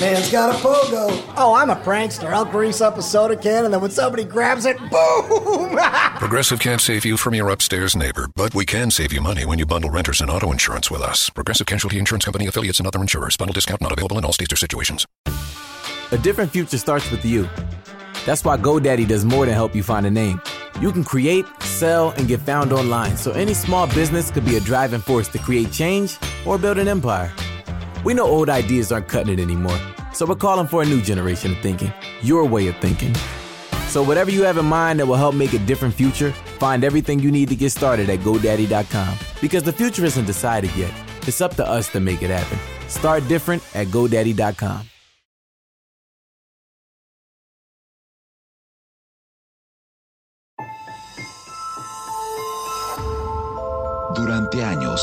Man's got a pogo. Oh, I'm a prankster. I'll grease up a soda can and then when somebody grabs it, boom! Progressive can't save you from your upstairs neighbor, but we can save you money when you bundle renters and auto insurance with us. Progressive Casualty Insurance Company affiliates and other insurers. Bundle discount not available in all states or situations. A different future starts with you. That's why GoDaddy does more than help you find a name. You can create, sell, and get found online, so any small business could be a driving force to create change or build an empire. We know old ideas aren't cutting it anymore, so we're calling for a new generation of thinking, your way of thinking. So, whatever you have in mind that will help make a different future, find everything you need to get started at GoDaddy.com. Because the future isn't decided yet, it's up to us to make it happen. Start different at GoDaddy.com. Durante años,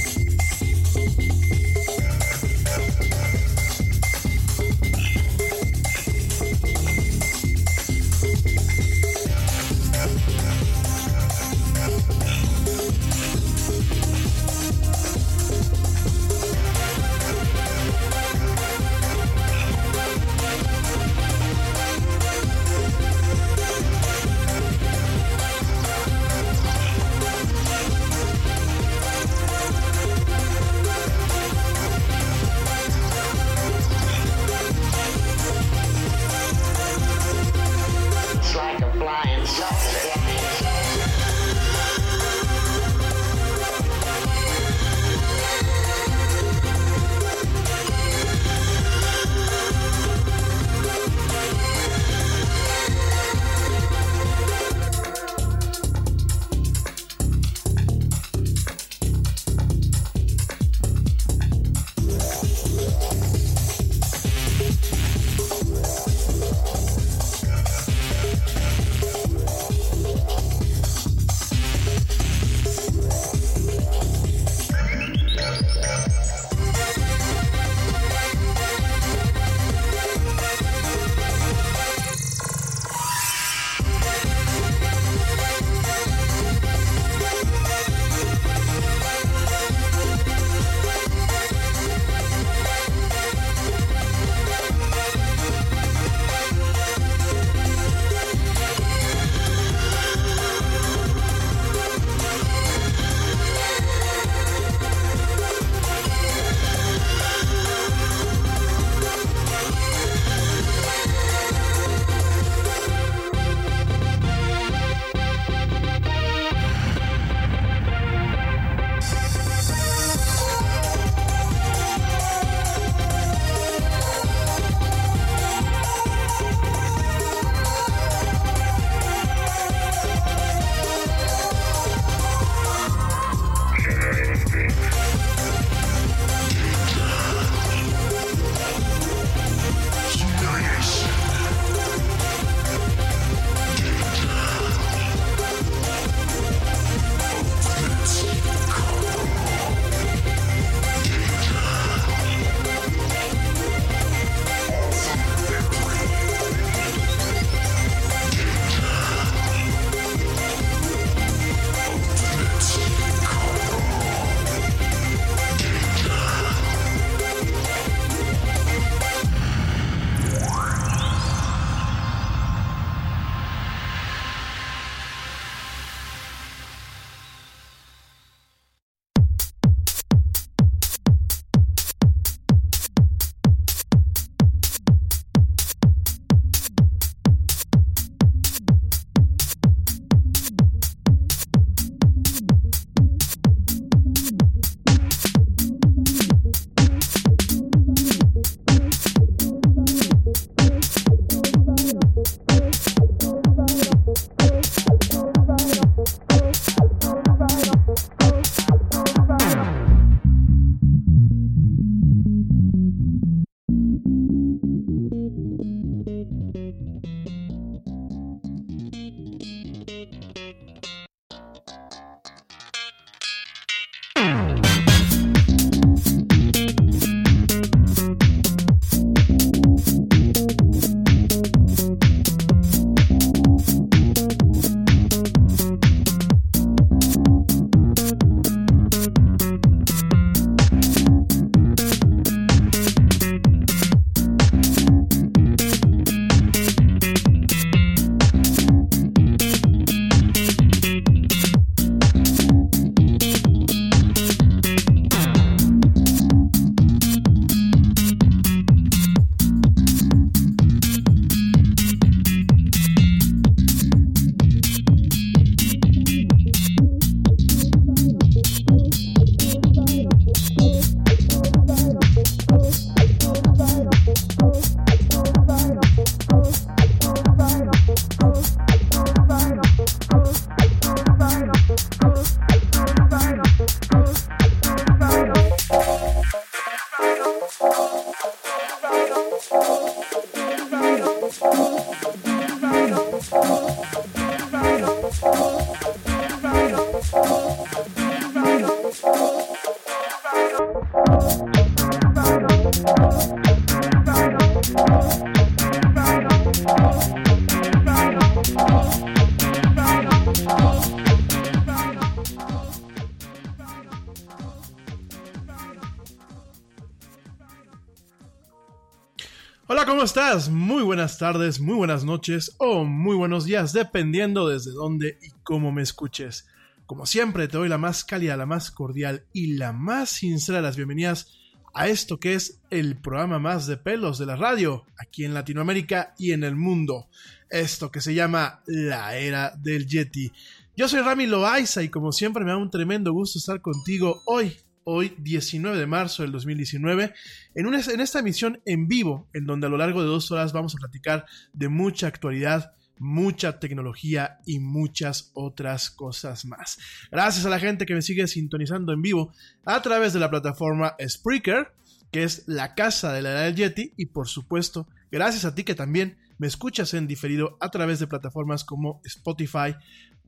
¿Cómo estás? Muy buenas tardes, muy buenas noches o muy buenos días, dependiendo desde dónde y cómo me escuches. Como siempre, te doy la más cálida, la más cordial y la más sincera de las bienvenidas a esto que es el programa más de pelos de la radio aquí en Latinoamérica y en el mundo. Esto que se llama La Era del Yeti. Yo soy Rami Loaiza y como siempre me da un tremendo gusto estar contigo hoy hoy 19 de marzo del 2019, en, una, en esta emisión en vivo, en donde a lo largo de dos horas vamos a platicar de mucha actualidad, mucha tecnología y muchas otras cosas más. Gracias a la gente que me sigue sintonizando en vivo a través de la plataforma Spreaker, que es la casa de la era del Yeti, y por supuesto, gracias a ti que también me escuchas en diferido a través de plataformas como Spotify,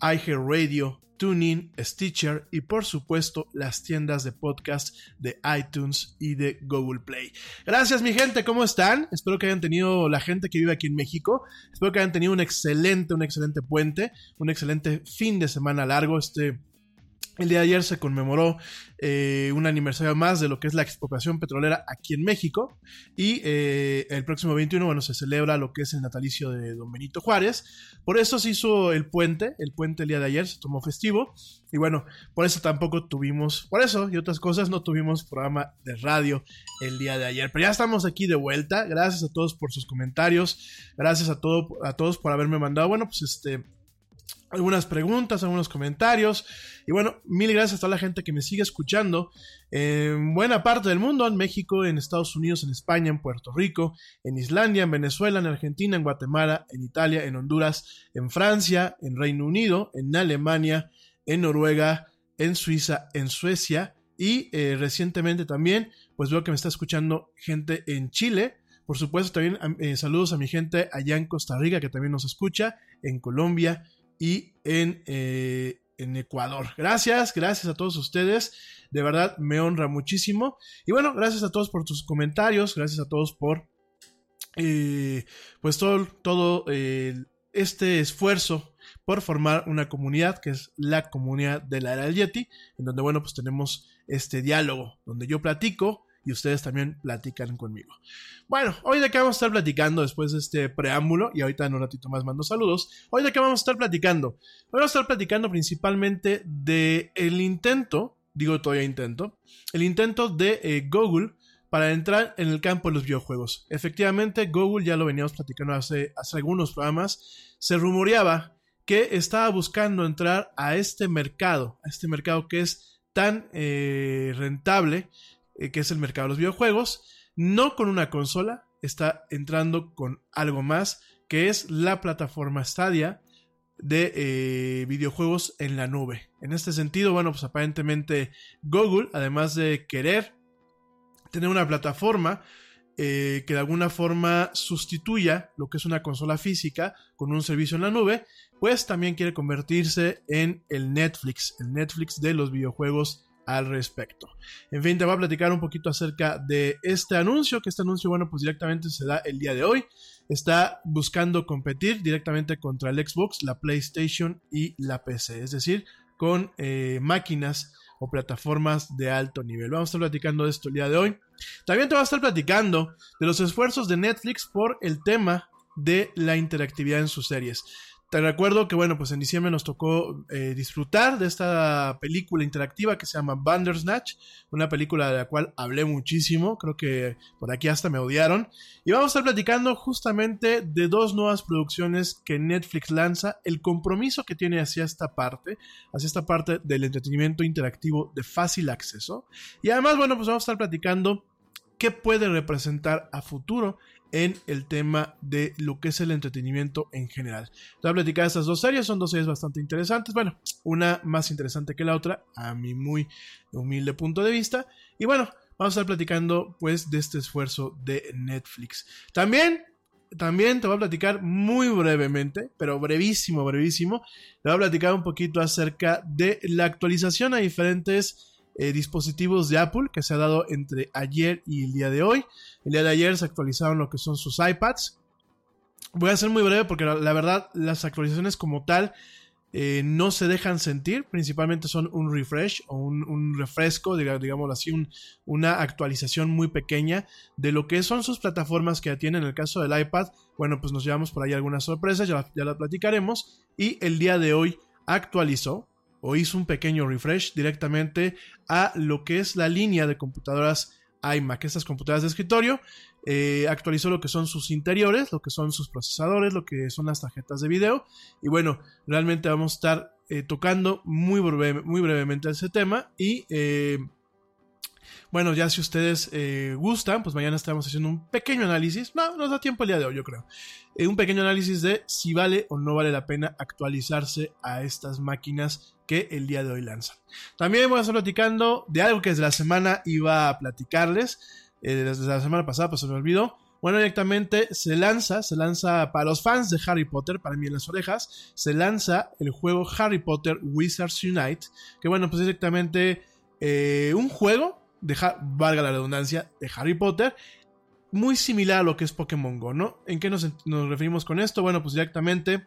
iHeartRadio, TuneIn, Stitcher y por supuesto las tiendas de podcast de iTunes y de Google Play. Gracias mi gente, ¿cómo están? Espero que hayan tenido la gente que vive aquí en México. Espero que hayan tenido un excelente, un excelente puente, un excelente fin de semana largo. Este el día de ayer se conmemoró eh, un aniversario más de lo que es la expropiación petrolera aquí en México. Y eh, el próximo 21, bueno, se celebra lo que es el natalicio de don Benito Juárez. Por eso se hizo el puente, el puente el día de ayer se tomó festivo. Y bueno, por eso tampoco tuvimos, por eso y otras cosas no tuvimos programa de radio el día de ayer. Pero ya estamos aquí de vuelta, gracias a todos por sus comentarios, gracias a, todo, a todos por haberme mandado, bueno, pues este algunas preguntas, algunos comentarios. Y bueno, mil gracias a toda la gente que me sigue escuchando en buena parte del mundo, en México, en Estados Unidos, en España, en Puerto Rico, en Islandia, en Venezuela, en Argentina, en Guatemala, en Italia, en Honduras, en Francia, en Reino Unido, en Alemania, en Noruega, en Suiza, en Suecia y eh, recientemente también, pues veo que me está escuchando gente en Chile. Por supuesto, también eh, saludos a mi gente allá en Costa Rica que también nos escucha, en Colombia, y en, eh, en Ecuador. Gracias, gracias a todos ustedes. De verdad me honra muchísimo. Y bueno, gracias a todos por tus comentarios. Gracias a todos por eh, pues todo, todo eh, este esfuerzo por formar una comunidad que es la comunidad de la era del Yeti, en donde bueno pues tenemos este diálogo, donde yo platico y ustedes también platican conmigo. Bueno, hoy de qué vamos a estar platicando después de este preámbulo y ahorita en un ratito más mando saludos. Hoy de qué vamos a estar platicando. Hoy vamos a estar platicando principalmente de el intento, digo todavía intento, el intento de eh, Google para entrar en el campo de los videojuegos. Efectivamente, Google ya lo veníamos platicando hace, hace algunos programas, se rumoreaba que estaba buscando entrar a este mercado, a este mercado que es tan eh, rentable eh, que es el mercado de los videojuegos, no con una consola, está entrando con algo más, que es la plataforma Stadia de eh, videojuegos en la nube. En este sentido, bueno, pues aparentemente Google, además de querer tener una plataforma eh, que de alguna forma sustituya lo que es una consola física con un servicio en la nube, pues también quiere convertirse en el Netflix, el Netflix de los videojuegos al respecto. En fin, te voy a platicar un poquito acerca de este anuncio, que este anuncio, bueno, pues directamente se da el día de hoy. Está buscando competir directamente contra el Xbox, la PlayStation y la PC, es decir, con eh, máquinas o plataformas de alto nivel. Vamos a estar platicando de esto el día de hoy. También te voy a estar platicando de los esfuerzos de Netflix por el tema de la interactividad en sus series. Te recuerdo que, bueno, pues en diciembre nos tocó eh, disfrutar de esta película interactiva que se llama Bandersnatch, una película de la cual hablé muchísimo, creo que por aquí hasta me odiaron. Y vamos a estar platicando justamente de dos nuevas producciones que Netflix lanza, el compromiso que tiene hacia esta parte, hacia esta parte del entretenimiento interactivo de fácil acceso. Y además, bueno, pues vamos a estar platicando qué puede representar a futuro en el tema de lo que es el entretenimiento en general. Te voy a platicar estas dos series, son dos series bastante interesantes, bueno, una más interesante que la otra, a mi muy humilde punto de vista, y bueno, vamos a estar platicando pues de este esfuerzo de Netflix. También también te voy a platicar muy brevemente, pero brevísimo, brevísimo. Te voy a platicar un poquito acerca de la actualización a diferentes eh, dispositivos de Apple que se ha dado entre ayer y el día de hoy. El día de ayer se actualizaron lo que son sus iPads. Voy a ser muy breve porque la, verdad las actualizaciones como tal eh, no se dejan sentir, principalmente son un refresh o un, refresco, digamos así, un, una actualización muy pequeña de lo que son sus plataformas que ya tienen. En el caso del iPad, bueno, pues nos llevamos por ahí algunas sorpresas, ya, ya las platicaremos. Y el día de hoy actualizó o hizo un pequeño refresh directamente a lo que es la línea de computadoras iMac, estas computadoras de escritorio. Eh, actualizó lo que son sus interiores, lo que son sus procesadores, lo que son las tarjetas de video. Y bueno, realmente vamos a estar eh, tocando muy, muy brevemente ese tema. Y eh, bueno, ya si ustedes gustan, pues mañana estamos haciendo un pequeño análisis. No, nos da tiempo el día de hoy, yo creo. un pequeño análisis de si vale o no vale la pena actualizarse a estas máquinas que el día de hoy lanzan. También voy a estar platicando de algo que desde la semana iba a platicarles. Eh, desde la semana pasada, pues se me olvidó. Bueno, directamente se lanza, se lanza para los fans de Harry Potter, para mí en las orejas, se lanza el juego Harry Potter Wizards Unite, que bueno, pues directamente eh, un juego, de, valga la redundancia, de Harry Potter, muy similar a lo que es Pokémon Go, ¿no? ¿En qué nos, nos referimos con esto? Bueno, pues directamente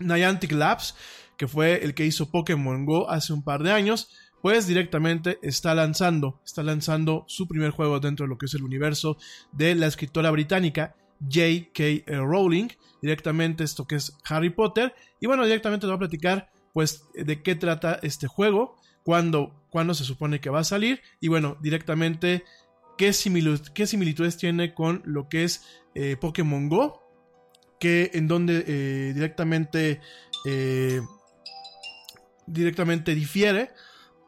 Niantic Labs que fue el que hizo Pokémon Go hace un par de años, pues directamente está lanzando, está lanzando su primer juego dentro de lo que es el universo de la escritora británica J.K. Rowling, directamente esto que es Harry Potter, y bueno, directamente te voy a platicar pues de qué trata este juego, cuándo, se supone que va a salir, y bueno, directamente qué, qué similitudes tiene con lo que es eh, Pokémon Go, que en donde eh, directamente eh, directamente difiere.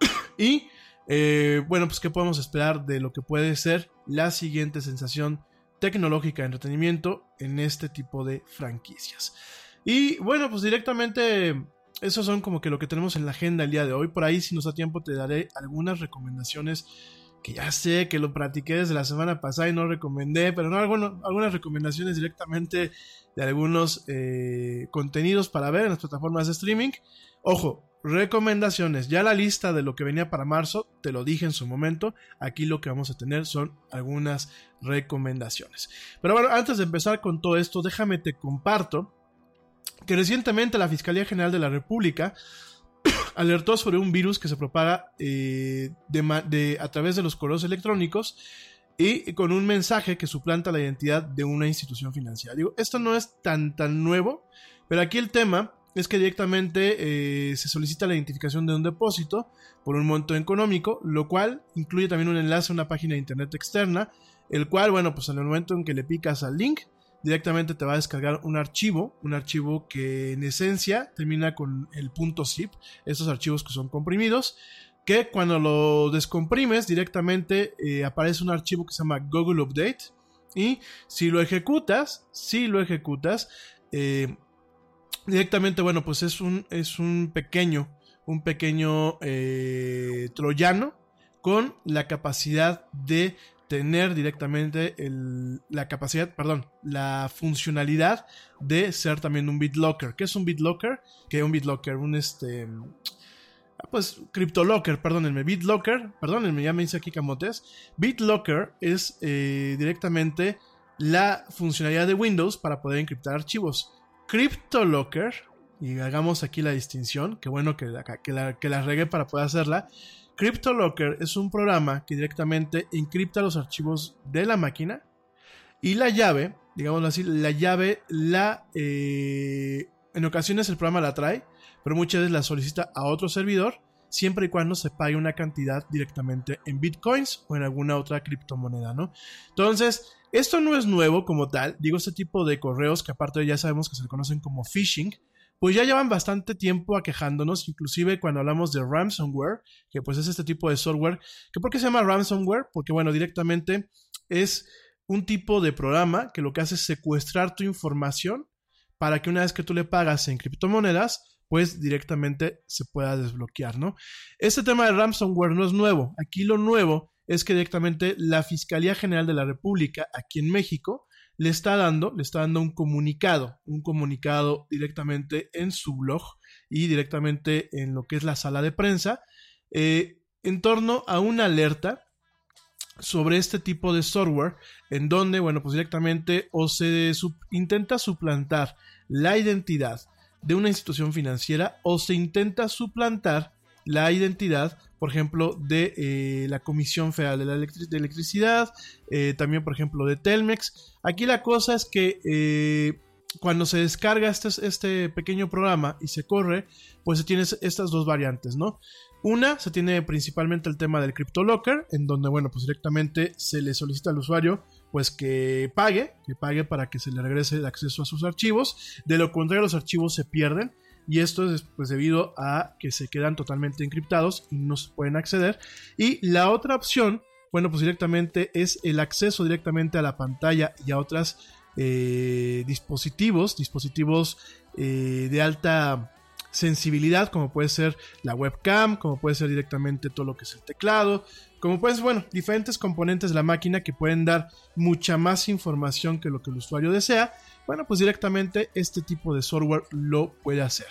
y eh, bueno, pues qué podemos esperar de lo que puede ser la siguiente sensación tecnológica de entretenimiento en este tipo de franquicias. Y bueno, pues directamente esos son como que lo que tenemos en la agenda el día de hoy. Por ahí, si nos da tiempo, te daré algunas recomendaciones que ya sé que lo practiqué desde la semana pasada y no recomendé, pero no, algunas recomendaciones directamente de algunos eh, contenidos para ver en las plataformas de streaming. Ojo, recomendaciones. Ya la lista de lo que venía para marzo, te lo dije en su momento. Aquí lo que vamos a tener son algunas recomendaciones. Pero bueno, antes de empezar con todo esto, déjame te comparto que recientemente la Fiscalía General de la República alertó sobre un virus que se propaga eh, de, a través de los correos electrónicos y con un mensaje que suplanta la identidad de una institución financiera. Digo, esto no es tan tan nuevo, pero aquí el tema es que directamente eh, se solicita la identificación de un depósito por un monto económico, lo cual incluye también un enlace a una página de internet externa, el cual, bueno, pues en el momento en que le picas al link, directamente te va a descargar un archivo, un archivo que en esencia termina con el punto zip, estos archivos que son comprimidos, que cuando lo descomprimes directamente eh, aparece un archivo que se llama Google Update y si lo ejecutas, si lo ejecutas, eh, directamente, bueno, pues es un, es un pequeño, un pequeño eh, troyano con la capacidad de tener directamente la capacidad, perdón, la funcionalidad de ser también un BitLocker. ¿Qué es un BitLocker? Que un BitLocker, un este, pues CryptoLocker, perdónenme, BitLocker, perdónenme, ya me dice aquí Camotes. BitLocker es eh, directamente la funcionalidad de Windows para poder encriptar archivos. CryptoLocker, y hagamos aquí la distinción, que bueno que la, que la, regué para poder hacerla. CryptoLocker es un programa que directamente encripta los archivos de la máquina y la llave, digámoslo así, la llave la... Eh, en ocasiones el programa la trae, pero muchas veces la solicita a otro servidor, siempre y cuando se pague una cantidad directamente en bitcoins o en alguna otra criptomoneda, ¿no? Entonces, esto no es nuevo como tal, digo, este tipo de correos que aparte ya sabemos que se conocen como phishing, pues ya llevan bastante tiempo aquejándonos, inclusive cuando hablamos de ransomware, que pues es este tipo de software, que ¿por qué se llama ransomware? Porque bueno, directamente es un tipo de programa que lo que hace es secuestrar tu información para que una vez que tú le pagas en criptomonedas, pues directamente se pueda desbloquear, ¿no? Este tema de ransomware no es nuevo. Aquí lo nuevo es que directamente la Fiscalía General de la República aquí en México le está dando, le está dando un comunicado, un comunicado directamente en su blog y directamente en lo que es la sala de prensa, eh, en torno a una alerta sobre este tipo de software, en donde, bueno, pues directamente o se intenta suplantar la identidad de una institución financiera o se intenta suplantar la identidad, por ejemplo, de eh, la Comisión Federal de, la Electricidad, eh, también, por ejemplo, de Telmex. Aquí la cosa es que eh, cuando se descarga este, este, pequeño programa y se corre, pues se tiene estas dos variantes, ¿no? Una, se tiene principalmente el tema del CryptoLocker, en donde, bueno, pues directamente se le solicita al usuario pues que pague, que pague para que se le regrese el acceso a sus archivos. De lo contrario, los archivos se pierden. Y esto es pues debido a que se quedan totalmente encriptados y no se pueden acceder. Y la otra opción, bueno, pues directamente es el acceso directamente a la pantalla y a otros eh, dispositivos, dispositivos eh, de alta sensibilidad, como puede ser la webcam, como puede ser directamente todo lo que es el teclado, como pues, bueno, diferentes componentes de la máquina que pueden dar mucha más información que lo que el usuario desea. Bueno, pues directamente este tipo de software lo puede hacer.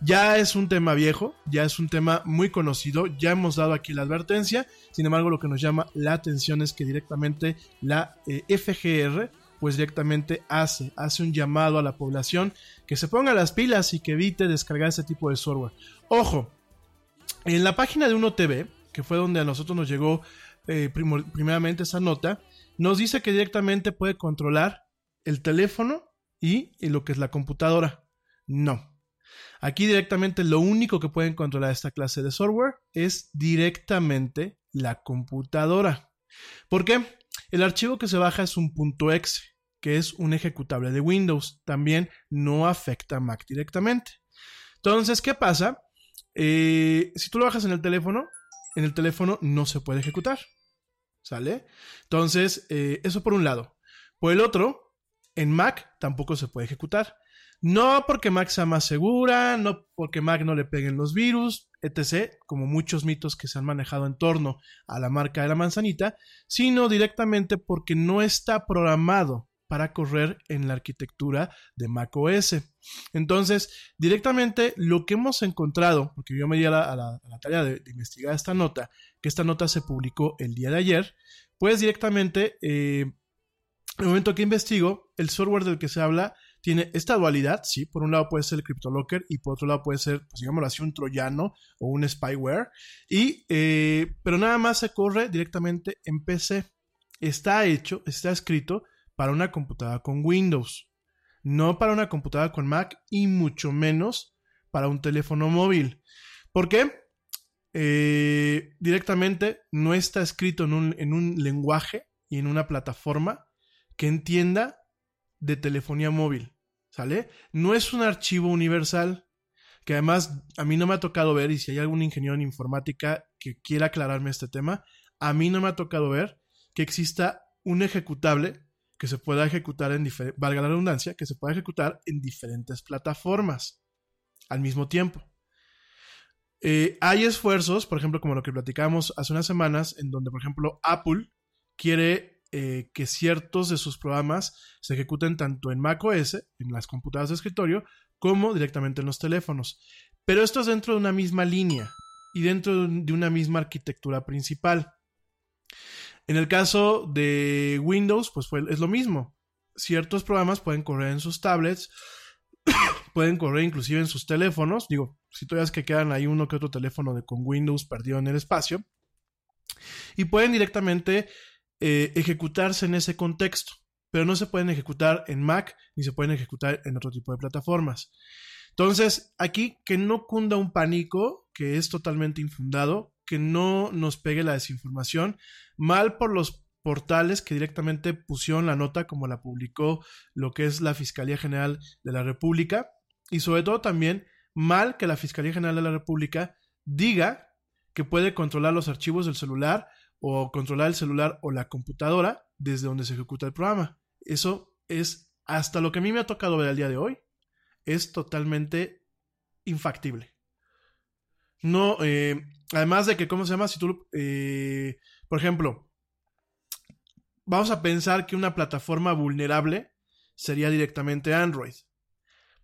Ya es un tema viejo, ya es un tema muy conocido, ya hemos dado aquí la advertencia. Sin embargo, lo que nos llama la atención es que directamente la eh, FGR pues directamente hace, hace un llamado a la población que se ponga las pilas y que evite descargar ese tipo de software. Ojo, en la página de Uno TV, que fue donde a nosotros nos llegó eh, primeramente esa nota, nos dice que directamente puede controlar el teléfono y, lo que es la computadora. No. Aquí directamente lo único que pueden controlar esta clase de software es directamente la computadora. ¿Por qué? El archivo que se baja es un .exe, que es un ejecutable de Windows. También no afecta a Mac directamente. Entonces, ¿qué pasa? Eh, si tú lo bajas en el teléfono, en el teléfono no se puede ejecutar. ¿Sale? Entonces, eh, eso por un lado. Por el otro, en Mac tampoco se puede ejecutar. No porque Mac sea más segura, no porque Mac no le peguen los virus, etc., como muchos mitos que se han manejado en torno a la marca de la manzanita, sino directamente porque no está programado para correr en la arquitectura de Mac OS. Entonces, directamente lo que hemos encontrado, porque yo me di a la, tarea de, investigar esta nota, que esta nota se publicó el día de ayer, pues directamente, eh, en el momento que investigo, el software del que se habla tiene esta dualidad, sí, por un lado puede ser el CryptoLocker y por otro lado puede ser, pues digámoslo así, un troyano o un spyware, y, eh, pero nada más se corre directamente en PC. Está hecho, está escrito para una computadora con Windows, no para una computadora con Mac y mucho menos para un teléfono móvil. ¿Por qué? Eh, directamente no está escrito en un, en un lenguaje y en una plataforma que entienda de telefonía móvil. ¿Sale? No es un archivo universal, que además a mí no me ha tocado ver, y si hay algún ingeniero en informática que quiera aclararme este tema, a mí no me ha tocado ver que exista un ejecutable que se pueda ejecutar en valga la redundancia, que se pueda ejecutar en diferentes plataformas al mismo tiempo. Eh, hay esfuerzos, por ejemplo, como lo que platicamos hace unas semanas, en donde, por ejemplo, Apple quiere eh, que ciertos de sus programas se ejecuten tanto en macOS, en las computadoras de escritorio, como directamente en los teléfonos. Pero esto es dentro de una misma línea y dentro de una misma arquitectura principal. En el caso de Windows, pues es lo mismo. Ciertos programas pueden correr en sus tablets, pueden correr inclusive en sus teléfonos. Digo, si todavía es que quedan ahí uno que otro teléfono de, con Windows perdido en el espacio. Y pueden directamente eh, ejecutarse en ese contexto, pero no se pueden ejecutar en Mac ni se pueden ejecutar en otro tipo de plataformas. Entonces, aquí que no cunda un pánico que es totalmente infundado, que no nos pegue la desinformación, mal por los portales que directamente pusieron la nota como la publicó lo que es la Fiscalía General de la República y sobre todo también mal que la Fiscalía General de la República diga que puede controlar los archivos del celular o controlar el celular o la computadora desde donde se ejecuta el programa. Eso es hasta lo que a mí me ha tocado ver al día de hoy. Es totalmente infactible. No, eh, además de que, ¿cómo se llama? Si tú, eh, por ejemplo, vamos a pensar que una plataforma vulnerable sería directamente Android.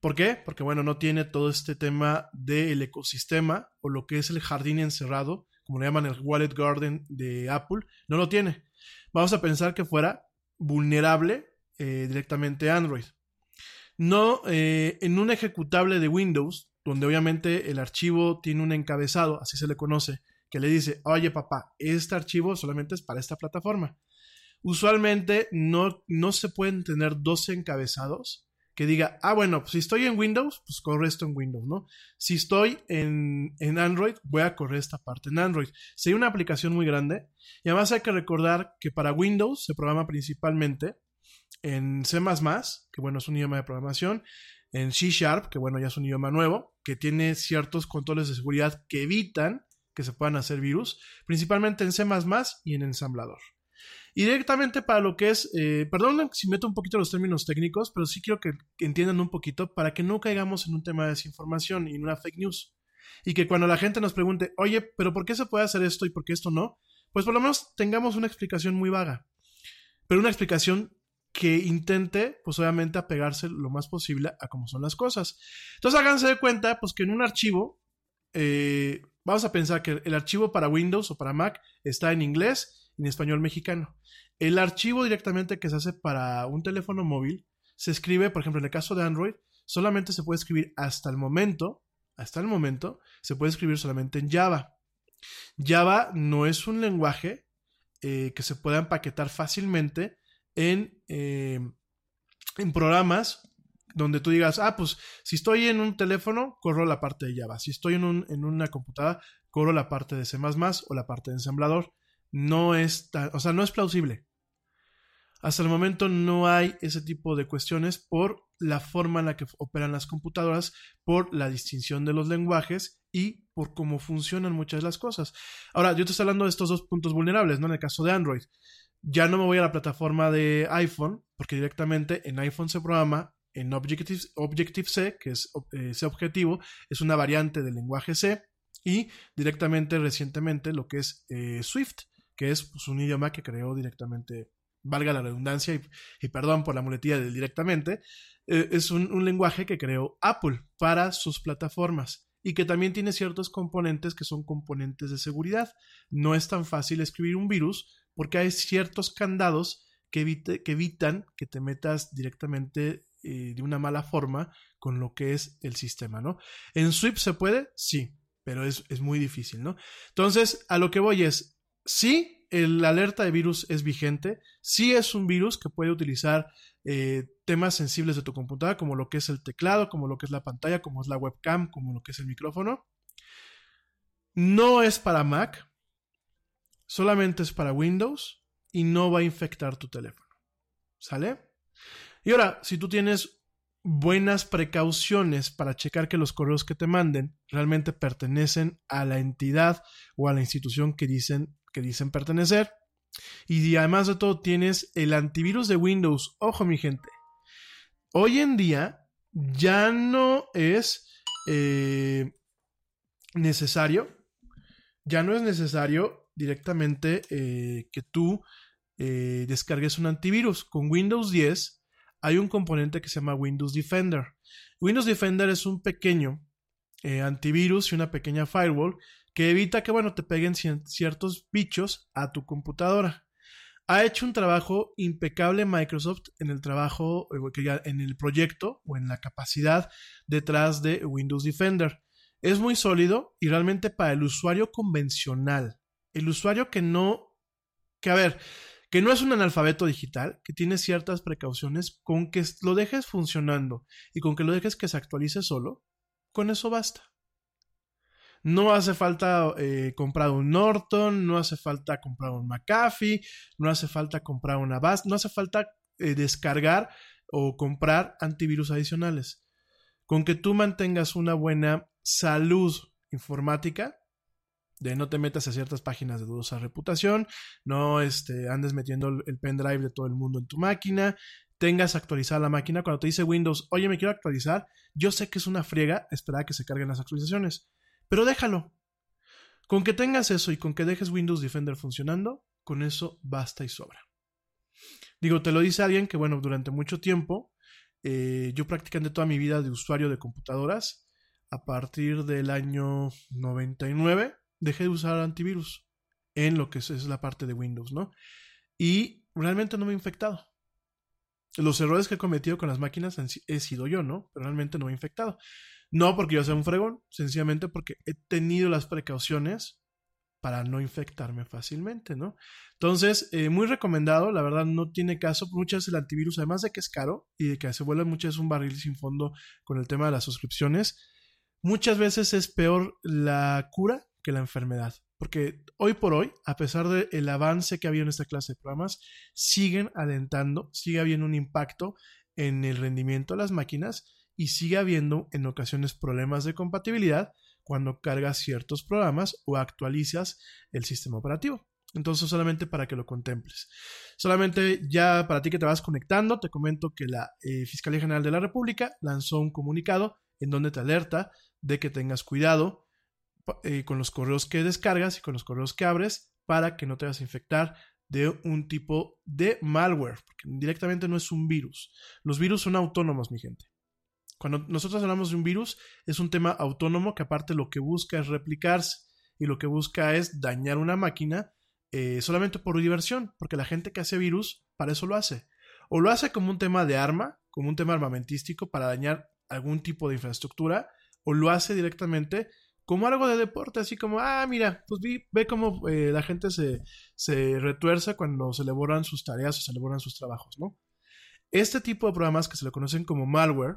¿Por qué? Porque, bueno, no tiene todo este tema del ecosistema o lo que es el jardín encerrado como le llaman el Wallet Garden de Apple, no lo tiene. Vamos a pensar que fuera vulnerable eh, directamente Android. no eh, en un ejecutable de Windows, donde obviamente el archivo tiene un encabezado, así se le conoce, que le dice, oye papá, este archivo solamente es para esta plataforma. Usualmente no, no se pueden tener dos encabezados que diga, ah, bueno, si estoy en Windows, pues corre esto en Windows, ¿no? Si estoy en, en Android, voy a correr esta parte en Android. Sería una aplicación muy grande. Y además hay que recordar que para Windows se programa principalmente en C, que bueno, es un idioma de programación, en C Sharp, que bueno, ya es un idioma nuevo, que tiene ciertos controles de seguridad que evitan que se puedan hacer virus, principalmente en C y en ensamblador. Y directamente para lo que es, eh, perdón si meto un poquito los términos técnicos, pero sí quiero que, entiendan un poquito para que no caigamos en un tema de desinformación y en una fake news. Y que cuando la gente nos pregunte, oye, pero ¿por qué se puede hacer esto y por qué esto no? Pues por lo menos tengamos una explicación muy vaga. Pero una explicación que intente, pues obviamente, apegarse lo más posible a cómo son las cosas. Entonces háganse de cuenta, pues que en un archivo, eh, vamos a pensar que el archivo para Windows o para Mac está en inglés en español mexicano. El archivo directamente que se hace para un teléfono móvil se escribe, por ejemplo, en el caso de Android, solamente se puede escribir hasta el momento, hasta el momento, se puede escribir solamente en Java. Java no es un lenguaje eh, que se pueda empaquetar fácilmente en, eh, en programas donde tú digas, ah, pues si estoy en un teléfono, corro la parte de Java. Si estoy en, un, en una computadora, corro la parte de C o la parte de ensamblador. No es, o sea, no es plausible. Hasta el momento no hay ese tipo de cuestiones por la forma en la que operan las computadoras, por la distinción de los lenguajes y por cómo funcionan muchas de las cosas. Ahora, yo te estoy hablando de estos dos puntos vulnerables, ¿no? En el caso de Android. Ya no me voy a la plataforma de iPhone, porque directamente en iPhone se programa en Objective, Objective C, que es eh, C objetivo, es una variante del lenguaje C, y directamente recientemente lo que es eh, Swift, que es pues, un idioma que creó directamente valga la redundancia y, perdón por la muletilla del directamente, eh, es un, lenguaje que creó Apple para sus plataformas y que también tiene ciertos componentes que son componentes de seguridad. No es tan fácil escribir un virus porque hay ciertos candados que, que evitan que te metas directamente eh, de una mala forma con lo que es el sistema, ¿no? ¿En Swift se puede? Sí, pero es, es muy difícil, ¿no? Entonces, a lo que voy es, sí, el alerta de virus es vigente. Sí es un virus que puede utilizar eh, temas sensibles de tu computadora, como lo que es el teclado, como lo que es la pantalla, como es la webcam, como lo que es el micrófono. No es para Mac, solamente es para Windows y no va a infectar tu teléfono. ¿Sale? Y ahora, si tú tienes buenas precauciones para checar que los correos que te manden realmente pertenecen a la entidad o a la institución que dicen que dicen pertenecer. Y además de todo tienes el antivirus de Windows. Ojo mi gente. Hoy en día ya no es eh, necesario. Ya no es necesario directamente eh, que tú eh, descargues un antivirus. Con Windows 10 hay un componente que se llama Windows Defender. Windows Defender es un pequeño antivirus y una pequeña firewall que evita que, bueno, te peguen ciertos bichos a tu computadora. Ha hecho un trabajo impecable Microsoft en el trabajo, eh, en el proyecto o en la capacidad detrás de Windows Defender. Es muy sólido y realmente para el usuario convencional, el usuario que no, que a ver, que no es un analfabeto digital, que tiene ciertas precauciones, con que lo dejes funcionando y con que lo dejes que se actualice solo, con eso basta. No hace falta eh, comprar un Norton, no hace falta comprar un McAfee, no hace falta comprar una Avast, no hace falta eh, descargar o comprar antivirus adicionales. Con que tú mantengas una buena salud informática, de no te metas a ciertas páginas de dudosa reputación, no este, andes metiendo el pendrive de todo el mundo en tu máquina, tengas actualizada la máquina. Cuando te dice Windows, oye, me quiero actualizar, yo sé que es una friega esperar a que se carguen las actualizaciones. Pero déjalo. Con que tengas eso y con que dejes Windows Defender funcionando, con eso basta y sobra. Digo, te lo dice alguien que, bueno, durante mucho tiempo, eh, yo practicando toda mi vida de usuario de computadoras, a partir del año 99, dejé de usar antivirus en lo que es, la parte de Windows, ¿no? Y realmente no me he infectado. los errores que he cometido con las máquinas he sido yo, ¿no? Pero realmente no me he infectado. No porque yo sea un fregón, sencillamente porque he tenido las precauciones para no infectarme fácilmente, ¿no? Entonces, eh, muy recomendado, la verdad no tiene caso. Muchas el antivirus, además de que es caro y de que se vuelve muchas un barril sin fondo con el tema de las suscripciones, muchas veces es peor la cura que la enfermedad. Porque hoy por hoy, a pesar del avance que ha habido en esta clase de programas, siguen alentando, sigue habiendo un impacto en el rendimiento de las máquinas y sigue habiendo en ocasiones problemas de compatibilidad cuando cargas ciertos programas o actualizas el sistema operativo. Entonces, solamente para que lo contemples. Solamente ya para ti que te vas conectando, te comento que la eh, Fiscalía General de la República lanzó un comunicado en donde te alerta de que tengas cuidado eh, con los correos que descargas y con los correos que abres para que no te vas a infectar de un tipo de malware, porque directamente no es un virus. Los virus son autónomos, mi gente. Cuando nosotros hablamos de un virus, es un tema autónomo que aparte lo que busca es replicarse y lo que busca es dañar una máquina eh, solamente por diversión, porque la gente que hace virus para eso lo hace. O lo hace como un tema de arma, como un tema armamentístico para dañar algún tipo de infraestructura, o lo hace directamente como algo de deporte, así como, ah, mira, pues ve cómo eh, la gente se, se retuerce cuando se elaboran sus tareas o se elaboran sus trabajos, ¿no? Este tipo de programas que se le conocen como malware,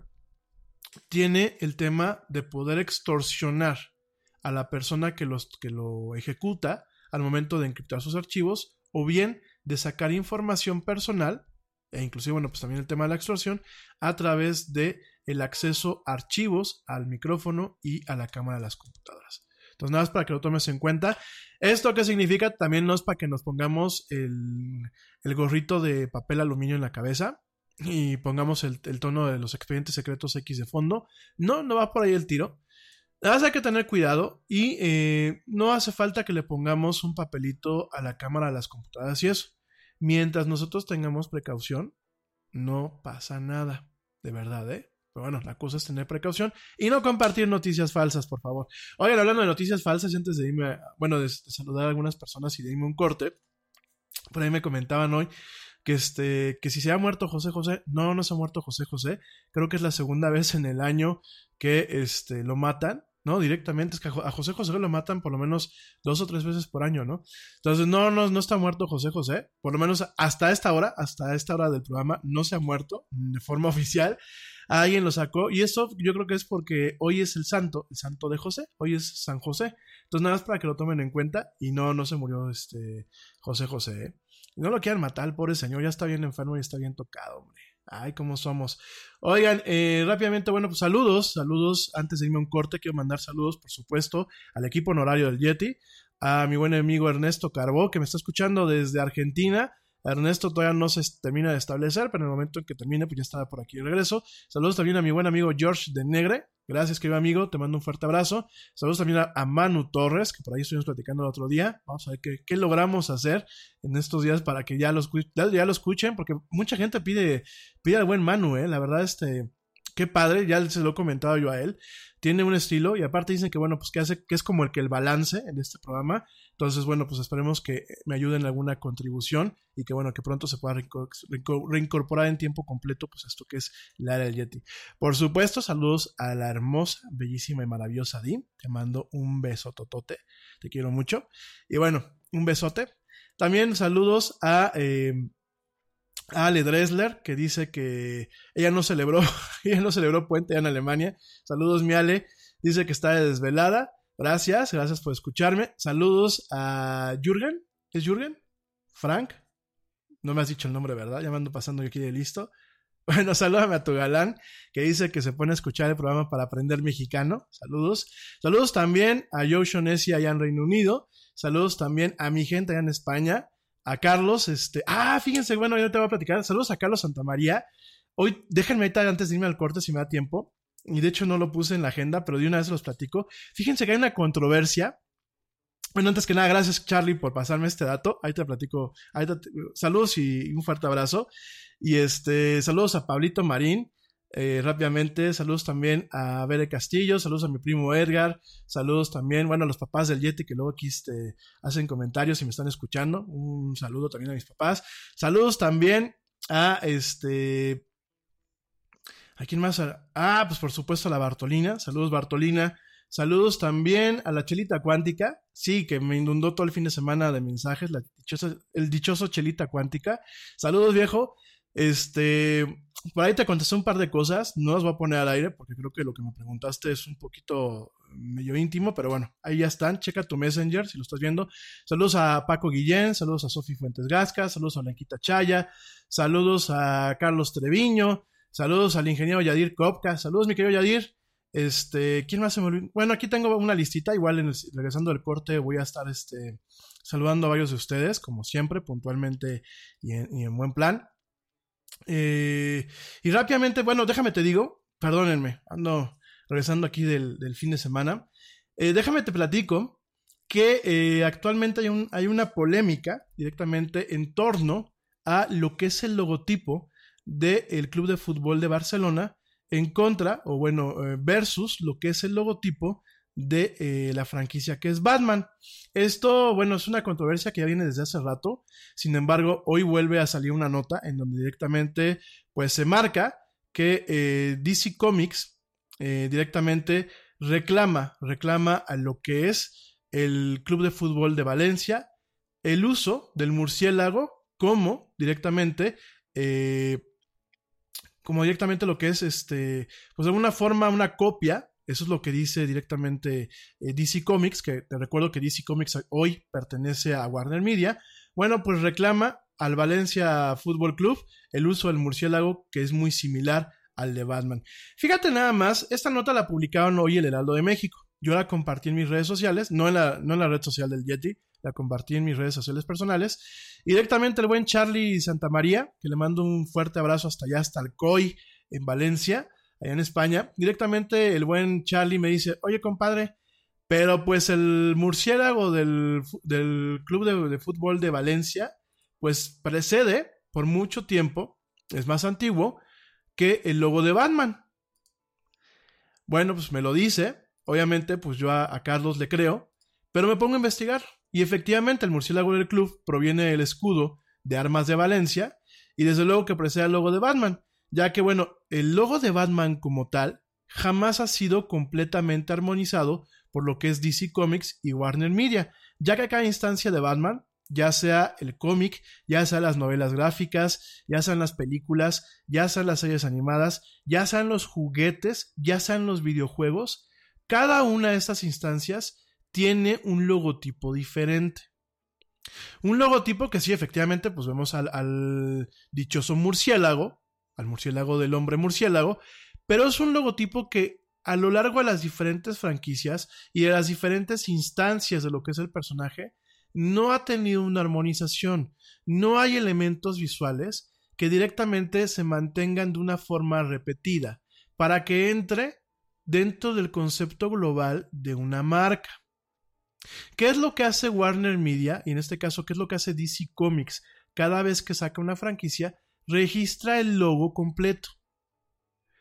tiene el tema de poder extorsionar a la persona que, los, que lo ejecuta al momento de encriptar sus archivos o bien de sacar información personal e inclusive, bueno, pues también el tema de la extorsión a través de el acceso a archivos, al micrófono y a la cámara de las computadoras. Entonces, nada más para que lo tomes en cuenta. ¿Esto qué significa? También no es para que nos pongamos el, el gorrito de papel aluminio en la cabeza y pongamos el, tono de los expedientes secretos X de fondo. No, no va por ahí el tiro. Nada hay que tener cuidado y eh, no hace falta que le pongamos un papelito a la cámara de las computadoras y eso. Mientras nosotros tengamos precaución, no pasa nada. De verdad, ¿eh? Pero bueno, la cosa es tener precaución y no compartir noticias falsas, por favor. Oigan, hablando de noticias falsas, antes de irme, bueno, de, saludar a algunas personas y de irme un corte, por ahí me comentaban hoy que este que si se ha muerto José José, no, no se ha muerto José José, creo que es la segunda vez en el año que este lo matan, ¿no? Directamente, es que a José José lo matan por lo menos dos o tres veces por año, ¿no? Entonces, no, no, no está muerto José José, por lo menos hasta esta hora, hasta esta hora del programa, no se ha muerto de forma oficial. Alguien lo sacó y eso yo creo que es porque hoy es el santo, el santo de José, hoy es San José. Entonces, nada más para que lo tomen en cuenta y no, no se murió este José José. ¿eh? No lo quieran matar, el pobre señor, ya está bien enfermo y está bien tocado, hombre. Ay, cómo somos. Oigan, eh, rápidamente, bueno, pues saludos, saludos. Antes de irme a un corte, quiero mandar saludos, por supuesto, al equipo honorario del Yeti, a mi buen amigo Ernesto Carbó, que me está escuchando desde Argentina. Ernesto todavía no se termina de establecer, pero en el momento en que termine, pues ya estará por aquí de regreso. Saludos también a mi buen amigo George de Negre, Gracias, querido amigo. Te mando un fuerte abrazo. Saludos también a, Manu Torres, que por ahí estuvimos platicando el otro día. Vamos a ver qué, qué logramos hacer en estos días para que ya lo, ya lo escuchen, porque mucha gente pide, pide al buen Manu, ¿eh? La verdad, este, qué padre, ya se lo he comentado yo a él. Tiene un estilo y aparte dicen que, bueno, pues que hace, que es como el que el balance en este programa. Entonces, bueno, pues esperemos que me ayuden en alguna contribución y que, bueno, que pronto se pueda reincorporar en tiempo completo, pues esto que es la era del Yeti. Por supuesto, saludos a la hermosa, bellísima y maravillosa Dim. Te mando un beso totote. Te quiero mucho. Y bueno, un besote. También saludos a eh, Ale Dressler, que dice que ella no celebró, ella no celebró puente en Alemania. Saludos, mi Ale. Dice que está desvelada. Gracias, gracias por escucharme. Saludos a Jürgen. ¿Es Jürgen? ¿Frank? No me has dicho el nombre, ¿verdad? Ya me ando pasando yo aquí de listo. Bueno, salúdame a tu galán, que dice que se pone a escuchar el programa para aprender mexicano. Saludos. Saludos también a Joe Shonesi allá en Reino Unido. Saludos también a mi gente allá en España a Carlos, este, ah, fíjense, bueno, yo te voy a platicar, saludos a Carlos Santamaría. Hoy, déjenme ahorita antes de irme al corte si me da tiempo, y de hecho no lo puse en la agenda, pero de una vez los platico. Fíjense que hay una controversia. Bueno, antes que nada, gracias Charlie por pasarme este dato. Ahí te platico. Ahí saludos y un fuerte abrazo. Y este, saludos a Pablito Marín, eh, rápidamente, saludos también a Bere Castillo, saludos a mi primo Edgar, saludos también, bueno, a los papás del Yeti que luego aquí este, hacen comentarios y me están escuchando. Un saludo también a mis papás. Saludos también a este... ¿A quién más? Ah, pues por supuesto a la Bartolina. Saludos Bartolina. Saludos también a la Chelita Cuántica. Sí, que me inundó todo el fin de semana de mensajes. El dichoso Chelita Cuántica. Saludos viejo. Este, por ahí te contesté un par de cosas. No las voy a poner al aire porque creo que lo que me preguntaste es un poquito medio íntimo, pero bueno, ahí ya están. Checa tu Messenger si lo estás viendo. Saludos a Paco Guillén, saludos a Sofi Fuentes Gasca, saludos a Blanquita Chaya, saludos a Carlos Treviño, saludos al ingeniero Yadir Kopka, saludos mi querido Yadir. Este, ¿quién más se me olvidó? Bueno, aquí tengo una listita, igual en regresando del corte voy a estar este, saludando a varios de ustedes, como siempre, puntualmente y en, buen plan. Eh, y rápidamente, bueno, déjame te digo, perdónenme, ando regresando aquí del, fin de semana. Eh, déjame te platico que eh, actualmente hay, un, hay, una polémica directamente en torno a lo que es el logotipo del Club de Fútbol de Barcelona en contra, o bueno, versus lo que es el logotipo de la franquicia que es Batman. Esto, bueno, es una controversia que ya viene desde hace rato. Sin embargo, hoy vuelve a salir una nota en donde directamente, pues, se marca que DC Comics eh, directamente reclama, reclama a lo que es el Club de Fútbol de Valencia el uso del murciélago como directamente, eh, como directamente lo que es, este, pues de alguna forma una copia, eso es lo que dice directamente eh, DC Comics, que te recuerdo que DC Comics hoy pertenece a Warner Media, bueno, pues reclama al Valencia Fútbol Club el uso del murciélago que es muy similar al de Batman. Fíjate nada más, esta nota la publicaron hoy el Heraldo de México. Yo la compartí en mis redes sociales, no en la, no en la red social del Yeti, la compartí en mis redes sociales personales. Y directamente el buen Charlie Santamaría, que le mando un fuerte abrazo hasta allá, hasta el COI, en Valencia, en España. Directamente el buen Charlie me dice, oye compadre, pero pues el murciélago del, Club de, Fútbol de Valencia, pues precede por mucho tiempo, es más antiguo, que el logo de Batman. Bueno, pues me lo dice. Obviamente, pues yo a, Carlos le creo. Pero me pongo a investigar. Y efectivamente, el murciélago del club proviene del escudo de armas de Valencia. Y desde luego que precede al logo de Batman. Ya que, bueno, el logo de Batman como tal jamás ha sido completamente armonizado por lo que es DC Comics y Warner Media, ya que cada instancia de Batman ya sea el cómic, ya sea las novelas gráficas, ya sean las películas, ya sean las series animadas, ya sean los juguetes, ya sean los videojuegos, cada una de estas instancias tiene un logotipo diferente. Un logotipo que sí, efectivamente, pues vemos al dichoso murciélago, al murciélago del hombre murciélago, pero es un logotipo que a lo largo de las diferentes franquicias y de las diferentes instancias de lo que es el personaje, no ha tenido una armonización. No hay elementos visuales que directamente se mantengan de una forma repetida para que entre dentro del concepto global de una marca. ¿Qué es lo que hace Warner Media? Y en este caso, ¿qué es lo que hace DC Comics? Cada vez que saca una franquicia, registra el logo completo.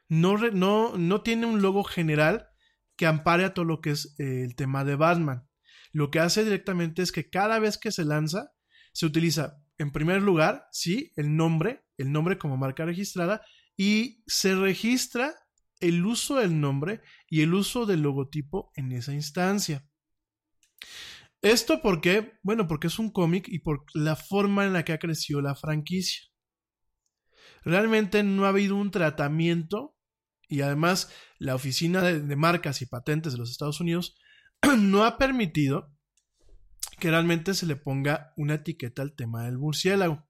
No, no, no tiene un logo general que ampare a todo lo que es eh, el tema de Batman lo que hace directamente es que cada vez que se lanza, se utiliza en primer lugar, sí, el nombre, el nombre como marca registrada, y se registra el uso del nombre y el uso del logotipo en esa instancia. Esto porque, bueno, porque es un cómic y por la forma en la que ha crecido la franquicia. Realmente no ha habido un tratamiento y además la Oficina de, Marcas y Patentes de los Estados Unidos no ha permitido que realmente se le ponga una etiqueta al tema del murciélago.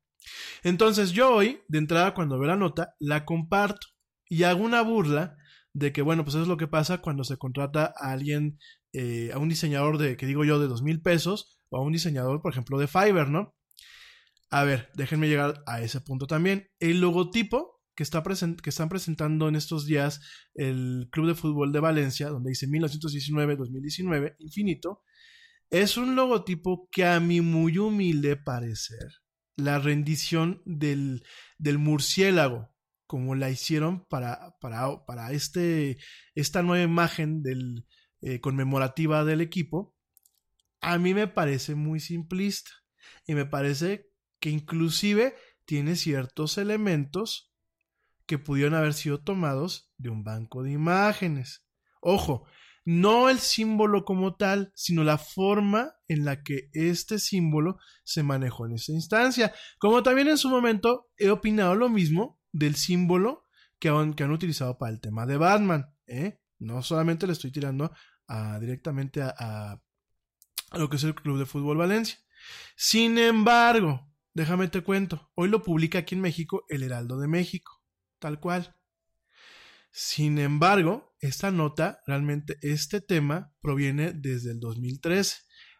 Entonces yo hoy, de entrada, cuando veo la nota, la comparto y hago una burla de que, bueno, pues eso es lo que pasa cuando se contrata a alguien, eh, a un diseñador de, que digo yo, de dos mil pesos, o a un diseñador, por ejemplo, de Fiverr, ¿no? A ver, déjenme llegar a ese punto también. El logotipo que, está que están presentando en estos días el Club de Fútbol de Valencia, donde dice 1919-2019, infinito, es un logotipo que a mi muy humilde parecer, la rendición del, del murciélago, como la hicieron para, para, para este, esta nueva imagen del, eh, conmemorativa del equipo, a mí me parece muy simplista y me parece que inclusive tiene ciertos elementos que pudieron haber sido tomados de un banco de imágenes. Ojo, no el símbolo como tal, sino la forma en la que este símbolo se manejó en esta instancia. Como también en su momento he opinado lo mismo del símbolo que han, que han utilizado para el tema de Batman. ¿eh? No solamente le estoy tirando directamente a, a, lo que es el Club de Fútbol Valencia. Sin embargo, déjame te cuento, hoy lo publica aquí en México el Heraldo de México, tal cual. Sin embargo, esta nota, realmente este tema proviene desde el 2013,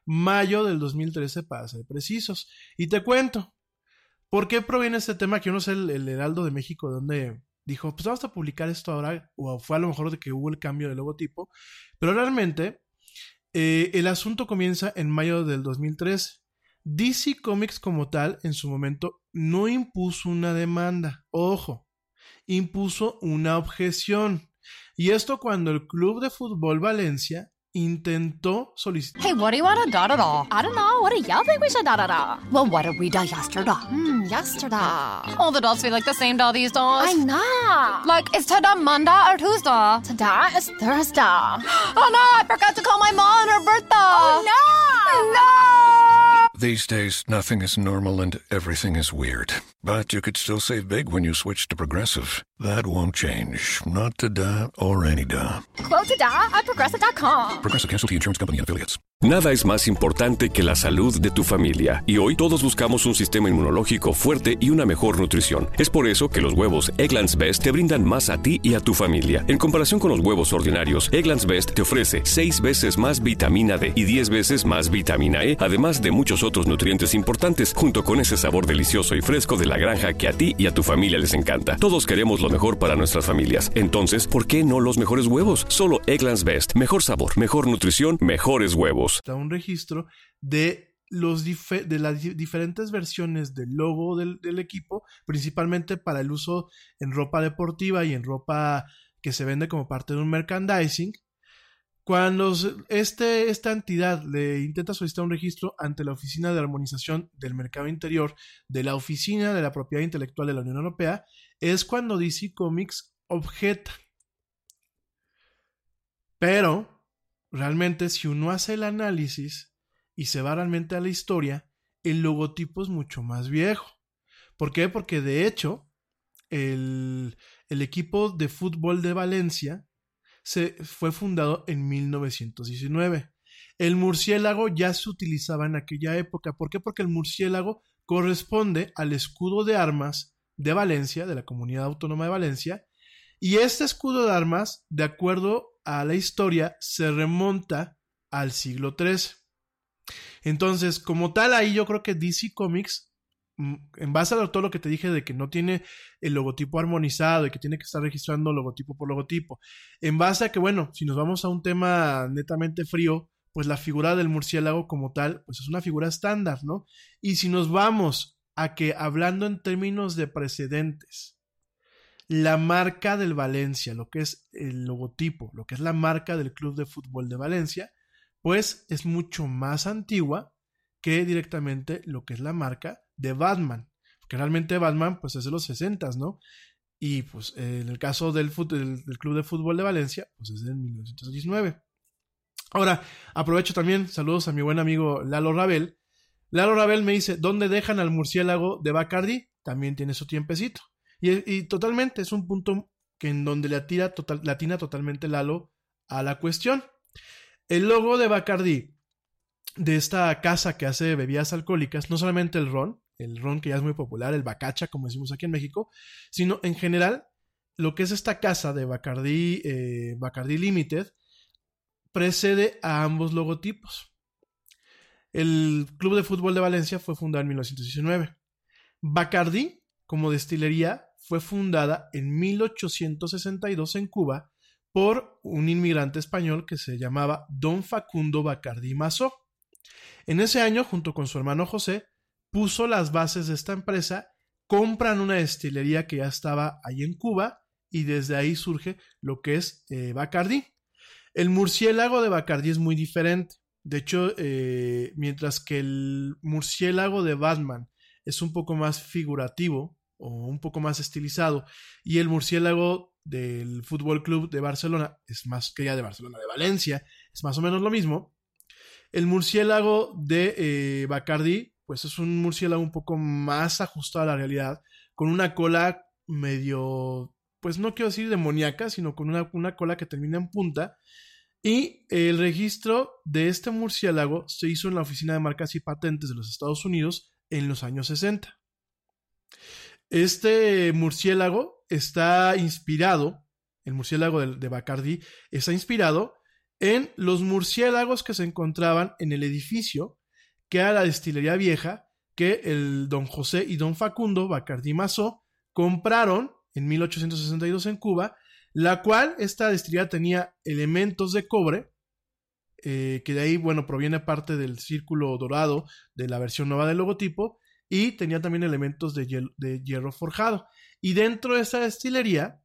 mayo del 2013 para ser precisos. Y te cuento, ¿por qué proviene este tema? Que yo no sé el, el Heraldo de México, donde dijo, pues vamos a publicar esto ahora, o fue a lo mejor de que hubo el cambio de logotipo, pero realmente eh, el asunto comienza en mayo del 2013. DC Comics como tal, en su momento, no impuso una demanda. Ojo, impuso una objeción. Y esto cuando el Club de Fútbol Valencia intentó solicitar. Hey, what do you want to da da da? I don't know. What do y'all think we should da da da? Well, what did we da yesterday? Hmm, yesterday. All the dolls feel like the same doll these days. I know. Like, is today Monday or Tuesday? Today is Thursday. oh no, I forgot to call my mom on her birthday. Oh no! No! These days, nothing is normal and everything is weird. But you could still save big when you switch to Progressive. That won't change. Not today or any day. Quote today at progressive.com. Progressive Casualty Insurance Company and affiliates. Nada es más importante que la salud de tu familia, y hoy todos buscamos un sistema inmunológico fuerte y una mejor nutrición. Es por eso que los huevos Egglands Best te brindan más a ti y a tu familia. En comparación con los huevos ordinarios, Egglands Best te ofrece 6 veces más vitamina D y 10 veces más vitamina E, además de muchos otros nutrientes importantes, junto con ese sabor delicioso y fresco de la granja que a ti y a tu familia les encanta. Todos queremos lo mejor para nuestras familias. Entonces, ¿por qué no los mejores huevos? Solo Egglands Best. Mejor sabor, mejor nutrición, mejores huevos un registro de los de las diferentes versiones del logo del, equipo, principalmente para el uso en ropa deportiva y en ropa que se vende como parte de un merchandising. Cuando este, esta entidad le intenta solicitar un registro ante la Oficina de Armonización del Mercado Interior de la Oficina de la Propiedad Intelectual de la Unión Europea, es cuando DC Comics objeta. Pero realmente si uno hace el análisis y se va realmente a la historia, el logotipo es mucho más viejo. ¿Por qué? Porque de hecho, el, el equipo de fútbol de Valencia se, fue fundado en 1919. El murciélago ya se utilizaba en aquella época. ¿Por qué? Porque el murciélago corresponde al escudo de armas de Valencia, de la Comunidad Autónoma de Valencia, y este escudo de armas, de acuerdo a la historia se remonta al siglo XIII. Entonces, como tal, ahí yo creo que DC Comics, en base a todo lo que te dije de que no tiene el logotipo armonizado y que tiene que estar registrando logotipo por logotipo, en base a que, bueno, si nos vamos a un tema netamente frío, pues la figura del murciélago como tal, pues es una figura estándar, ¿no? Y si nos vamos a que hablando en términos de precedentes, la marca del Valencia, lo que es el logotipo, lo que es la marca del Club de Fútbol de Valencia, pues es mucho más antigua que directamente lo que es la marca de Batman. Porque realmente Batman pues es de los 60, ¿no? Y pues en el caso del, del, Club de Fútbol de Valencia, pues es de 1919. Ahora, aprovecho también, saludos a mi buen amigo Lalo Rabel. Lalo Rabel me dice, ¿dónde dejan al murciélago de Bacardi? También tiene su tiempecito. Y, totalmente es un punto que en donde le atira total, latina totalmente Lalo a la cuestión. El logo de Bacardi, de esta casa que hace bebidas alcohólicas, no solamente el ron, el ron que ya es muy popular, el bacacha, como decimos aquí en México, sino en general lo que es esta casa de Bacardi, eh, Limited, precede a ambos logotipos. El Club de Fútbol de Valencia fue fundado en 1919. Bacardi, como destilería, fue fundada en 1862 en Cuba por un inmigrante español que se llamaba Don Facundo Bacardi Mazó. En ese año, junto con su hermano José, puso las bases de esta empresa, compran una destilería que ya estaba ahí en Cuba y desde ahí surge lo que es eh, Bacardi. El murciélago de Bacardi es muy diferente. De hecho, eh, mientras que el murciélago de Batman es un poco más figurativo o un poco más estilizado. Y el murciélago del Fútbol Club de Barcelona es más que ya de Barcelona, de Valencia, es más o menos lo mismo. El murciélago de eh, pues es un murciélago un poco más ajustado a la realidad, con una cola medio, pues no quiero decir demoníaca, sino con una, una cola que termina en punta. Y el registro de este murciélago se hizo en la Oficina de Marcas y Patentes de los Estados Unidos en los años 60. Este murciélago está inspirado, el murciélago de, de Bacardi está inspirado en los murciélagos que se encontraban en el edificio que era la destilería vieja que el don José y don Facundo Bacardi Mazó compraron en 1862 en Cuba, la cual esta destilería tenía elementos de cobre, eh, que de ahí, bueno, proviene parte del círculo dorado de la versión nueva del logotipo, y tenía también elementos de hierro, de hierro forjado. Y dentro de esta destilería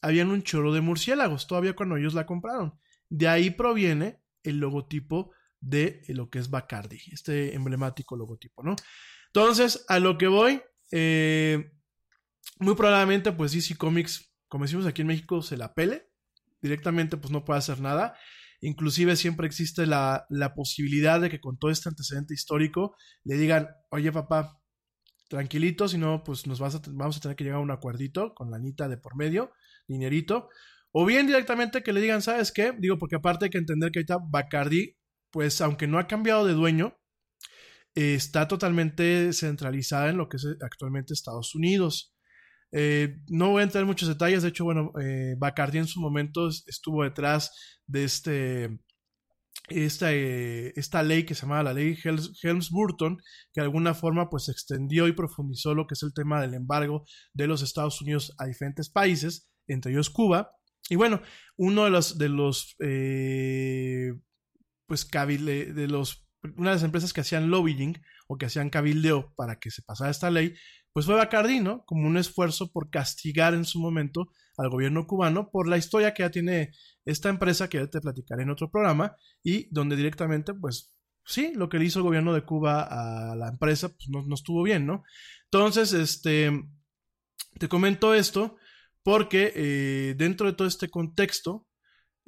habían un chorro de murciélagos, todavía cuando ellos la compraron. De ahí proviene el logotipo de lo que es Bacardi, este emblemático logotipo, ¿no? Entonces, a lo que voy, eh, muy probablemente, pues DC Comics, como decimos aquí en México, se la pele. Directamente, pues no puede hacer nada. Inclusive siempre existe la, la posibilidad de que con todo este antecedente histórico le digan, oye papá, tranquilito, si no, pues nos vas a, vamos a tener que llegar a un acuerdito con la anita de por medio, dinerito. O bien directamente que le digan, ¿sabes qué? Digo, porque aparte hay que entender que ahorita Bacardi, pues aunque no ha cambiado de dueño, eh, está totalmente centralizada en lo que es actualmente Estados Unidos. Eh, no voy a entrar en muchos detalles, de hecho, bueno, eh, Bacardi en su momento estuvo detrás de este, esta, eh, esta ley que se llamaba la ley Helms-Burton, que de alguna forma pues extendió y profundizó lo que es el tema del embargo de los Estados Unidos a diferentes países, entre ellos Cuba. Y bueno, uno de los, de los, eh, pues, de los una de las empresas que hacían lobbying o que hacían cabildeo para que se pasara esta ley, pues fue Bacardi, ¿no? Como un esfuerzo por castigar en su momento al gobierno cubano por la historia que ya tiene esta empresa que ya te platicaré en otro programa y donde directamente, pues sí, lo que le hizo el gobierno de Cuba a la empresa, pues no, no estuvo bien, ¿no? Entonces, este, te comento esto porque eh, dentro de todo este contexto,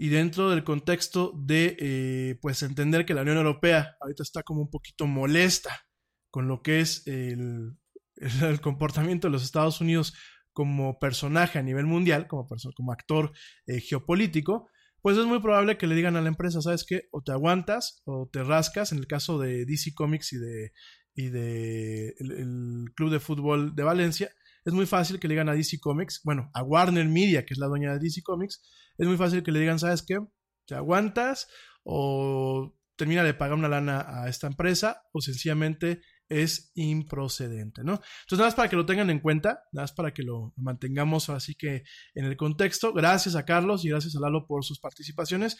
y dentro del contexto de eh, pues entender que la Unión Europea ahorita está como un poquito molesta con lo que es el, comportamiento de los Estados Unidos como personaje a nivel mundial, como, como actor eh, geopolítico, pues es muy probable que le digan a la empresa, ¿sabes qué? O te aguantas o te rascas, en el caso de DC Comics y de, y de el Club de Fútbol de Valencia, es muy fácil que le digan a DC Comics, bueno, a Warner Media, que es la dueña de DC Comics, es muy fácil que le digan, ¿sabes qué? Te aguantas o termina de pagar una lana a esta empresa o sencillamente es improcedente, ¿no? Entonces, nada más para que lo tengan en cuenta, nada más para que lo mantengamos así que en el contexto. Gracias a Carlos y gracias a Lalo por sus participaciones.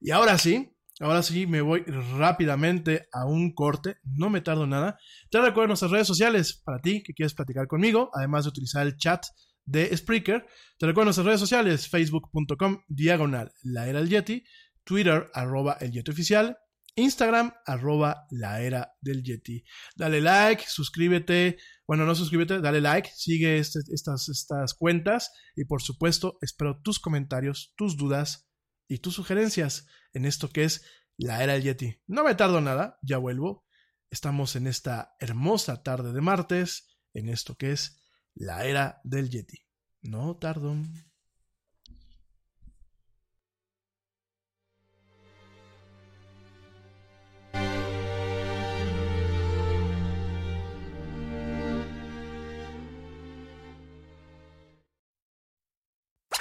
Y ahora sí, ahora sí me voy rápidamente a un corte, no me tardo nada. Te recuerdo nuestras redes sociales para ti que quieres platicar conmigo, además de utilizar el chat de Spreaker. Te recuerdo nuestras redes sociales, facebook.com diagonal la era del Yeti, Twitter arroba el Yeti oficial, Instagram, arroba la era del Yeti. Dale like, suscríbete. Bueno, no suscríbete, dale like, sigue este, estas, estas cuentas y por supuesto espero tus comentarios, tus dudas y tus sugerencias en esto que es la era del Yeti. No me tardo nada, ya vuelvo. Estamos en esta hermosa tarde de martes, en esto que es la era del Yeti. No tardo.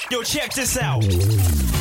Yo, check this out.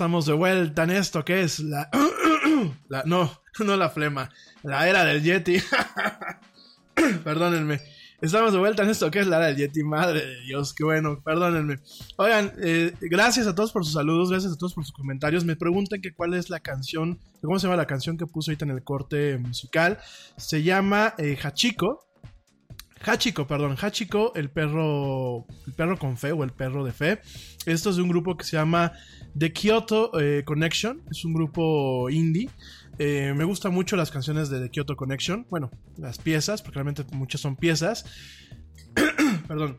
Estamos de vuelta en esto que es la, no, no la flema, la era del Yeti. Perdónenme. Estamos de vuelta en esto que es la era del Yeti, madre de Dios, qué bueno, perdónenme. Oigan, eh, gracias a todos por sus saludos, gracias a todos por sus comentarios. Me preguntan que cuál es la canción, cómo se llama la canción que puso ahorita en el corte musical. Se llama eh. Hachiko, perdón, Hachiko, el perro, el perro con fe o el perro de fe. Esto es de un grupo que se llama The Kyoto eh, Connection, es un grupo indie. Eh, me gustan mucho las canciones de The Kyoto Connection, bueno, las piezas, porque realmente muchas son piezas. perdón.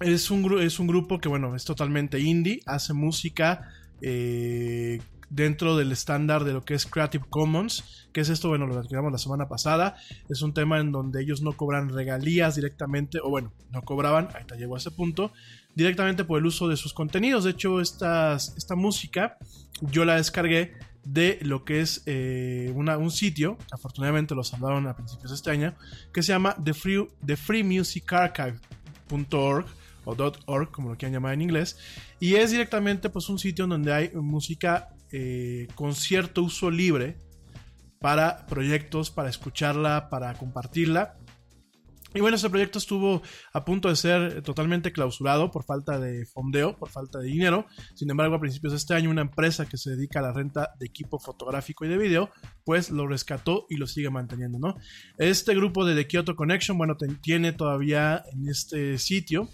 Es un, es un grupo que, bueno, es totalmente indie, hace música eh, dentro del estándar de lo que es Creative Commons, que es esto, bueno, lo adquirimos la semana pasada, es un tema en donde ellos no cobran regalías directamente, o bueno, no cobraban, ahorita llegó a ese punto, directamente por el uso de sus contenidos. De hecho, estas, esta música yo la descargué de lo que es eh, una, un sitio, afortunadamente lo salvaron a principios de este año, que se llama The Free, TheFreeMusicArchive.org o .org, como lo quieran llamar en inglés, y es directamente pues un sitio donde hay música eh, con cierto uso libre para proyectos, para escucharla, para compartirla. Y bueno, este proyecto estuvo a punto de ser totalmente clausurado por falta de fondeo, por falta de dinero. Sin embargo, a principios de este año, una empresa que se dedica a la renta de equipo fotográfico y de video, pues lo rescató y lo sigue manteniendo, ¿no? Este grupo de The Kyoto Connection, bueno, tiene todavía en este sitio,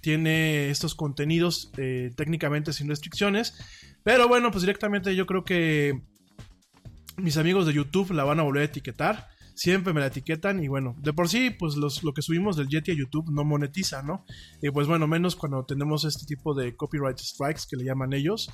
tiene estos contenidos eh, técnicamente sin restricciones. Pero bueno, pues directamente yo creo que mis amigos de YouTube la van a volver a etiquetar siempre me la etiquetan y bueno, de por sí, pues los, lo que subimos del Yeti a YouTube no monetiza, ¿no? Y pues bueno, menos cuando tenemos este tipo de copyright strikes que le llaman ellos,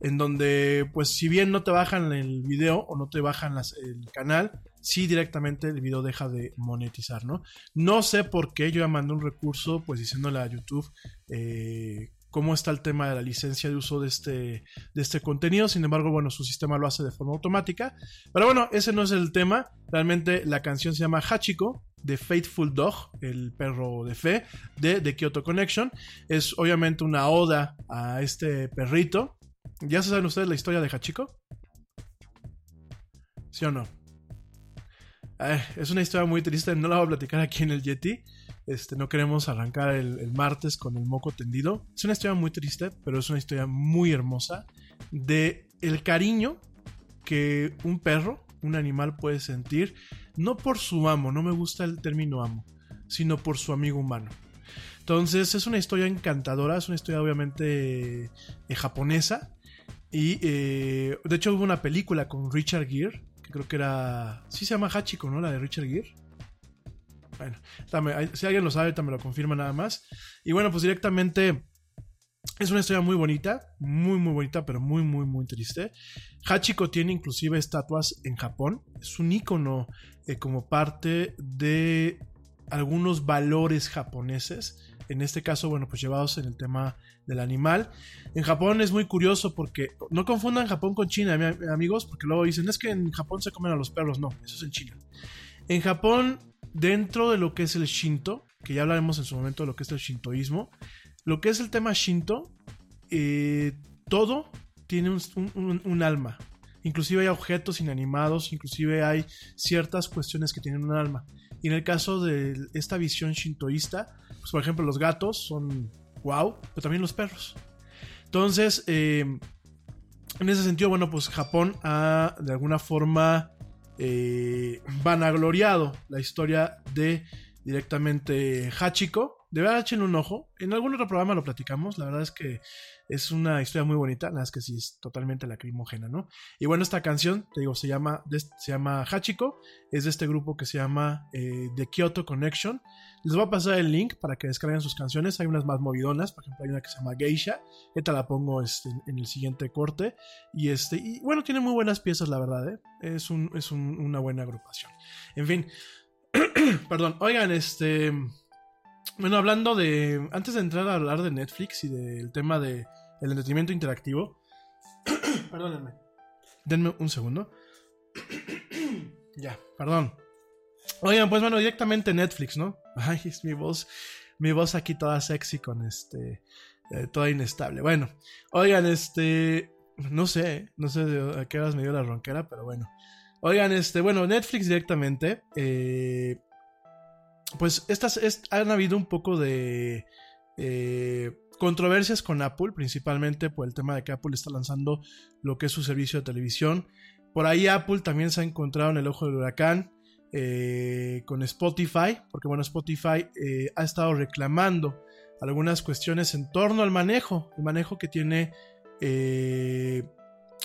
en donde pues si bien no te bajan el video o no te bajan el canal, sí directamente el video deja de monetizar, ¿no? No sé por qué yo ya mandé un recurso pues diciéndole a YouTube eh, cómo está el tema de la licencia de uso de este, de este contenido. Sin embargo, bueno, su sistema lo hace de forma automática. Pero bueno, ese no es el tema. Realmente la canción se llama Hachiko, de Faithful Dog, el perro de fe, de The Kyoto Connection. Es obviamente una oda a este perrito. ¿Ya saben ustedes la historia de Hachiko? ¿Sí o no? Eh, es una historia muy triste, no la voy a platicar aquí en el Yeti. Este, no queremos arrancar el, martes con el moco tendido. Es una historia muy triste, pero es una historia muy hermosa de el cariño que un perro, un animal puede sentir, no por su amo, no me gusta el término amo, sino por su amigo humano. Entonces es una historia encantadora, es una historia obviamente eh, japonesa. Y eh, de hecho hubo una película con Richard Gere, que creo que era... Sí se llama Hachiko, ¿no? La de Richard Gere. Bueno, si alguien lo sabe, también lo confirma nada más. Y bueno, pues directamente es una historia muy bonita, muy muy bonita, pero muy muy muy triste. Hachiko tiene inclusive estatuas en Japón. Es un icono eh, como parte de algunos valores japoneses. En este caso, bueno, pues llevados en el tema del animal. En Japón es muy curioso porque no confundan Japón con China, amigos, porque luego dicen, es que en Japón se comen a los perros. No, eso es en China. En Japón dentro de lo que es el Shinto, que ya hablaremos en su momento de lo que es el Shintoísmo, lo que es el tema Shinto, eh, todo tiene un, alma. Inclusive hay objetos inanimados, inclusive hay ciertas cuestiones que tienen un alma. Y en el caso de esta visión shintoísta, pues por ejemplo los gatos son wow, pero también los perros. Entonces, eh, en ese sentido, bueno, pues Japón ha de alguna forma eh, vanagloriado la historia de directamente Hachiko. De verdad, echen un ojo. En algún otro programa lo platicamos. La verdad es que es una historia muy bonita. Nada más que sí es totalmente lacrimógena, ¿no? Y bueno, esta canción, te digo, se llama, se llama Hachiko. Es de este grupo que se llama eh, The Kyoto Connection. Les voy a pasar el link para que descarguen sus canciones. Hay unas más movidonas. Por ejemplo, hay una que se llama Geisha. Esta la pongo este, en el siguiente corte. Y, este, y bueno, tiene muy buenas piezas, la verdad. ¿eh? Es, un, es un, una buena agrupación. En fin. Perdón. Oigan, este. Bueno, hablando de. Antes de entrar a hablar de Netflix y del tema del el entretenimiento interactivo. Perdónenme. Denme un segundo. ya, perdón. Oigan, pues bueno, directamente Netflix, ¿no? Ay, es mi voz. Mi voz aquí toda sexy con este. Eh, toda inestable. Bueno, oigan, este. No sé, no sé a qué horas me dio la ronquera, pero bueno. Oigan, este, bueno, Netflix directamente. Eh, pues estas han habido un poco de eh, controversias con Apple, principalmente por el tema de que Apple está lanzando lo que es su servicio de televisión. Por ahí Apple también se ha encontrado en el ojo del huracán eh, con Spotify, porque bueno, Spotify eh, ha estado reclamando algunas cuestiones en torno al manejo, el manejo que tiene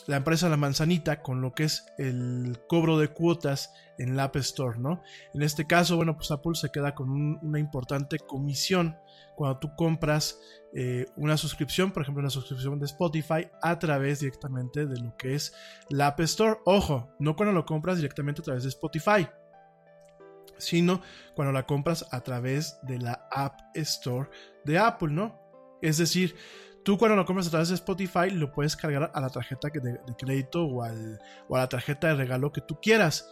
la empresa La Manzanita con lo que es el cobro de cuotas en la App Store, ¿no? En este caso, bueno, pues Apple se queda con una importante comisión cuando tú compras eh, una suscripción, por ejemplo, una suscripción de Spotify a través directamente de lo que es la App Store. Ojo, no cuando lo compras directamente a través de Spotify, sino cuando la compras a través de la App Store de Apple, ¿no? Es decir, Tú cuando lo compras a través de Spotify lo puedes cargar a la tarjeta de, crédito o, a la tarjeta de regalo que tú quieras.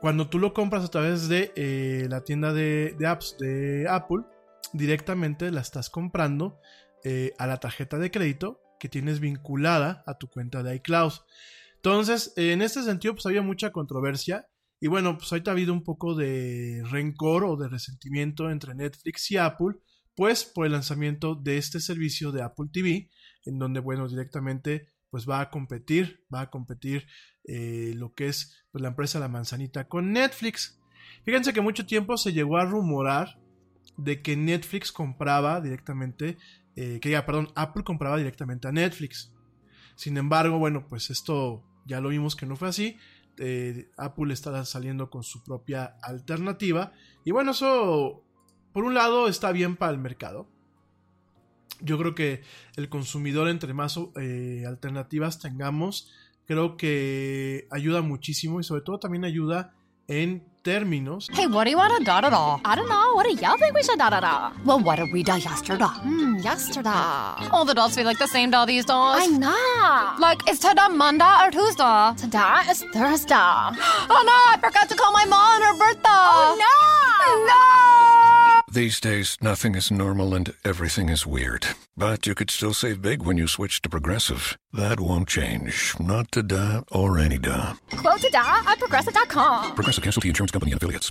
Cuando tú lo compras a través de eh, la tienda de, apps de Apple, directamente la estás comprando eh, a la tarjeta de crédito que tienes vinculada a tu cuenta de iCloud. Entonces, en este sentido, pues había mucha controversia. Y bueno, pues ahorita ha habido un poco de rencor o de resentimiento entre Netflix y Apple pues por el lanzamiento de este servicio de Apple TV, en donde, bueno, directamente pues va a competir, va a competir eh, lo que es pues, la empresa La Manzanita con Netflix. Fíjense que mucho tiempo se llegó a rumorar de que Netflix compraba directamente, eh, que ya, perdón, Apple compraba directamente a Netflix. Sin embargo, bueno, pues esto ya lo vimos que no fue así. Eh, Apple está saliendo con su propia alternativa. Y bueno, eso por un lado está bien para el mercado. Yo creo que el consumidor, entre más eh, alternativas tengamos, creo que ayuda muchísimo y sobre todo también ayuda en términos. Hey, what do you want to da da da? I don't know. What do y'all think we should da da da? Well, what did we da yesterday? Hmm, yesterday. All the dolls feel like the same doll these days. I know. Like, is today Monday or Tuesday? Today is Thursday. oh no, I forgot to call my mom on her birthday. Oh no! No! These days, nothing is normal and everything is weird. But you could still save big when you switch to Progressive. That won't change. Not today or any day. Quote today at progressive.com. Progressive Casualty Insurance Company and affiliates.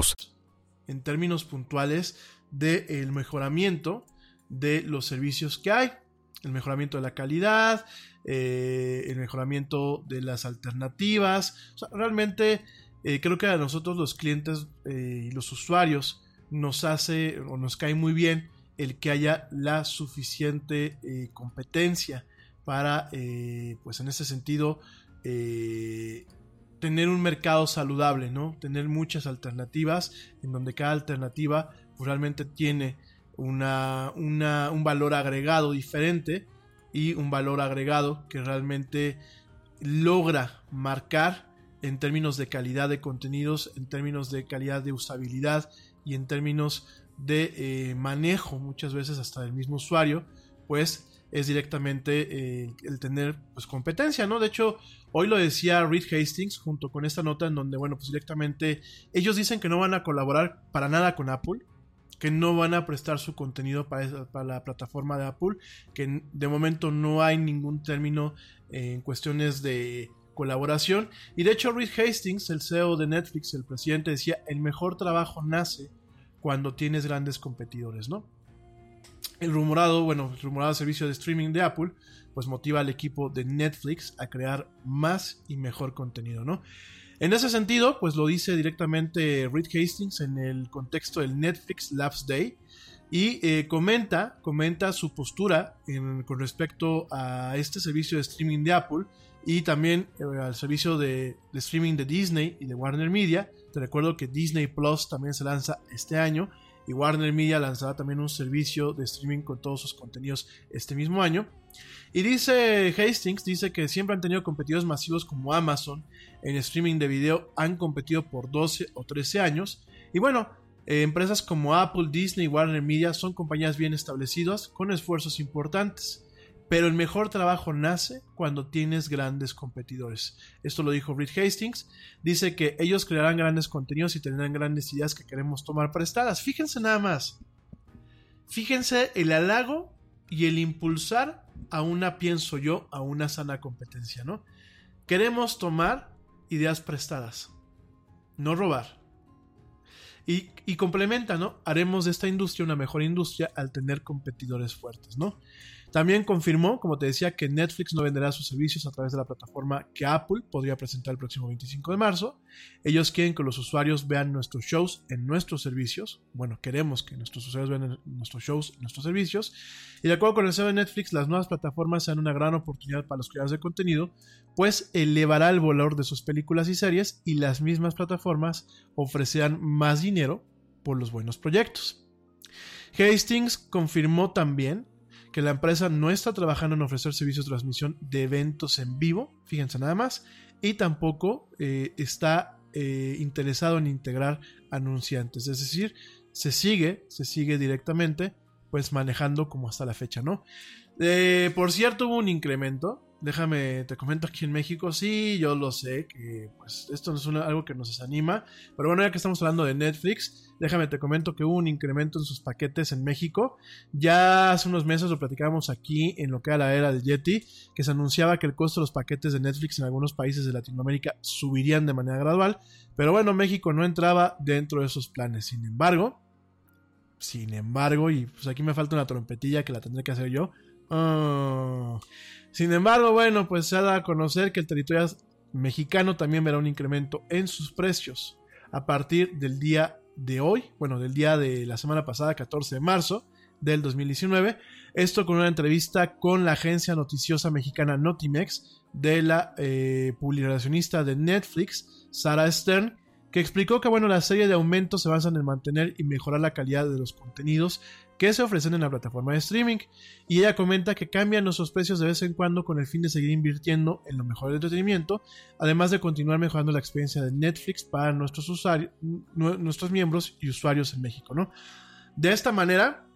en términos puntuales del mejoramiento de los servicios que hay, el mejoramiento de la calidad, eh, el mejoramiento de las alternativas. realmente eh, creo que a nosotros los clientes eh, y los usuarios nos hace o nos cae muy bien el que haya la suficiente competencia para, pues en ese sentido, tener un mercado saludable, ¿no? Tener muchas alternativas en donde cada alternativa pues, realmente tiene una, un valor agregado diferente y un valor agregado que realmente logra marcar en términos de calidad de contenidos, en términos de calidad de usabilidad y en términos de eh, manejo muchas veces hasta del mismo usuario, pues es directamente eh, el tener pues competencia, ¿no? De hecho, hoy lo decía Reed Hastings junto con esta nota en donde, bueno, pues directamente ellos dicen que no van a colaborar para nada con Apple, que no van a prestar su contenido para, para la plataforma de Apple, que de momento no hay ningún término en cuestiones de colaboración. Y de hecho, Reed Hastings, el CEO de Netflix, el presidente, decía, el mejor trabajo nace cuando tienes grandes competidores, ¿no? El rumorado, bueno, el rumorado servicio de streaming de Apple, pues motiva al equipo de Netflix a crear más y mejor contenido, ¿no? En ese sentido, pues lo dice directamente Reed Hastings en el contexto del Netflix Labs Day y eh, comenta, comenta su postura con respecto a este servicio de streaming de Apple y también eh, al servicio de, de, streaming de Disney y de Warner Media. Te recuerdo que Disney Plus también se lanza este año y Warner Media lanzará también un servicio de streaming con todos sus contenidos este mismo año. Y dice Hastings, dice que siempre han tenido competidores masivos como Amazon en streaming de video, han competido por 12 o 13 años. Y bueno, eh, empresas como Apple, Disney Warner Media son compañías bien establecidas con esfuerzos importantes. Pero el mejor trabajo nace cuando tienes grandes competidores. Esto lo dijo Reed Hastings. Dice que ellos crearán grandes contenidos y tendrán grandes ideas que queremos tomar prestadas. Fíjense nada más. Fíjense el halago y el impulsar a una, pienso yo, a una sana competencia, ¿no? Queremos tomar ideas prestadas, no robar. Y, y, complementa, ¿no? Haremos de esta industria una mejor industria al tener competidores fuertes, ¿no? También confirmó, como te decía, que Netflix no venderá sus servicios a través de la plataforma que Apple podría presentar el próximo 25 de marzo. Ellos quieren que los usuarios vean nuestros shows en nuestros servicios. Bueno, queremos que nuestros usuarios vean nuestros shows en nuestros servicios. Y de acuerdo con el CEO de Netflix, las nuevas plataformas sean una gran oportunidad para los creadores de contenido, pues elevará el valor de sus películas y series y las mismas plataformas ofrecerán más dinero por los buenos proyectos. Hastings confirmó también que la empresa no está trabajando en ofrecer servicios de transmisión de eventos en vivo, fíjense nada más, y tampoco eh, está eh, interesado en integrar anunciantes, es decir, se sigue, se sigue directamente, pues manejando como hasta la fecha, ¿no? Eh, por cierto, hubo un incremento Déjame, te comento aquí en México, sí, yo lo sé, que pues esto no es algo que nos desanima, pero bueno, ya que estamos hablando de Netflix, déjame, te comento que hubo un incremento en sus paquetes en México. Ya hace unos meses lo platicábamos aquí en lo que era la era del Yeti, que se anunciaba que el costo de los paquetes de Netflix en algunos países de Latinoamérica subirían de manera gradual, pero bueno, México no entraba dentro de esos planes. Sin embargo, sin embargo, y pues aquí me falta una trompetilla que la tendré que hacer yo. Ah, sin embargo, bueno, pues se ha dado a conocer que el territorio mexicano también verá un incremento en sus precios a partir del día de hoy, bueno, del día de la semana pasada, 14 de marzo del 2019. Esto con una entrevista con la agencia noticiosa mexicana Notimex de la eh, publicacionista de Netflix, Sarah Stern, que explicó que bueno, la serie de aumentos se basan en mantener y mejorar la calidad de los contenidos que se ofrecen en la plataforma de streaming. Y ella comenta que cambian nuestros precios de vez en cuando con el fin de seguir invirtiendo en lo mejor del entretenimiento, además de continuar mejorando la experiencia de Netflix para nuestros usuarios, nuestros miembros y usuarios en México, ¿no? De esta manera,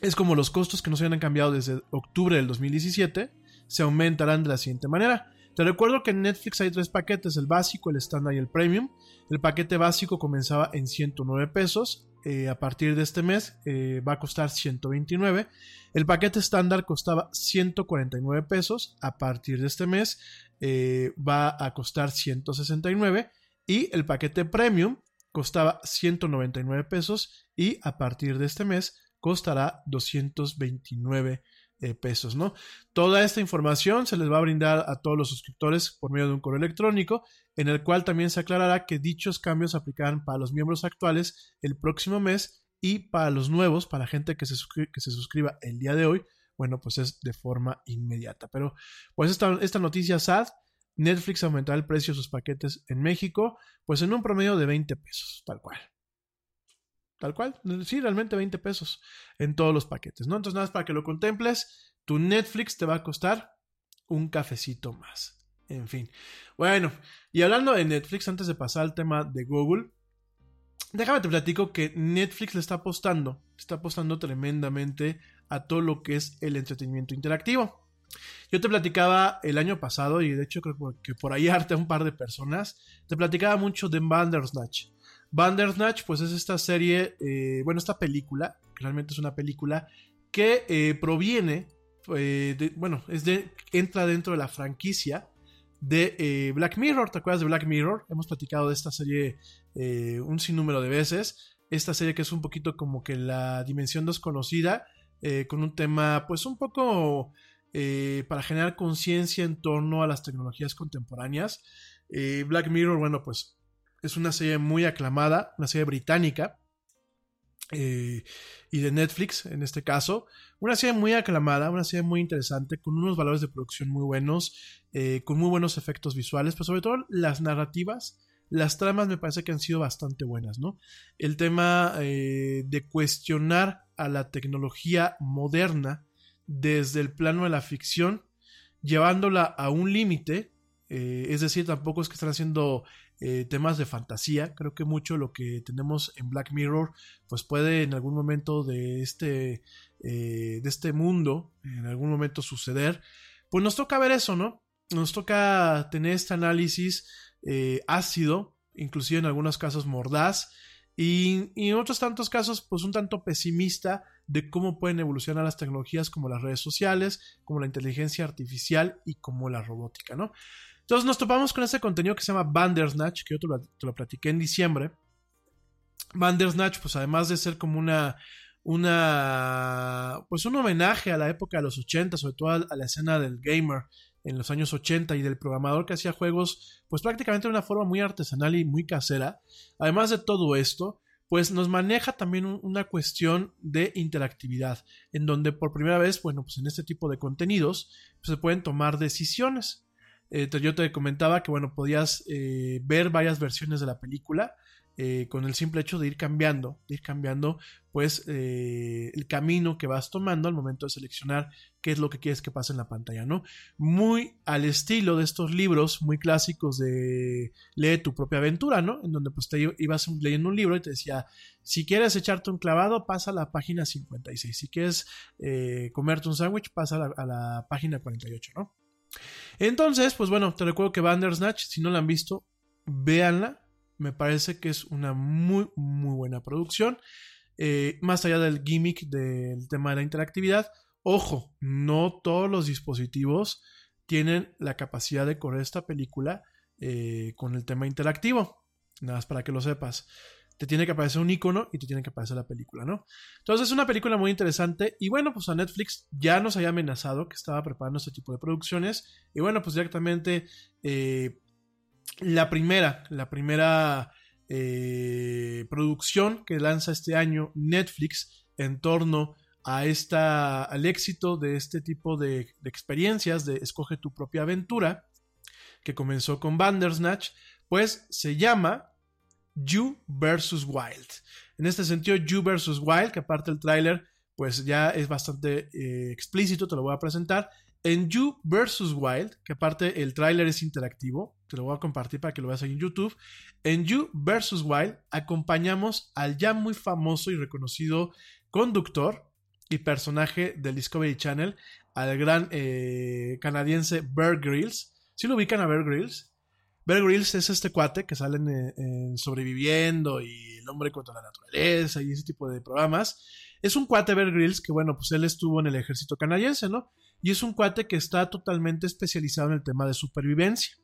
es como los costos que no se habían cambiado desde octubre del 2017 se aumentarán de la siguiente manera. Te recuerdo que en Netflix hay tres paquetes, el básico, el estándar y el premium. El paquete básico comenzaba en 109 pesos, eh, a partir de este mes eh, va a costar 129. El paquete estándar costaba 149 pesos. A partir de este mes eh, va a costar 169. Y el paquete premium costaba 199 pesos. Y a partir de este mes costará 229 eh, pesos, ¿no? Toda esta información se les va a brindar a todos los suscriptores por medio de un correo electrónico, en el cual también se aclarará que dichos cambios aplicarán para los miembros actuales el próximo mes y para los nuevos, para la gente que se, que se suscriba el día de hoy, bueno, pues es de forma inmediata. Pero, pues esta, esta noticia sad, Netflix aumentará el precio de sus paquetes en México, pues en un promedio de 20 pesos, tal cual. Tal cual. Sí, realmente 20 pesos en todos los paquetes, ¿no? Entonces, nada más para que lo contemples, tu Netflix te va a costar un cafecito más. En fin. Bueno, y hablando de Netflix, antes de pasar al tema de Google, déjame te platico que Netflix le está apostando, está apostando tremendamente a todo lo que es el entretenimiento interactivo. Yo te platicaba el año pasado, y de hecho creo que por ahí arte a un par de personas, te platicaba mucho de Bandersnatch. Bandersnatch, pues es esta serie, eh, bueno, esta película, realmente es una película que eh, proviene, eh, bueno, es de, entra dentro de la franquicia de Black Mirror. ¿Te acuerdas de Black Mirror? Hemos platicado de esta serie un sinnúmero de veces. Esta serie que es un poquito como que la dimensión desconocida, con un tema pues un poco para generar conciencia en torno a las tecnologías contemporáneas. Black Mirror, bueno, pues es una serie muy aclamada, una serie británica. Eh, y de Netflix en este caso. Una serie muy aclamada, una serie muy interesante, con unos valores de producción muy buenos, eh, con muy buenos efectos visuales, pero sobre todo las narrativas, las tramas me parece que han sido bastante buenas, ¿no? El tema eh, de cuestionar a la tecnología moderna desde el plano de la ficción, llevándola a un límite, es decir, tampoco es que están haciendo eh, temas de fantasía. Creo que mucho lo que tenemos en Black Mirror, pues puede en algún momento de este, eh, de este mundo, en algún momento suceder. Pues nos toca ver eso, ¿no? Nos toca tener este análisis eh, ácido, inclusive en algunos casos mordaz, y, y, en otros tantos casos, pues un tanto pesimista de cómo pueden evolucionar las tecnologías como las redes sociales, como la inteligencia artificial y como la robótica, ¿no? Entonces nos topamos con este contenido que se llama Bandersnatch, que yo te lo, platiqué en diciembre. Bandersnatch, pues además de ser como una, una, pues un homenaje a la época de los 80, sobre todo a, la escena del gamer en los años 80 y del programador que hacía juegos, pues prácticamente de una forma muy artesanal y muy casera. Además de todo esto, pues nos maneja también una cuestión de interactividad, en donde por primera vez, bueno, pues en este tipo de contenidos pues, se pueden tomar decisiones. Eh, yo te comentaba que, bueno, podías eh, ver varias versiones de la película eh, con el simple hecho de ir cambiando, de ir cambiando, pues, el camino que vas tomando al momento de seleccionar qué es lo que quieres que pase en la pantalla, ¿no? Muy al estilo de estos libros muy clásicos de lee tu propia aventura, ¿no? En donde pues te ibas leyendo un libro y te decía, si quieres echarte un clavado, pasa a la página 56, si quieres comerte un sándwich, pasa a la, a la página 48, ¿no? Entonces, pues bueno, te recuerdo que Bandersnatch, si no la han visto, véanla. Me parece que es una muy, muy buena producción. Eh, más allá del gimmick del tema de la interactividad, ojo, no todos los dispositivos tienen la capacidad de correr esta película eh, con el tema interactivo. Nada más para que lo sepas te tiene que aparecer un icono y te tiene que aparecer la película, ¿no? Entonces es una película muy interesante y bueno, pues a Netflix ya nos había amenazado que estaba preparando este tipo de producciones y bueno, pues directamente eh, la primera, la primera eh, producción que lanza este año Netflix en torno a esta, al éxito de este tipo de, de experiencias de escoge tu propia aventura que comenzó con Bandersnatch, pues se llama You versus Wild. En este sentido, You versus Wild, que aparte el tráiler pues ya es bastante eh, explícito, te lo voy a presentar. En You versus Wild, que aparte el tráiler es interactivo, te lo voy a compartir para que lo veas ahí en YouTube. En You versus Wild acompañamos al ya muy famoso y reconocido conductor y personaje del Discovery Channel, al gran eh, canadiense Bear Grylls. ¿Sí lo ubican a Bear Grylls? Bear Grylls es este cuate que salen en, Sobreviviendo y El hombre contra la naturaleza y ese tipo de programas. Es un cuate Bear Grylls que, bueno, pues él estuvo en el ejército canadiense, ¿no? Y es un cuate que está totalmente especializado en el tema de supervivencia.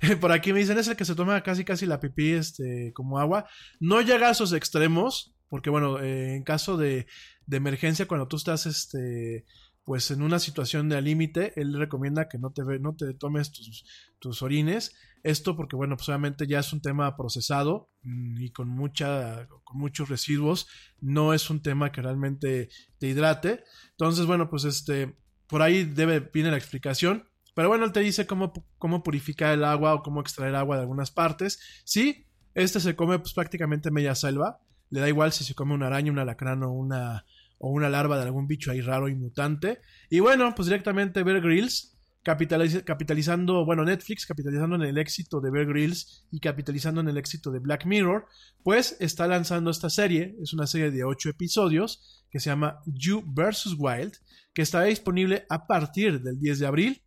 Por aquí me dicen, es el que se toma casi casi la pipí este, como agua. No llega a esos extremos, porque bueno, eh, en caso de, de, emergencia, cuando tú estás este, pues en una situación de al límite, él recomienda que no te, no te tomes tus, tus, orines. Esto porque, bueno, pues obviamente ya es un tema procesado mm, y con, mucha, con muchos residuos. No es un tema que realmente te hidrate. Entonces, bueno, pues este, por ahí debe, viene la explicación. Pero bueno, él te dice cómo, cómo purificar el agua o cómo extraer agua de algunas partes. Sí, este se come pues prácticamente media selva. Le da igual si se come una araña, un alacrán o una o una larva de algún bicho ahí raro y mutante. Y bueno, pues directamente Bear Grylls, capitalizando, bueno, Netflix, capitalizando en el éxito de Bear Grylls y capitalizando en el éxito de Black Mirror, pues está lanzando esta serie, es una serie de ocho episodios que se llama You vs. Wild, que estará disponible a partir del 10 de abril,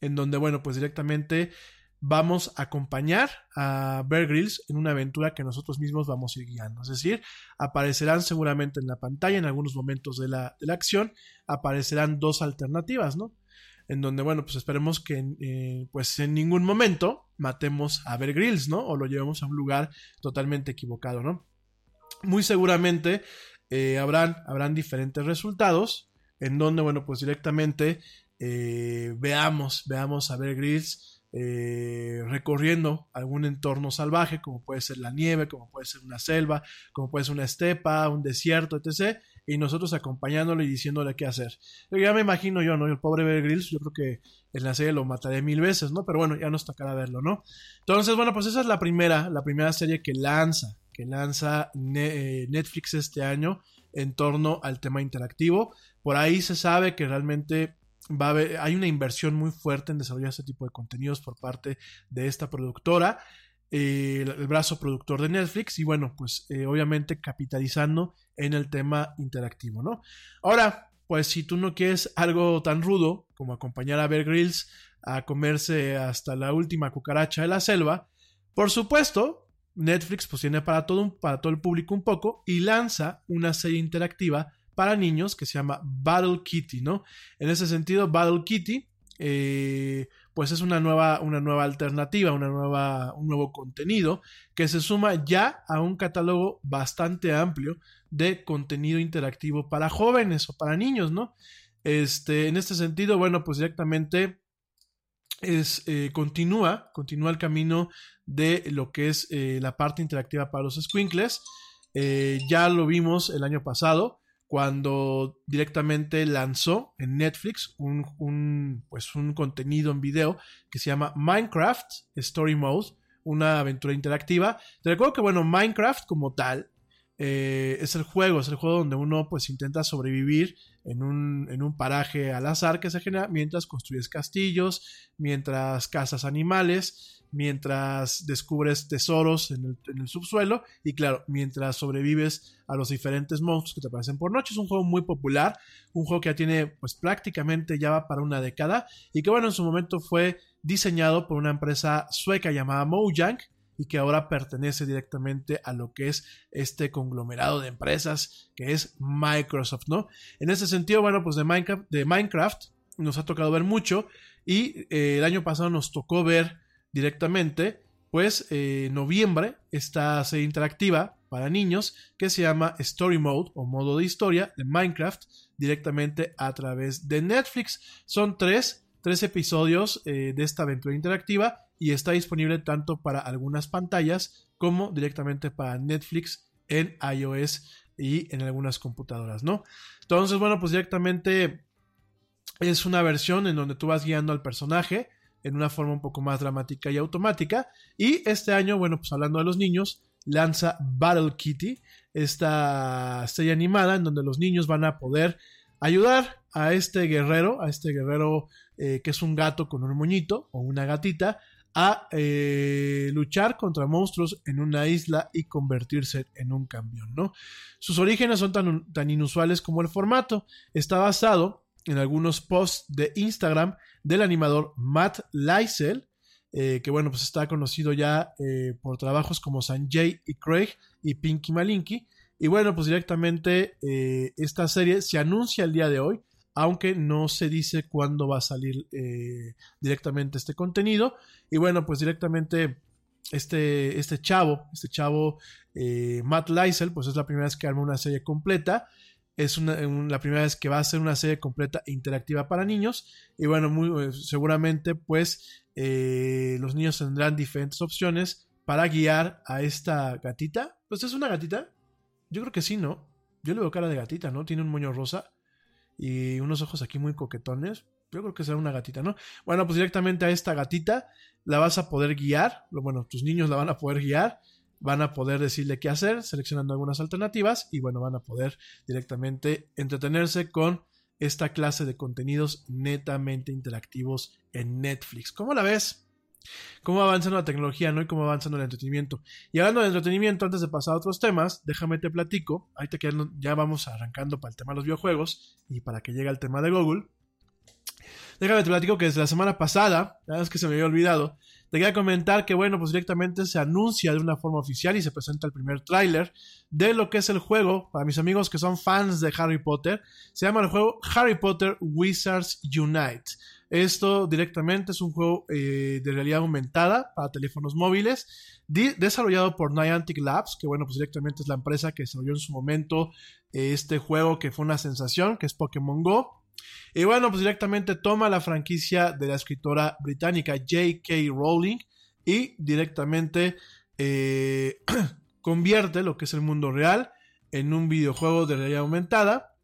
en donde, bueno, pues directamente vamos a acompañar a Bear Grylls en una aventura que nosotros mismos vamos a ir guiando. Es decir, aparecerán seguramente en la pantalla en algunos momentos de la, de la acción, aparecerán dos alternativas, ¿no? En donde, bueno, pues esperemos que eh, pues en ningún momento matemos a Bear Grylls, ¿no? O lo llevemos a un lugar totalmente equivocado, ¿no? Muy seguramente eh, habrán, habrán diferentes resultados en donde, bueno, pues directamente eh, veamos, veamos a Bear Grylls eh, recorriendo algún entorno salvaje, como puede ser la nieve, como puede ser una selva, como puede ser una estepa, un desierto, etc. Y nosotros acompañándole y diciéndole qué hacer. Yo ya me imagino yo, ¿no? El pobre Bear Grylls, yo creo que en la serie lo mataré mil veces, ¿no? Pero bueno, ya nos tocará verlo, ¿no? Entonces, bueno, pues esa es la primera, la primera serie que lanza, que lanza eh, Netflix este año en torno al tema interactivo. Por ahí se sabe que realmente va a haber, hay una inversión muy fuerte en desarrollar este tipo de contenidos por parte de esta productora, eh, el, brazo productor de Netflix, y bueno, pues eh, obviamente capitalizando en el tema interactivo, ¿no? Ahora, pues si tú no quieres algo tan rudo como acompañar a Bear Grylls a comerse hasta la última cucaracha de la selva, por supuesto, Netflix pues tiene para todo, para todo el público un poco y lanza una serie interactiva para niños que se llama Battle Kitty, ¿no? En ese sentido, Battle Kitty, eh, pues es una nueva, una nueva alternativa, una nueva, un nuevo contenido que se suma ya a un catálogo bastante amplio de contenido interactivo para jóvenes o para niños, ¿no? Este, en este sentido, bueno, pues directamente es, eh, continúa, continúa el camino de lo que es eh, la parte interactiva para los squinkles. ya lo vimos el año pasado cuando directamente lanzó en Netflix un, pues un contenido en video que se llama Minecraft Story Mode, una aventura interactiva. Te recuerdo que, bueno, Minecraft como tal eh, es el juego, es el juego donde uno pues intenta sobrevivir en un, en un paraje al azar que se genera mientras construyes castillos, mientras cazas animales mientras descubres tesoros en el, subsuelo y claro, mientras sobrevives a los diferentes monstruos que te aparecen por noche. Es un juego muy popular, un juego que ya tiene pues prácticamente ya va para una década y que bueno, en su momento fue diseñado por una empresa sueca llamada Mojang y que ahora pertenece directamente a lo que es este conglomerado de empresas que es Microsoft, ¿no? En ese sentido, bueno, pues de Minecraft, de Minecraft nos ha tocado ver mucho y eh, el año pasado nos tocó ver directamente, pues eh, noviembre, esta serie interactiva para niños que se llama Story Mode o modo de historia de Minecraft directamente a través de Netflix. Son tres, tres episodios eh, de esta aventura interactiva y está disponible tanto para algunas pantallas como directamente para Netflix en iOS y en algunas computadoras, ¿no? Entonces, bueno, pues directamente es una versión en donde tú vas guiando al personaje en una forma un poco más dramática y automática. Y este año, bueno, pues hablando de los niños, lanza Battle Kitty, esta serie animada en donde los niños van a poder ayudar a este guerrero, a este guerrero eh, que es un gato con un moñito o una gatita, a eh, luchar contra monstruos en una isla y convertirse en un camión, ¿no? Sus orígenes son tan, tan inusuales como el formato. Está basado en algunos posts de Instagram del animador Matt Lysel, eh, que bueno, pues está conocido ya eh, por trabajos como Sanjay y Craig y Pinky Malinky. Y bueno, pues directamente eh, esta serie se anuncia el día de hoy, aunque no se dice cuándo va a salir directamente este contenido. Y bueno, pues directamente este, este chavo, este chavo Matt Lysel, pues es la primera vez que arma una serie completa es la primera vez que va a ser una serie completa e interactiva para niños. Y bueno, muy, eh, seguramente pues eh, los niños tendrán diferentes opciones para guiar a esta gatita. Pues es una gatita. Yo creo que sí, ¿no? Yo le veo cara de gatita, ¿no? Tiene un moño rosa y unos ojos aquí muy coquetones. Yo creo que será una gatita, ¿no? Bueno, pues directamente a esta gatita la vas a poder guiar. Bueno, tus niños la van a poder guiar van a poder decirle qué hacer, seleccionando algunas alternativas y bueno, van a poder directamente entretenerse con esta clase de contenidos netamente interactivos en Netflix. ¿Cómo la ves? ¿Cómo va avanzando la tecnología, no? Y cómo va avanzando el entretenimiento. Y hablando de entretenimiento, antes de pasar a otros temas, déjame te platico. Ahí te ya vamos arrancando para el tema de los videojuegos y para que llegue el tema de Google. Déjame te platico que desde la semana pasada, la es que se me había olvidado, te quería comentar que, bueno, pues directamente se anuncia de una forma oficial y se presenta el primer tráiler de lo que es el juego. Para mis amigos que son fans de Harry Potter, se llama el juego Harry Potter Wizards Unite. Esto directamente es un juego eh, de realidad aumentada para teléfonos móviles, desarrollado por Niantic Labs, que bueno, pues directamente es la empresa que desarrolló en su momento eh, este juego que fue una sensación, que es Pokémon Go. Y bueno, pues directamente toma la franquicia de la escritora británica J.K. Rowling y directamente eh, convierte lo que es el mundo real en un videojuego de realidad aumentada,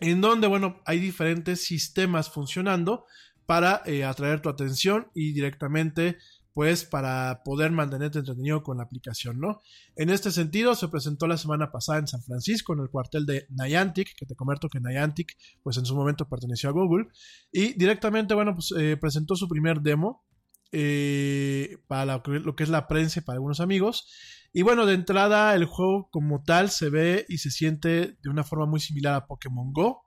en donde, bueno, hay diferentes sistemas funcionando para eh, atraer tu atención y directamente pues para poder mantenerte entretenido con la aplicación, ¿no? En este sentido, se presentó la semana pasada en San Francisco, en el cuartel de Niantic, que te comento que Niantic, pues en su momento perteneció a Google, y directamente, bueno, pues eh, presentó su primer demo eh, para lo que, es la prensa para algunos amigos, y bueno, de entrada el juego como tal se ve y se siente de una forma muy similar a Pokémon Go,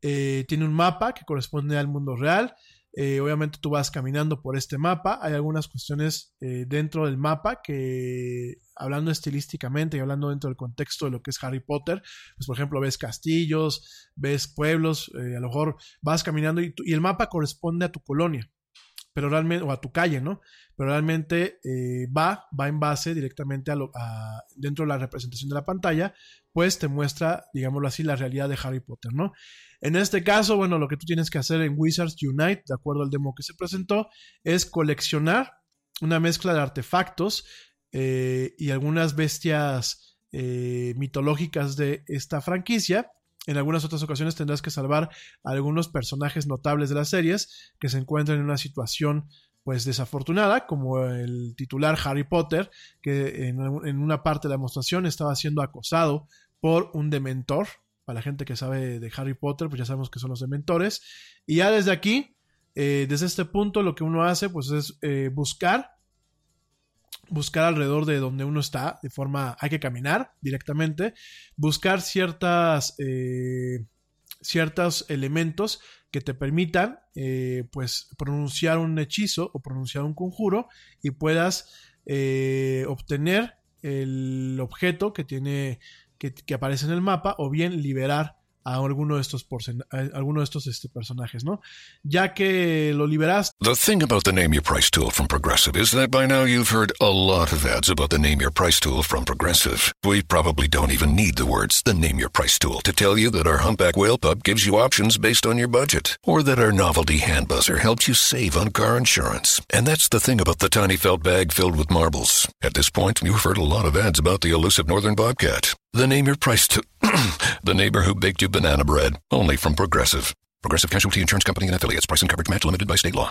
eh, tiene un mapa que corresponde al mundo real, eh, obviamente tú vas caminando por este mapa. Hay algunas cuestiones eh, dentro del mapa que, hablando estilísticamente y hablando dentro del contexto de lo que es Harry Potter, pues por ejemplo ves castillos, ves pueblos, eh, a lo mejor vas caminando y, y, el mapa corresponde a tu colonia, pero realmente, o a tu calle, ¿no? pero realmente eh, va, va en base directamente a, lo, dentro de la representación de la pantalla, pues te muestra, digámoslo así, la realidad de Harry Potter, ¿no? En este caso, bueno, lo que tú tienes que hacer en Wizards Unite, de acuerdo al demo que se presentó, es coleccionar una mezcla de artefactos eh, y algunas bestias eh, mitológicas de esta franquicia. En algunas otras ocasiones tendrás que salvar a algunos personajes notables de las series que se encuentran en una situación pues desafortunada, como el titular Harry Potter, que en, una parte de la demostración estaba siendo acosado por un dementor. Para la gente que sabe de Harry Potter, pues ya sabemos que son los dementores. Y ya desde aquí, eh, desde este punto, lo que uno hace, pues es eh, buscar, buscar alrededor de donde uno está, de forma, hay que caminar directamente, buscar ciertas, eh, ciertos elementos que te permitan eh, pues pronunciar un hechizo o pronunciar un conjuro y puedas eh, obtener el objeto que tiene que, que, aparece en el mapa o bien liberar a alguno de estos, alguno de estos este, personajes, ¿no? Ya que lo liberaste. The thing about the Name Your Price tool from Progressive is that by now you've heard a lot of ads about the Name Your Price tool from Progressive. We probably don't even need the words the Name Your Price tool to tell you that our Humpback Whale Pup gives you options based on your budget, or that our novelty hand buzzer helps you save on car insurance. And that's the thing about the tiny felt bag filled with marbles. At this point, you've heard a lot of ads about the elusive northern bobcat. The name your price to the neighbor who baked you banana bread, only from Progressive. Progressive Casualty Insurance Company and affiliates. Price and coverage match limited by state law.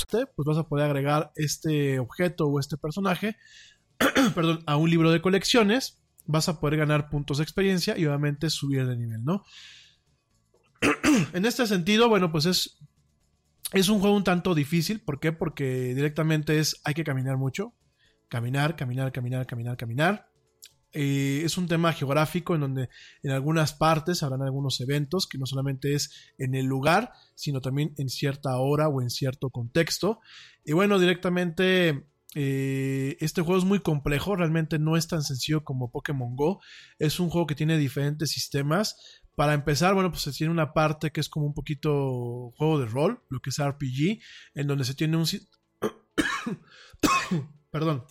pues vas a poder agregar este objeto o este personaje perdón, a un libro de colecciones. Vas a poder ganar puntos de experiencia y obviamente subir de nivel, ¿no? en este sentido, bueno, pues es, es un juego un tanto difícil. ¿Por qué? Porque directamente es, hay que caminar mucho. Caminar, caminar, caminar, caminar, caminar. Eh, es un tema geográfico en donde en algunas partes habrán algunos eventos que no solamente es en el lugar, sino también en cierta hora o en cierto contexto. Y bueno, directamente eh, este juego es muy complejo, realmente no es tan sencillo como Pokémon Go. Es un juego que tiene diferentes sistemas. Para empezar, bueno, pues se tiene una parte que es como un poquito juego de rol, lo que es RPG, en donde se tiene un... Perdón.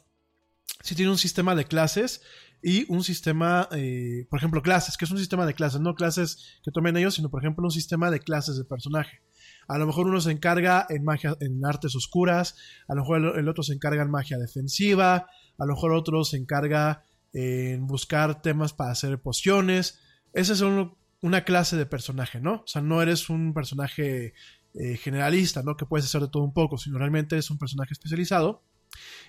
Se tiene un sistema de clases y un sistema, eh, por ejemplo, clases, que es un sistema de clases, no clases que tomen ellos, sino por ejemplo un sistema de clases de personaje. A lo mejor uno se encarga en magia, en artes oscuras, a lo mejor el, otro se encarga en magia defensiva, a lo mejor otro se encarga en buscar temas para hacer pociones. Esa es una clase de personaje, ¿no? O sea, no eres un personaje eh, generalista, ¿no? Que puedes hacer de todo un poco, sino realmente es un personaje especializado.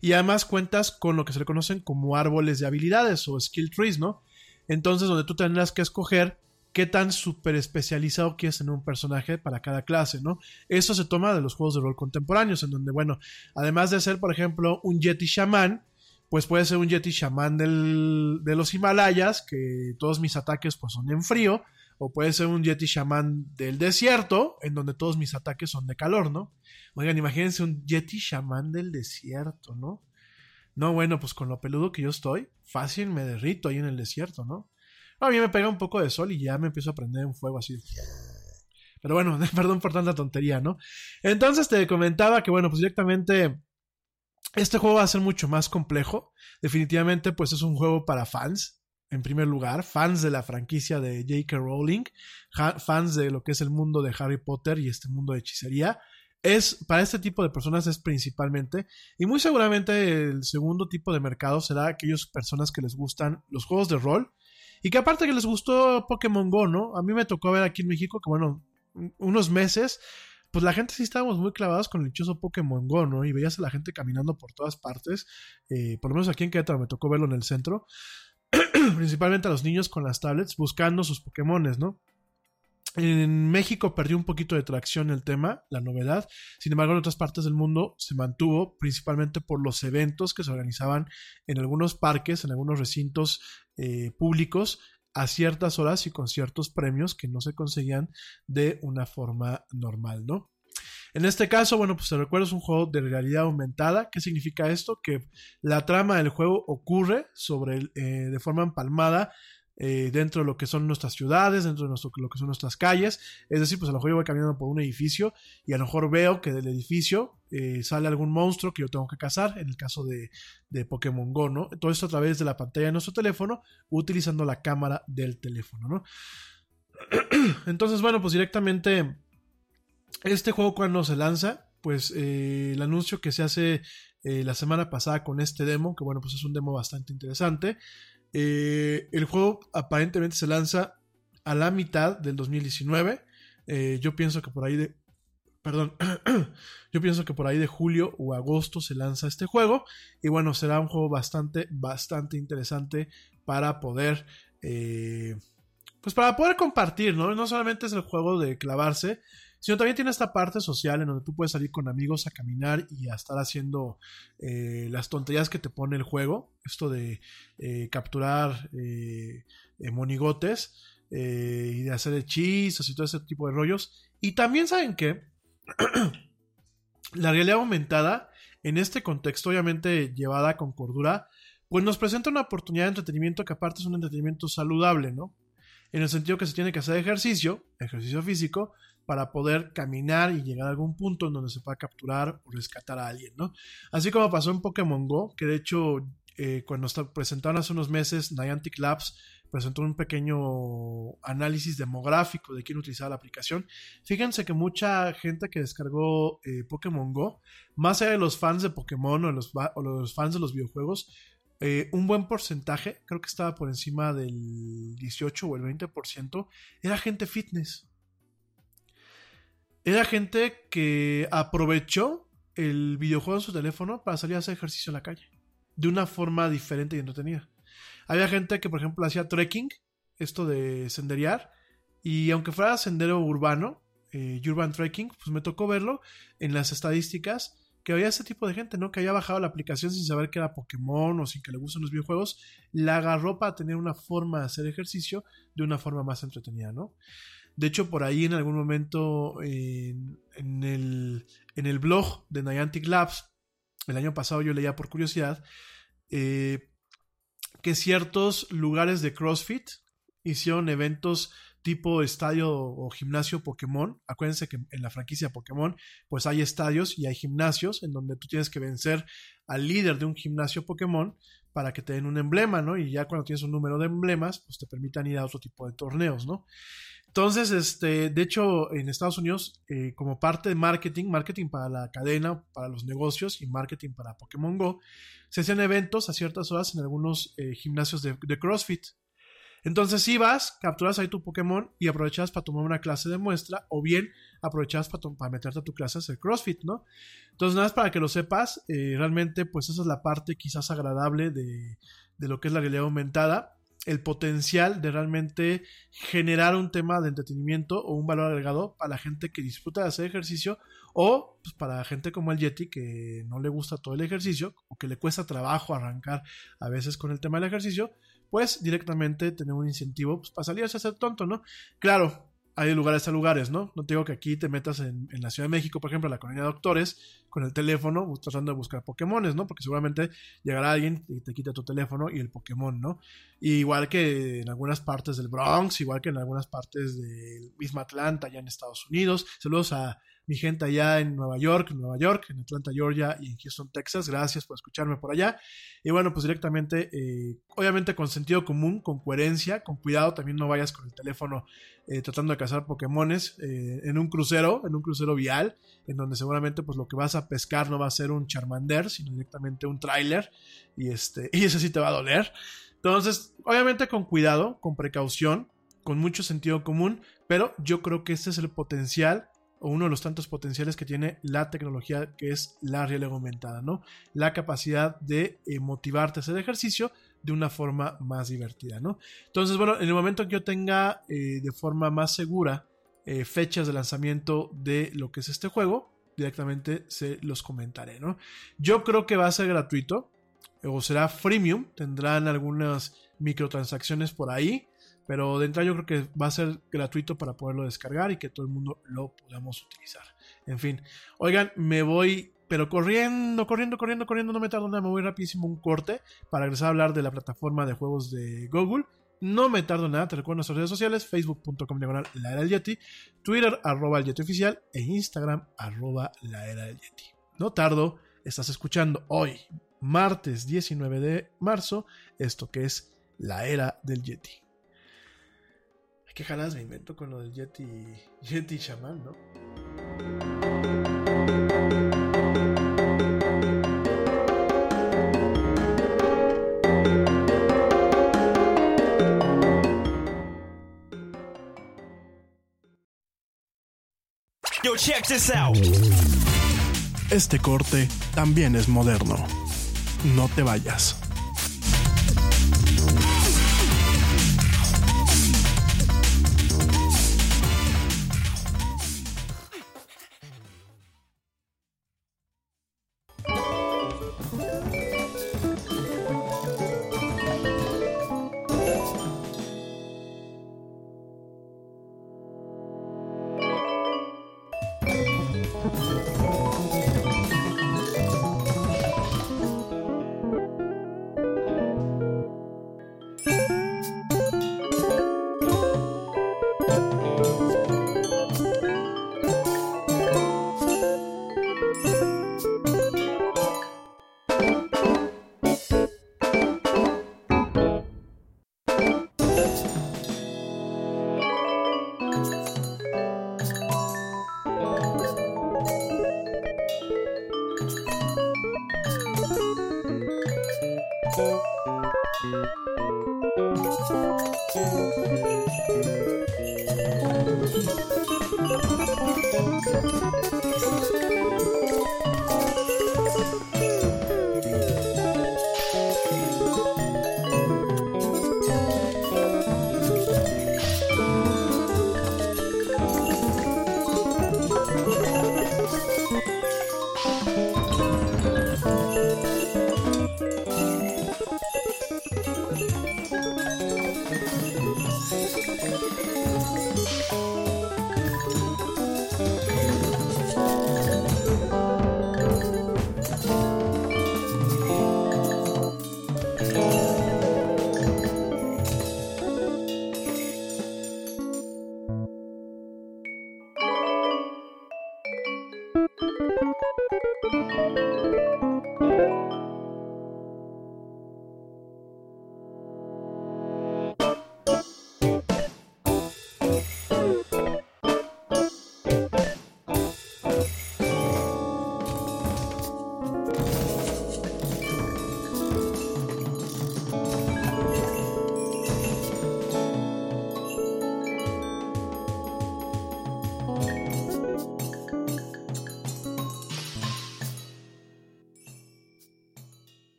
Y además cuentas con lo que se le conocen como árboles de habilidades o skill trees, ¿no? Entonces, donde tú tendrás que escoger qué tan súper especializado quieres en un personaje para cada clase, ¿no? Eso se toma de los juegos de rol contemporáneos, en donde, bueno, además de ser, por ejemplo, un Yeti Shaman, pues puede ser un Yeti Shaman de los Himalayas, que todos mis ataques pues son en frío, o puede ser un Yeti Shaman del desierto, en donde todos mis ataques son de calor, ¿no? Oigan, imagínense un Yeti Shaman del desierto, ¿no? No, bueno, pues con lo peludo que yo estoy, fácil me derrito ahí en el desierto, ¿no? A mí me pega un poco de sol y ya me empiezo a prender un fuego así. Pero bueno, perdón por tanta tontería, ¿no? Entonces te comentaba que, bueno, pues directamente este juego va a ser mucho más complejo. Definitivamente, pues es un juego para fans en primer lugar, fans de la franquicia de J.K. Rowling, fans de lo que es el mundo de Harry Potter y este mundo de hechicería. Es, para este tipo de personas es principalmente, y muy seguramente el segundo tipo de mercado será aquellas personas que les gustan los juegos de rol y que aparte que les gustó Pokémon Go, ¿no? A mí me tocó ver aquí en México que, bueno, unos meses, pues la gente sí estábamos muy clavados con el dichoso Pokémon Go, ¿no? Y veías a la gente caminando por todas partes, eh, por lo menos aquí en Querétaro me tocó verlo en el centro. principalmente a los niños con las tablets buscando sus Pokémones, ¿no? En México perdió un poquito de tracción el tema, la novedad. Sin embargo, en otras partes del mundo se mantuvo principalmente por los eventos que se organizaban en algunos parques, en algunos recintos eh, públicos a ciertas horas y con ciertos premios que no se conseguían de una forma normal, ¿no? En este caso, bueno, pues te recuerdo, es un juego de realidad aumentada. ¿Qué significa esto? Que la trama del juego ocurre sobre, eh, de forma empalmada eh, dentro de lo que son nuestras ciudades, dentro de lo que son nuestras calles. Es decir, pues a lo mejor yo voy caminando por un edificio y a lo mejor veo que del edificio eh, sale algún monstruo que yo tengo que cazar, en el caso de, de, Pokémon Go, ¿no? Todo esto a través de la pantalla de nuestro teléfono, utilizando la cámara del teléfono, ¿no? Entonces, bueno, pues directamente este juego cuando se lanza, pues eh, el anuncio que se hace la semana pasada con este demo, que bueno, pues es un demo bastante interesante. Eh, el juego aparentemente se lanza a la mitad del 2019. yo pienso que por ahí de... Perdón, yo pienso que por ahí de julio o agosto se lanza este juego. Y bueno, será un juego bastante, bastante interesante para poder... pues para poder compartir, ¿no? No solamente es el juego de clavarse, sino también tiene esta parte social en donde tú puedes salir con amigos a caminar y a estar haciendo eh, las tonterías que te pone el juego, esto de eh, capturar eh, monigotes y de hacer hechizos y todo ese tipo de rollos. Y también saben que la realidad aumentada, en este contexto obviamente llevada con cordura, pues nos presenta una oportunidad de entretenimiento que aparte es un entretenimiento saludable, ¿no? En el sentido que se tiene que hacer ejercicio, ejercicio físico, para poder caminar y llegar a algún punto en donde se pueda capturar o rescatar a alguien, ¿no? Así como pasó en Pokémon Go, que de hecho eh, cuando presentaron hace unos meses Niantic Labs presentó un pequeño análisis demográfico de quién utilizaba la aplicación. Fíjense que mucha gente que descargó eh, Pokémon Go, más allá de los fans de Pokémon o los, los fans de los videojuegos, eh, un buen porcentaje, creo que estaba por encima del 18 o el 20%, era gente fitness. Era gente que aprovechó el videojuego en su teléfono para salir a hacer ejercicio en la calle. De una forma diferente y entretenida. Había gente que, por ejemplo, hacía trekking, esto de senderear. Y aunque fuera sendero urbano, eh, urban trekking, pues me tocó verlo en las estadísticas que había ese tipo de gente, ¿no? Que había bajado la aplicación sin saber que era Pokémon o sin que le gusten los videojuegos, la agarró para tener una forma de hacer ejercicio de una forma más entretenida, ¿no? De hecho, por ahí en algún momento en, el, blog de Niantic Labs, el año pasado yo leía por curiosidad, eh, que ciertos lugares de CrossFit hicieron eventos tipo estadio o gimnasio Pokémon. Acuérdense que en la franquicia Pokémon pues hay estadios y hay gimnasios en donde tú tienes que vencer al líder de un gimnasio Pokémon para que te den un emblema, ¿no? Y ya cuando tienes un número de emblemas, pues te permitan ir a otro tipo de torneos, ¿no? Entonces, este, de hecho, en Estados Unidos, eh, como parte de marketing, marketing para la cadena, para los negocios y marketing para Pokémon Go, se hacían eventos a ciertas horas en algunos eh, gimnasios de, CrossFit. Entonces ibas, capturas ahí tu Pokémon y aprovechabas para tomar una clase de muestra o bien aprovechabas para, meterte a tu clase de CrossFit, ¿no? Entonces nada más para que lo sepas, eh, realmente pues esa es la parte quizás agradable de, de lo que es la realidad aumentada el potencial de realmente generar un tema de entretenimiento o un valor agregado para la gente que disfruta de hacer ejercicio o pues, para gente como el Yeti que no le gusta todo el ejercicio o que le cuesta trabajo arrancar a veces con el tema del ejercicio, pues directamente tener un incentivo pues, para salirse a ser tonto, ¿no? Claro, hay lugares a lugares, ¿no? No te digo que aquí te metas en, la Ciudad de México, por ejemplo, en la colonia de doctores, con el teléfono, tratando de buscar Pokémones, ¿no? Porque seguramente llegará alguien y te quita tu teléfono y el Pokémon, ¿no? igual que en algunas partes del Bronx, igual que en algunas partes del mismo Atlanta, allá en Estados Unidos. Saludos a mi gente allá en Nueva York, Nueva York, en Atlanta, Georgia y en Houston, Texas. Gracias por escucharme por allá. Y bueno, pues directamente, eh, obviamente con sentido común, con coherencia, con cuidado, también no vayas con el teléfono eh, tratando de cazar Pokémones eh, en un crucero, en un crucero vial, en donde seguramente pues lo que vas a pescar no va a ser un Charmander, sino directamente un trailer. Y, este, y eso sí te va a doler. Entonces, obviamente con cuidado, con precaución, con mucho sentido común, pero yo creo que este es el potencial o uno de los tantos potenciales que tiene la tecnología que es la realidad aumentada, ¿no? La capacidad de eh, motivarte a hacer ejercicio de una forma más divertida, ¿no? Entonces, bueno, en el momento que yo tenga eh, de forma más segura eh, fechas de lanzamiento de lo que es este juego, directamente se los comentaré, ¿no? Yo creo que va a ser gratuito o será freemium, tendrán algunas microtransacciones por ahí, pero de entrada yo creo que va a ser gratuito para poderlo descargar y que todo el mundo lo podamos utilizar. En fin, oigan, me voy, pero corriendo, corriendo, corriendo, corriendo, no me tardo nada, me voy rapidísimo un corte para regresar a hablar de la plataforma de juegos de Google. No me tardo nada, te recuerdo nuestras redes sociales, facebook.com diagonal la era del Yeti, Twitter arroba el Yeti oficial e Instagram arroba la era del Yeti. No tardo, estás escuchando hoy, martes 19 de marzo, esto que es la era del Yeti. ¿Qué jalas me invento con lo del Yeti, Yeti Shaman, no? Yo, check this out. Este corte también es moderno. No te vayas.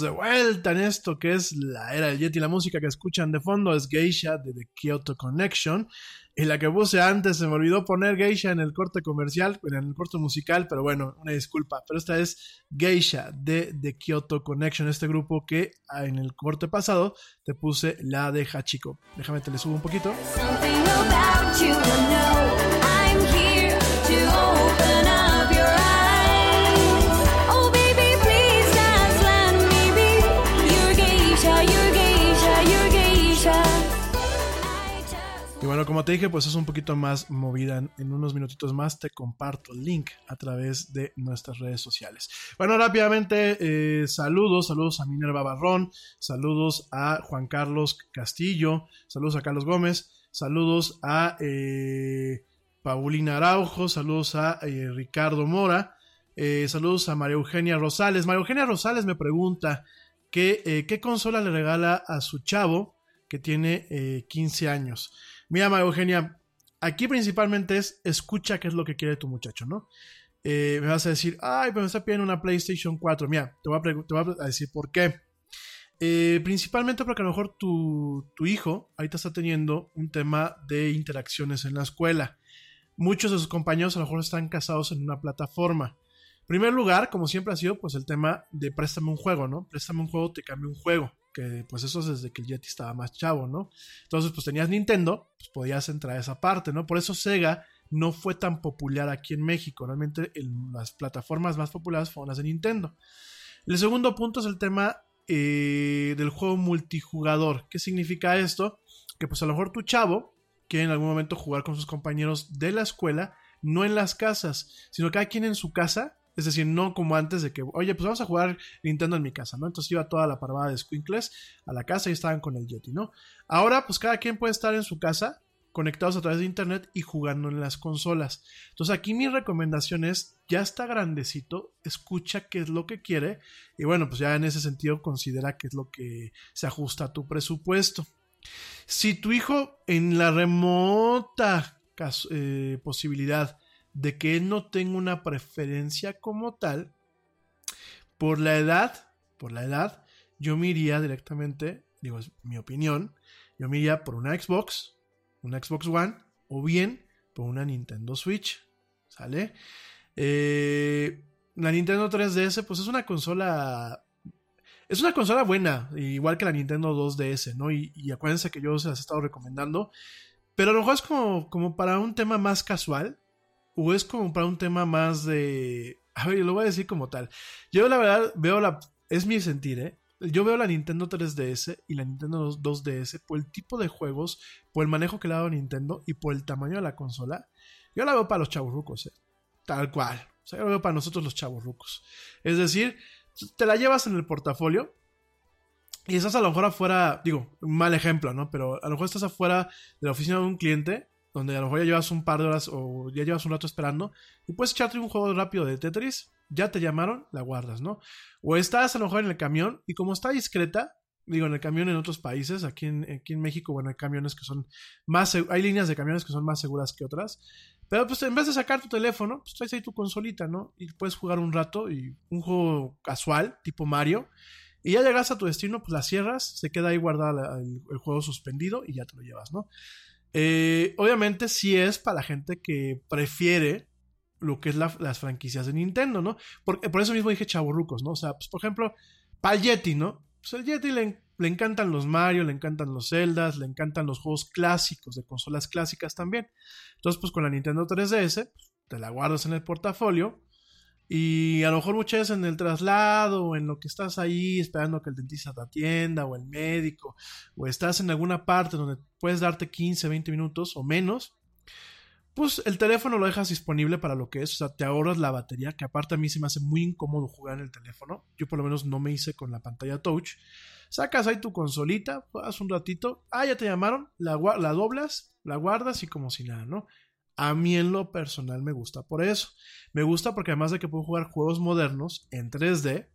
De vuelta en esto que es la era del Yeti. La música que escuchan de fondo es Geisha de The Kyoto Connection. Y la que puse antes se me olvidó poner Geisha en el corte comercial, en el corte musical, pero bueno, una disculpa. Pero esta es Geisha de The Kyoto Connection, este grupo que ah, en el corte pasado te puse la de Hachiko. Déjame te le subo un poquito. Bueno, como te dije, pues es un poquito más movida. En, unos minutitos más te comparto el link a través de nuestras redes sociales. Bueno, rápidamente, eh, saludos, saludos a Minerva Barrón, saludos a Juan Carlos Castillo, saludos a Carlos Gómez, saludos a eh, Paulina Araujo, saludos a eh, Ricardo Mora, saludos a María Eugenia Rosales. María Eugenia Rosales me pregunta qué consola le regala a su chavo que tiene eh, 15 años. Mira, María Eugenia, aquí principalmente es escucha qué es lo que quiere tu muchacho, ¿no? Eh, me vas a decir, ay, pero me está pidiendo una PlayStation 4. Mira, te voy a, a decir por qué. Eh, principalmente porque a lo mejor tu, tu hijo ahorita está teniendo un tema de interacciones en la escuela. Muchos de sus compañeros a lo mejor están casados en una plataforma. En primer lugar, como siempre ha sido, pues el tema de préstame un juego, ¿no? Préstame un juego, te cambio un juego. Que pues eso es desde que el Yeti estaba más chavo, ¿no? Entonces, pues tenías Nintendo, pues podías entrar a esa parte, ¿no? Por eso Sega no fue tan popular aquí en México. Realmente las plataformas más populares fueron las de Nintendo. El segundo punto es el tema eh, del juego multijugador. ¿Qué significa esto? Que pues a lo mejor tu chavo quiere en algún momento jugar con sus compañeros de la escuela, no en las casas, sino cada quien en su casa. Es decir, no como antes de que, oye, pues vamos a jugar Nintendo en mi casa, ¿no? Entonces iba toda la parvada de Squinkles a la casa y estaban con el Yeti, ¿no? Ahora, pues cada quien puede estar en su casa, conectados a través de internet y jugando en las consolas. Entonces aquí mi recomendación es, ya está grandecito, escucha qué es lo que quiere y bueno, pues ya en ese sentido considera qué es lo que se ajusta a tu presupuesto. Si tu hijo en la remota eh, posibilidad de que él no tenga una preferencia como tal, por la edad, por la edad, yo me iría directamente, digo, es mi opinión, yo me iría por una Xbox, una Xbox One, o bien por una Nintendo Switch, ¿sale? Eh, la Nintendo 3DS, pues es una consola Es una consola buena, igual que la Nintendo 2DS, ¿no? Y, y acuérdense que yo se las he estado recomendando. Pero a lo mejor es como, como para un tema más casual. O es como para un tema más de. A ver, lo voy a decir como tal. Yo la verdad veo la. Es mi sentir, ¿eh? Yo veo la Nintendo 3DS y la Nintendo 2DS por el tipo de juegos, por el manejo que le ha dado Nintendo y por el tamaño de la consola. Yo la veo para los chavos rucos, ¿eh? Tal cual. O sea, yo la veo para nosotros los chavos rucos. Es decir, te la llevas en el portafolio y estás a lo mejor afuera, digo, mal ejemplo, ¿no? Pero a lo mejor estás afuera de la oficina de un cliente, donde a lo mejor ya llevas un par de horas o ya llevas un rato esperando, y puedes echarte un juego rápido de Tetris, ya te llamaron, la guardas, ¿no? O estás a lo mejor en el camión, y como está discreta, digo, en el camión en otros países, aquí en, aquí en México, bueno, hay camiones que son más, hay líneas de camiones que son más seguras que otras, pero pues en vez de sacar tu teléfono, pues traes ahí tu consolita, ¿no? Y puedes jugar un rato y un juego casual, tipo Mario, y ya llegas a tu destino, pues la cierras, se queda ahí guardada el juego suspendido y ya te lo llevas, ¿no? Eh, obviamente sí es para la gente que prefiere lo que es la- las franquicias de Nintendo, ¿no? Por, por eso mismo dije chaburrucos, ¿no? O sea, pues por ejemplo, para el Yeti, ¿no? Pues al Yeti le, le encantan los Mario, le encantan los Zeldas, le encantan los juegos clásicos, de consolas clásicas también. Entonces, pues con la Nintendo 3DS, pues, te la guardas en el portafolio y a lo mejor muchas veces en el traslado o en lo que estás ahí esperando que el dentista te atienda o el médico o estás en alguna parte donde puedes darte 15, 20 minutos o menos, pues el teléfono lo dejas disponible para lo que es, o sea, te ahorras la batería, que aparte a mí se me hace muy incómodo jugar en el teléfono, yo por lo menos no me hice con la pantalla touch, sacas ahí tu consolita, juegas un ratito, ah, ya te llamaron, la, la doblas, la guardas y como si nada, ¿no? A mí en lo personal me gusta por eso. Me gusta porque además de que puedo jugar juegos modernos en 3D,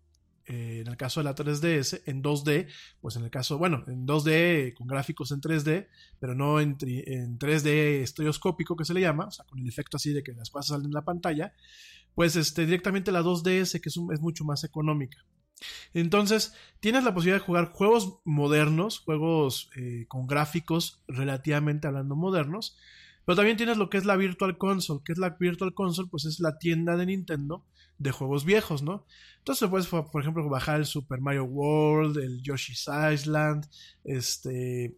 eh, en el caso de la 3DS, en 2D, pues en el caso, bueno, en 2D con gráficos en 3D, pero no en, en 3D estereoscópico que se le llama, o sea, con el efecto así de que las cosas salen en la pantalla, pues este, directamente la 2DS que es, es mucho más económica. Entonces, tienes la posibilidad de jugar juegos modernos, juegos eh, con gráficos relativamente hablando modernos, pero también tienes lo que es la Virtual Console, que es la Virtual Console, pues es la tienda de Nintendo de juegos viejos, ¿no? Entonces puedes, por ejemplo, bajar el Super Mario World, el Yoshi's Island, este,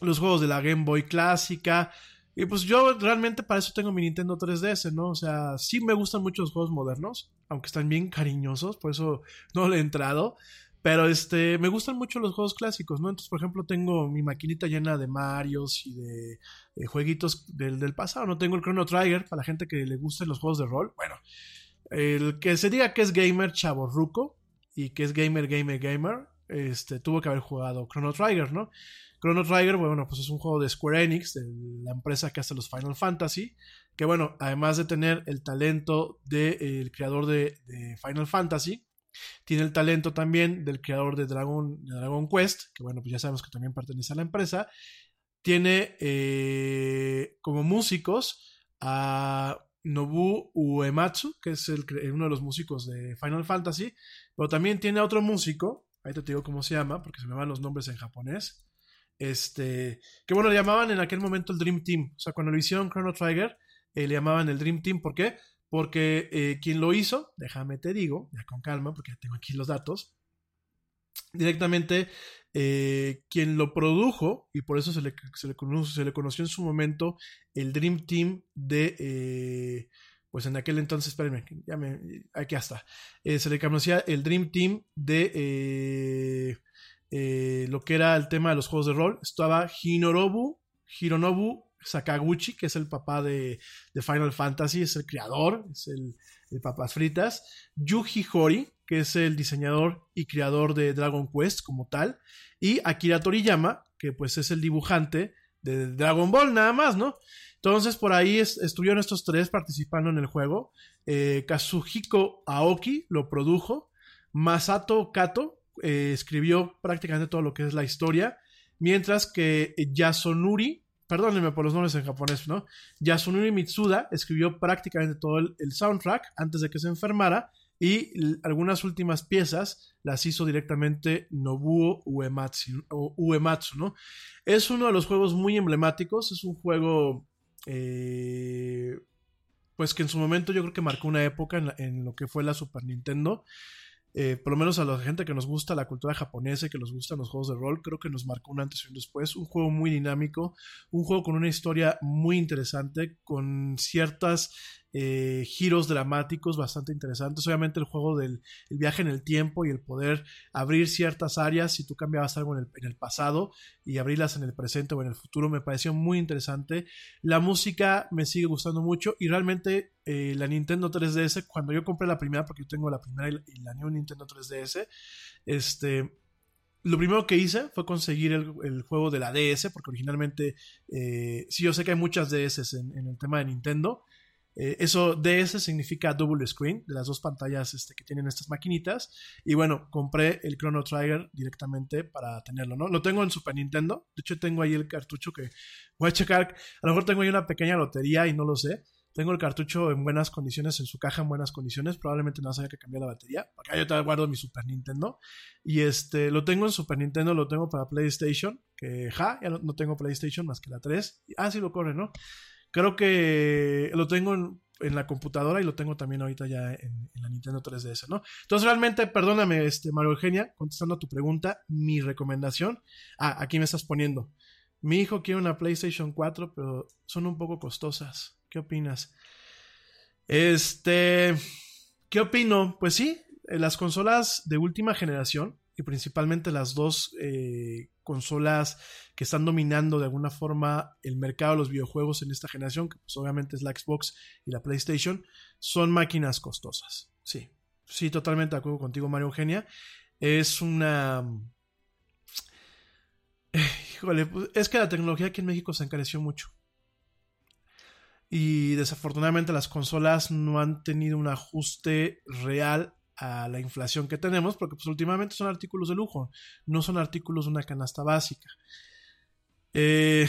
los juegos de la Game Boy clásica. Y pues yo realmente para eso tengo mi Nintendo 3DS, ¿no? O sea, sí me gustan mucho los juegos modernos, aunque están bien cariñosos, por eso no le he entrado. Pero este, me gustan mucho los juegos clásicos, ¿no? Entonces, por ejemplo, tengo mi maquinita llena de Marios y de, jueguitos del, del pasado. No tengo el Chrono Trigger para la gente que le gusten los juegos de rol. Bueno, el que se diga que es gamer chaborruco y que es gamer, gamer, gamer, este, tuvo que haber jugado Chrono Trigger, ¿no? Chrono Trigger, bueno, pues es un juego de Square Enix, de la empresa que hace los Final Fantasy, que bueno, además de tener el talento del creador de, de Final Fantasy, tiene el talento también del creador de Dragon, Quest, que bueno, pues ya sabemos que también pertenece a la empresa. Tiene eh, como músicos a Nobu Uematsu, que es el, uno de los músicos de Final Fantasy, pero también tiene a otro músico, ahí te digo cómo se llama, porque se me van los nombres en japonés, este, que bueno, le llamaban en aquel momento el Dream Team, o sea, cuando lo hicieron Chrono Trigger, eh, le llamaban el Dream Team, ¿por qué? Porque eh, quien lo hizo, déjame te digo, ya con calma, porque tengo aquí los datos, directamente eh, quien lo produjo, y por eso se le, se, le conoció en su momento el Dream Team de, eh, pues en aquel entonces, espérenme, ya me, aquí está, Eh, se le conocía el Dream Team de eh, lo que era el tema de los juegos de rol. Estaba Hinorobu, Hironobu Sakaguchi, que es el papá de, Final Fantasy, es el creador, es el, el papas fritas. Yuji Hori, que es el diseñador y creador de Dragon Quest como tal. Y Akira Toriyama, que pues es el dibujante de Dragon Ball nada más, ¿no? Entonces por ahí es- estuvieron estos tres participando en el juego. Eh, Kazuhiko Aoki lo produjo. Masato Kato eh, escribió prácticamente todo lo que es la historia. Mientras que Yasunori, perdónenme por los nombres en japonés, ¿no? Yasunori Mitsuda escribió prácticamente todo el, soundtrack antes de que se enfermara. Y algunas últimas piezas las hizo directamente Nobuo Uematsu, ¿no? Es uno de los juegos muy emblemáticos. Es un juego eh, pues que en su momento yo creo que marcó una época en lo que fue la Super Nintendo. Eh, por lo menos a la gente que nos gusta la cultura japonesa y que nos gustan los juegos de rol, creo que nos marcó un antes y un después. Un juego muy dinámico, un juego con una historia muy interesante, con ciertas eh, giros dramáticos bastante interesantes. Obviamente el juego del el viaje en el tiempo y el poder abrir ciertas áreas si tú cambiabas algo en el, pasado y abrirlas en el presente o en el futuro me pareció muy interesante. La música me sigue gustando mucho y realmente eh, la Nintendo 3DS, cuando yo compré la primera, porque yo tengo la primera y, la New Nintendo 3DS, este, lo primero que hice fue conseguir el, juego de la DS, porque originalmente, eh, sí, yo sé que hay muchas DS en el tema de Nintendo. Eh, eso DS significa double screen, de las dos pantallas este, que tienen estas maquinitas. Y bueno, compré el Chrono Trigger directamente para tenerlo, ¿no? Lo tengo en Super Nintendo. De hecho, tengo ahí el cartucho que voy a checar. A lo mejor tengo ahí una pequeña lotería y no lo sé. Tengo el cartucho en buenas condiciones, en su caja en buenas condiciones. Probablemente no haya que cambiar la batería. Acá yo te guardo mi Super Nintendo. Y este, lo tengo en Super Nintendo, lo tengo para PlayStation. Que ja, ya no, no tengo PlayStation más que la 3. Ah, sí lo corre, ¿no? Creo que lo tengo en, la computadora y lo tengo también ahorita ya en, la Nintendo 3DS, ¿no? Entonces, realmente, perdóname, este, Mario Eugenia, contestando a tu pregunta, mi recomendación. Ah, aquí me estás poniendo. Mi hijo quiere una PlayStation 4, pero son un poco costosas. ¿Qué opinas? Este. ¿Qué opino? Pues sí, las consolas de última generación y principalmente las dos eh, consolas que están dominando de alguna forma el mercado de los videojuegos en esta generación, que pues obviamente es la Xbox y la PlayStation, son máquinas costosas. Sí, sí, totalmente de acuerdo contigo, Mario Eugenia. Es una... Híjole, pues, es que la tecnología aquí en México se encareció mucho. Y desafortunadamente las consolas no han tenido un ajuste real a la inflación que tenemos, porque pues últimamente son artículos de lujo, no son artículos de una canasta básica. Eh,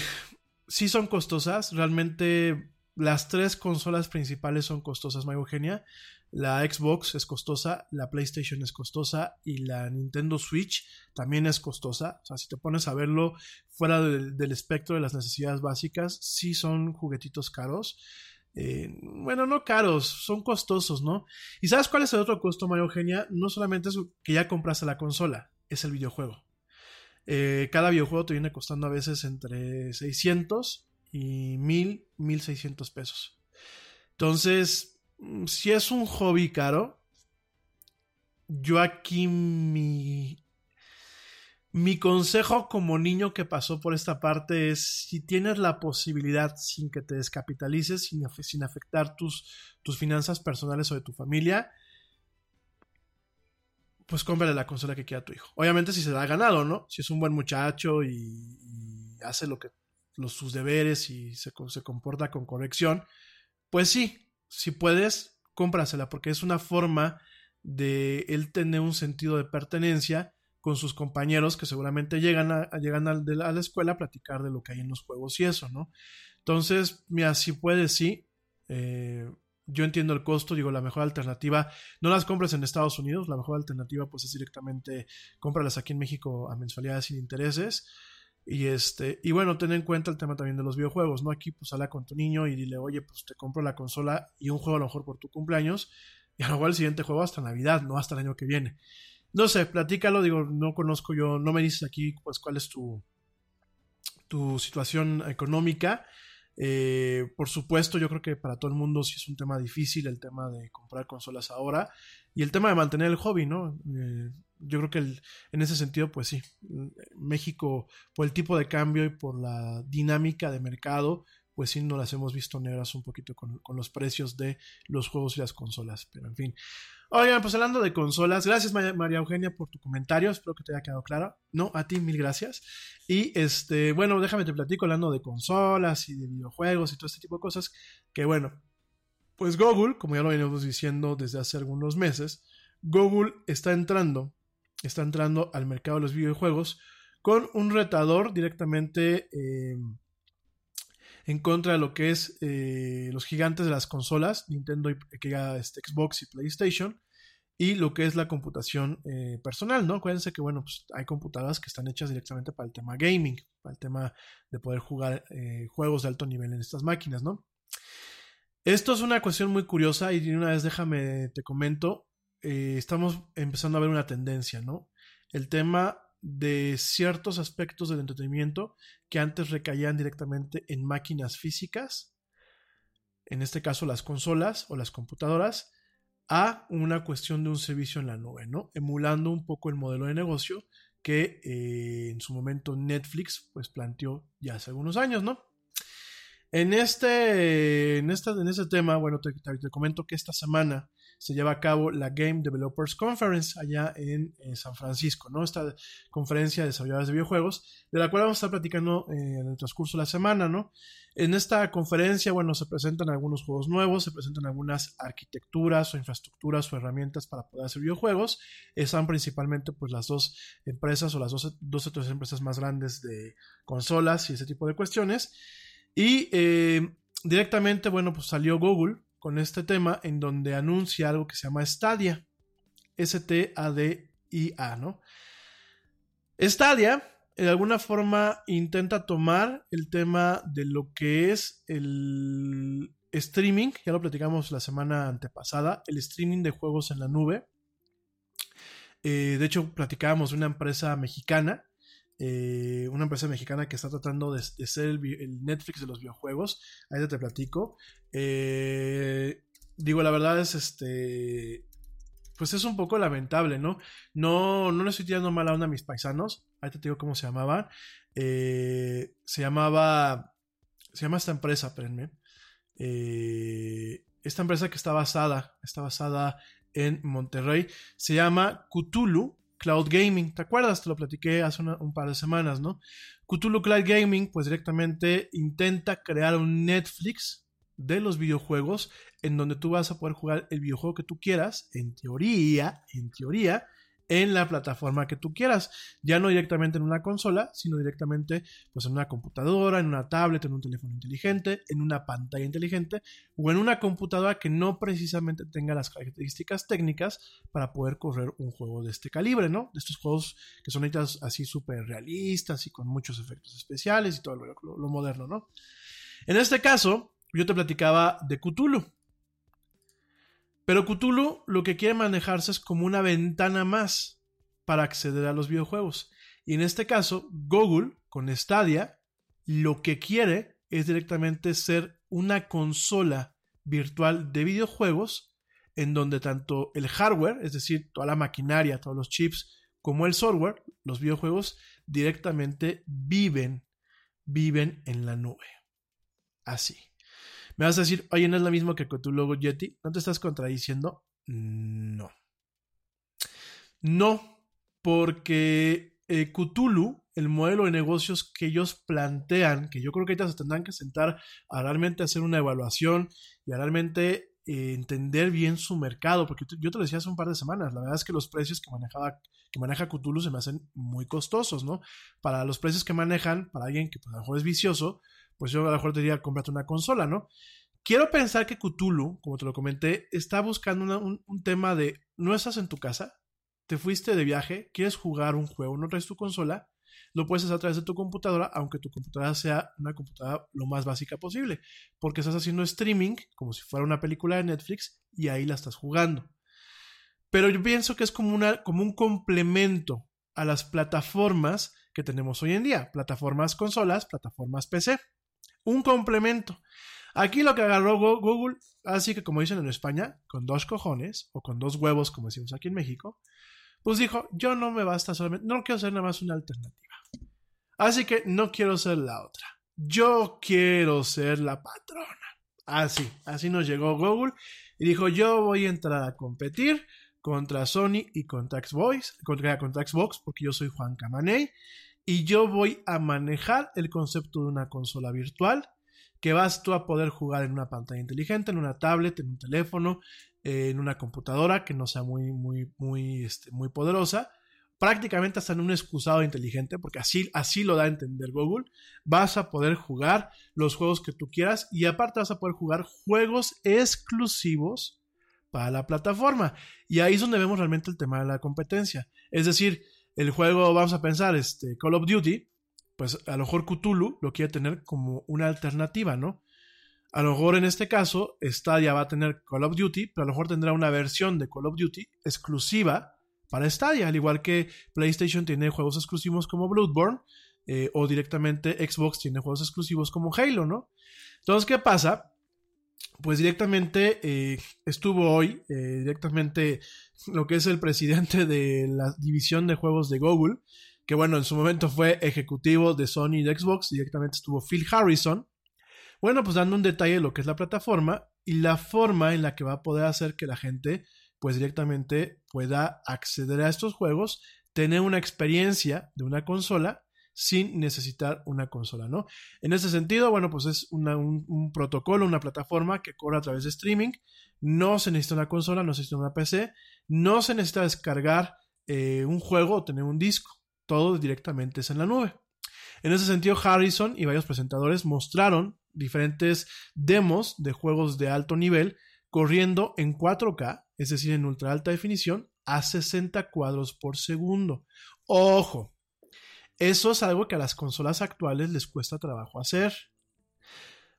sí son costosas, realmente las tres consolas principales son costosas, Mario Eugenia. La Xbox es costosa, la PlayStation es costosa y la Nintendo Switch también es costosa. O sea, si te pones a verlo fuera del, del espectro de las necesidades básicas, sí son juguetitos caros. Eh, bueno, no caros, son costosos, ¿no? ¿Y sabes cuál es el otro costo, María Eugenia? No solamente es que ya compraste la consola, es el videojuego. Eh, cada videojuego te viene costando a veces entre 600 y 1000, 1600 pesos. Entonces, si es un hobby caro, yo aquí mi mi consejo como niño que pasó por esta parte es si tienes la posibilidad sin que te descapitalices, sin, sin afectar tus, tus, finanzas personales o de tu familia, pues cómprale la consola que quiera tu hijo. Obviamente si se la ha ganado, ¿no? Si es un buen muchacho y, hace lo que los, sus deberes y se, se comporta con corrección, pues sí, si puedes, cómprasela porque es una forma de él tener un sentido de pertenencia con sus compañeros que seguramente llegan a, llegan a, a, la escuela a platicar de lo que hay en los juegos y eso, ¿no? Entonces, mira, si puedes, sí. Eh, yo entiendo el costo, digo, la mejor alternativa, no las compras en Estados Unidos, la mejor alternativa pues es directamente cómpralas aquí en México a mensualidades sin intereses. Y este, y bueno, ten en cuenta el tema también de los videojuegos, ¿no? Aquí pues habla con tu niño y dile, oye, pues te compro la consola y un juego a lo mejor por tu cumpleaños, y a lo mejor el siguiente juego hasta Navidad, no hasta el año que viene. No sé, platícalo, digo, no conozco yo, no me dices aquí pues cuál es tu, tu situación económica. Eh, por supuesto, yo creo que para todo el mundo sí es un tema difícil el tema de comprar consolas ahora y el tema de mantener el hobby, ¿no? Eh, yo creo que el, en ese sentido, pues sí, México, por el tipo de cambio y por la dinámica de mercado, pues sí, no las hemos visto negras un poquito con, con los precios de los juegos y las consolas, pero en fin. Oigan, pues hablando de consolas, gracias María Eugenia por tu comentario, espero que te haya quedado claro. No, a ti mil gracias. Y este, bueno, déjame te platico hablando de consolas y de videojuegos y todo este tipo de cosas, que bueno, pues Google, como ya lo venimos diciendo desde hace algunos meses, Google está entrando, está entrando al mercado de los videojuegos con un retador directamente eh, en contra de lo que es eh, los gigantes de las consolas, Nintendo, y, este, Xbox y PlayStation, y lo que es la computación eh, personal, ¿no? Acuérdense que, bueno, pues hay computadoras que están hechas directamente para el tema gaming, para el tema de poder jugar eh, juegos de alto nivel en estas máquinas, ¿no? Esto es una cuestión muy curiosa y una vez déjame, te comento, estamos empezando a ver una tendencia, ¿no? El tema de ciertos aspectos del entretenimiento que antes recaían directamente en máquinas físicas, en este caso las consolas o las computadoras, a una cuestión de un servicio en la nube, ¿no? Emulando un poco el modelo de negocio que eh, en su momento Netflix pues planteó ya hace algunos años, ¿no? En este, en en este tema, bueno, te comento que esta semana se lleva a cabo la Game Developers Conference allá en, San Francisco, ¿no? Esta conferencia de desarrolladores de videojuegos, de la cual vamos a estar platicando eh, en el transcurso de la semana, ¿no? En esta conferencia, bueno, se presentan algunos juegos nuevos, se presentan algunas arquitecturas o infraestructuras o herramientas para poder hacer videojuegos. Están principalmente pues las dos empresas o las dos, dos o tres empresas más grandes de consolas y ese tipo de cuestiones. Y eh, directamente, bueno, pues salió Google con este tema en donde anuncia algo que se llama Stadia. S-T-A-D-I-A, ¿no? Stadia, de alguna forma, intenta tomar el tema de lo que es el streaming, ya lo platicamos la semana antepasada, el streaming de juegos en la nube. Eh, de hecho, platicábamos de una empresa mexicana, eh, una empresa mexicana que está tratando de, ser el, Netflix de los videojuegos. Ahí te platico. Eh, digo, la verdad es este. Pues es un poco lamentable, ¿no? No, no le estoy tirando mala onda a mis paisanos. Ahí te digo cómo se llamaban. Eh, se llamaba. Se llama esta empresa, espérenme. Esta empresa que está basada, está basada en Monterrey, se llama Cthulhu Cloud Gaming. ¿Te acuerdas? Te lo platiqué hace un par de semanas, ¿no? Cthulhu Cloud Gaming, pues directamente intenta crear un Netflix de los videojuegos en donde tú vas a poder jugar el videojuego que tú quieras, en teoría, en teoría, en la plataforma que tú quieras. Ya no directamente en una consola, sino directamente pues en una computadora, en una tablet, en un teléfono inteligente, en una pantalla inteligente o en una computadora que no precisamente tenga las características técnicas para poder correr un juego de este calibre, ¿no? De estos juegos que son ahorita así súper realistas y con muchos efectos especiales y todo lo, lo- lo moderno, ¿no? En este caso, yo te platicaba de Cthulhu. Pero Cthulhu lo que quiere manejarse es como una ventana más para acceder a los videojuegos. Y en este caso, Google, con Stadia, lo que quiere es directamente ser una consola virtual de videojuegos en donde tanto el hardware, es decir, toda la maquinaria, todos los chips, como el software, los videojuegos, directamente viven, viven en la nube. Así. Me vas a decir, oye, ¿no es lo mismo que con tu logo Yeti? ¿No te estás contradiciendo? No. No, porque eh, Cthulhu, el modelo de negocios que ellos plantean, que yo creo que ahorita se tendrán que sentar a realmente hacer una evaluación y a realmente eh, entender bien su mercado, porque yo te lo decía hace un par de semanas, la verdad es que los precios que manejaba que maneja Cthulhu se me hacen muy costosos, ¿no? Para los precios que manejan, para alguien que pues, a lo mejor es vicioso, pues yo a lo mejor te diría, cómprate una consola, ¿no? Quiero pensar que Cthulhu, como te lo comenté, está buscando un, tema de, no estás en tu casa, te fuiste de viaje, quieres jugar un juego, no traes tu consola, lo puedes hacer a través de tu computadora, aunque tu computadora sea una computadora lo más básica posible, porque estás haciendo streaming como si fuera una película de Netflix y ahí la estás jugando. Pero yo pienso que es como, como un complemento a las plataformas que tenemos hoy en día, plataformas consolas, plataformas PC. Un complemento. Aquí lo que agarró Go- Google, así que como dicen en España, con dos cojones o con dos huevos, como decimos aquí en México, pues dijo, yo no me basta solamente, no quiero ser nada más una alternativa. Así que no quiero ser la otra. Yo quiero ser la patrona. Así, así nos llegó Google y dijo, yo voy a entrar a competir contra Sony y contra Xbox, contra Xbox, porque yo soy Juan Camaney, y yo voy a manejar el concepto de una consola virtual que vas tú a poder jugar en una pantalla inteligente, en una tablet, en un teléfono, en una computadora que no sea muy, muy, muy, este, muy poderosa, prácticamente hasta en un excusado inteligente, porque así, así lo da a entender Google, vas a poder jugar los juegos que tú quieras y aparte vas a poder jugar juegos exclusivos para la plataforma. Y ahí es donde vemos realmente el tema de la competencia. Es decir, el juego, vamos a pensar, este, Call of Duty, pues a lo mejor Cthulhu lo quiere tener como una alternativa, ¿no? A lo mejor en este caso, Stadia va a tener Call of Duty, pero a lo mejor tendrá una versión de Call of Duty exclusiva para Stadia, al igual que PlayStation tiene juegos exclusivos como Bloodborne, eh, o directamente Xbox tiene juegos exclusivos como Halo, ¿no? Entonces, ¿qué pasa? Pues directamente eh, estuvo hoy, eh, directamente lo que es el presidente de la división de juegos de Google, que bueno, en su momento fue ejecutivo de Sony y de Xbox, directamente estuvo Phil Harrison. Bueno, pues dando un detalle de lo que es la plataforma y la forma en la que va a poder hacer que la gente pues directamente pueda acceder a estos juegos, tener una experiencia de una consola sin necesitar una consola, ¿no? En ese sentido, bueno, pues es un, protocolo, una plataforma que corre a través de streaming, no se necesita una consola, no se necesita una PC, no se necesita descargar eh, un juego o tener un disco, todo directamente es en la nube. En ese sentido, Harrison y varios presentadores mostraron diferentes demos de juegos de alto nivel corriendo en 4K, es decir, en ultra alta definición, a 60 cuadros por segundo. Ojo, eso es algo que a las consolas actuales les cuesta trabajo hacer.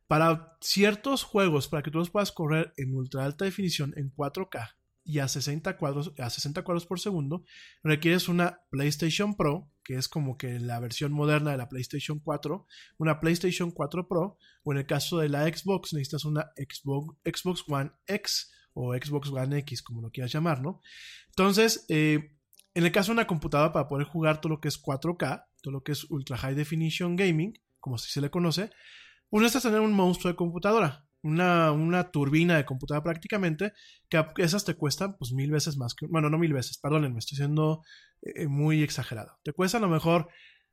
Para ciertos juegos, para que tú los puedas correr en ultra alta definición en 4K y a 60 cuadros, a 60 cuadros por segundo, requieres una PlayStation Pro, que es como que la versión moderna de la PlayStation 4, una PlayStation 4 Pro, o en el caso de la Xbox necesitas una Xbox, Xbox One X o Xbox One X, como lo quieras llamar, ¿no? Entonces, eh, en el caso de una computadora para poder jugar todo lo que es 4K, todo lo que es Ultra High Definition Gaming, como si se le conoce, pues necesitas tener un monstruo de computadora, una, una turbina de computadora prácticamente, que esas te cuestan pues mil veces más que, bueno, no mil veces, perdónenme, estoy siendo eh, muy exagerado. Te cuesta a lo mejor,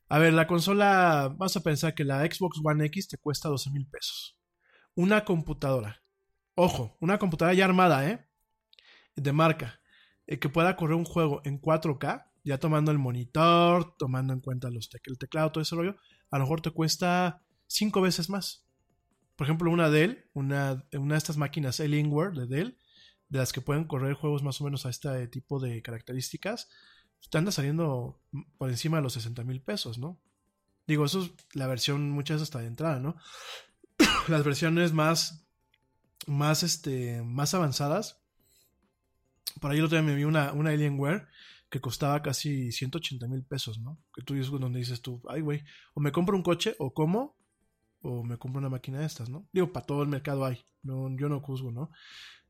a ver, la consola, vas a pensar que la Xbox One X te cuesta 12 mil pesos. Una computadora, ojo, una computadora ya armada, ¿eh? De marca eh, que pueda correr un juego en 4K, ya tomando el monitor, tomando en cuenta los el teclado, todo ese rollo, a lo mejor te cuesta 5 veces más. Por ejemplo, una Dell, una, una de estas máquinas Alienware de Dell, de las que pueden correr juegos más o menos a este tipo de características, te anda saliendo por encima de los 60 mil pesos, ¿no? Digo, eso es la versión muchas veces hasta de entrada, ¿no? Las versiones más, más, este, más avanzadas por ahí el otro día me vi una, una Alienware que costaba casi 180 mil pesos, ¿no? Que tú dices donde dices tú, ay, güey, o me compro un coche, o como, o me compro una máquina de estas, ¿no? Digo, para todo el mercado hay, no, yo no juzgo, ¿no?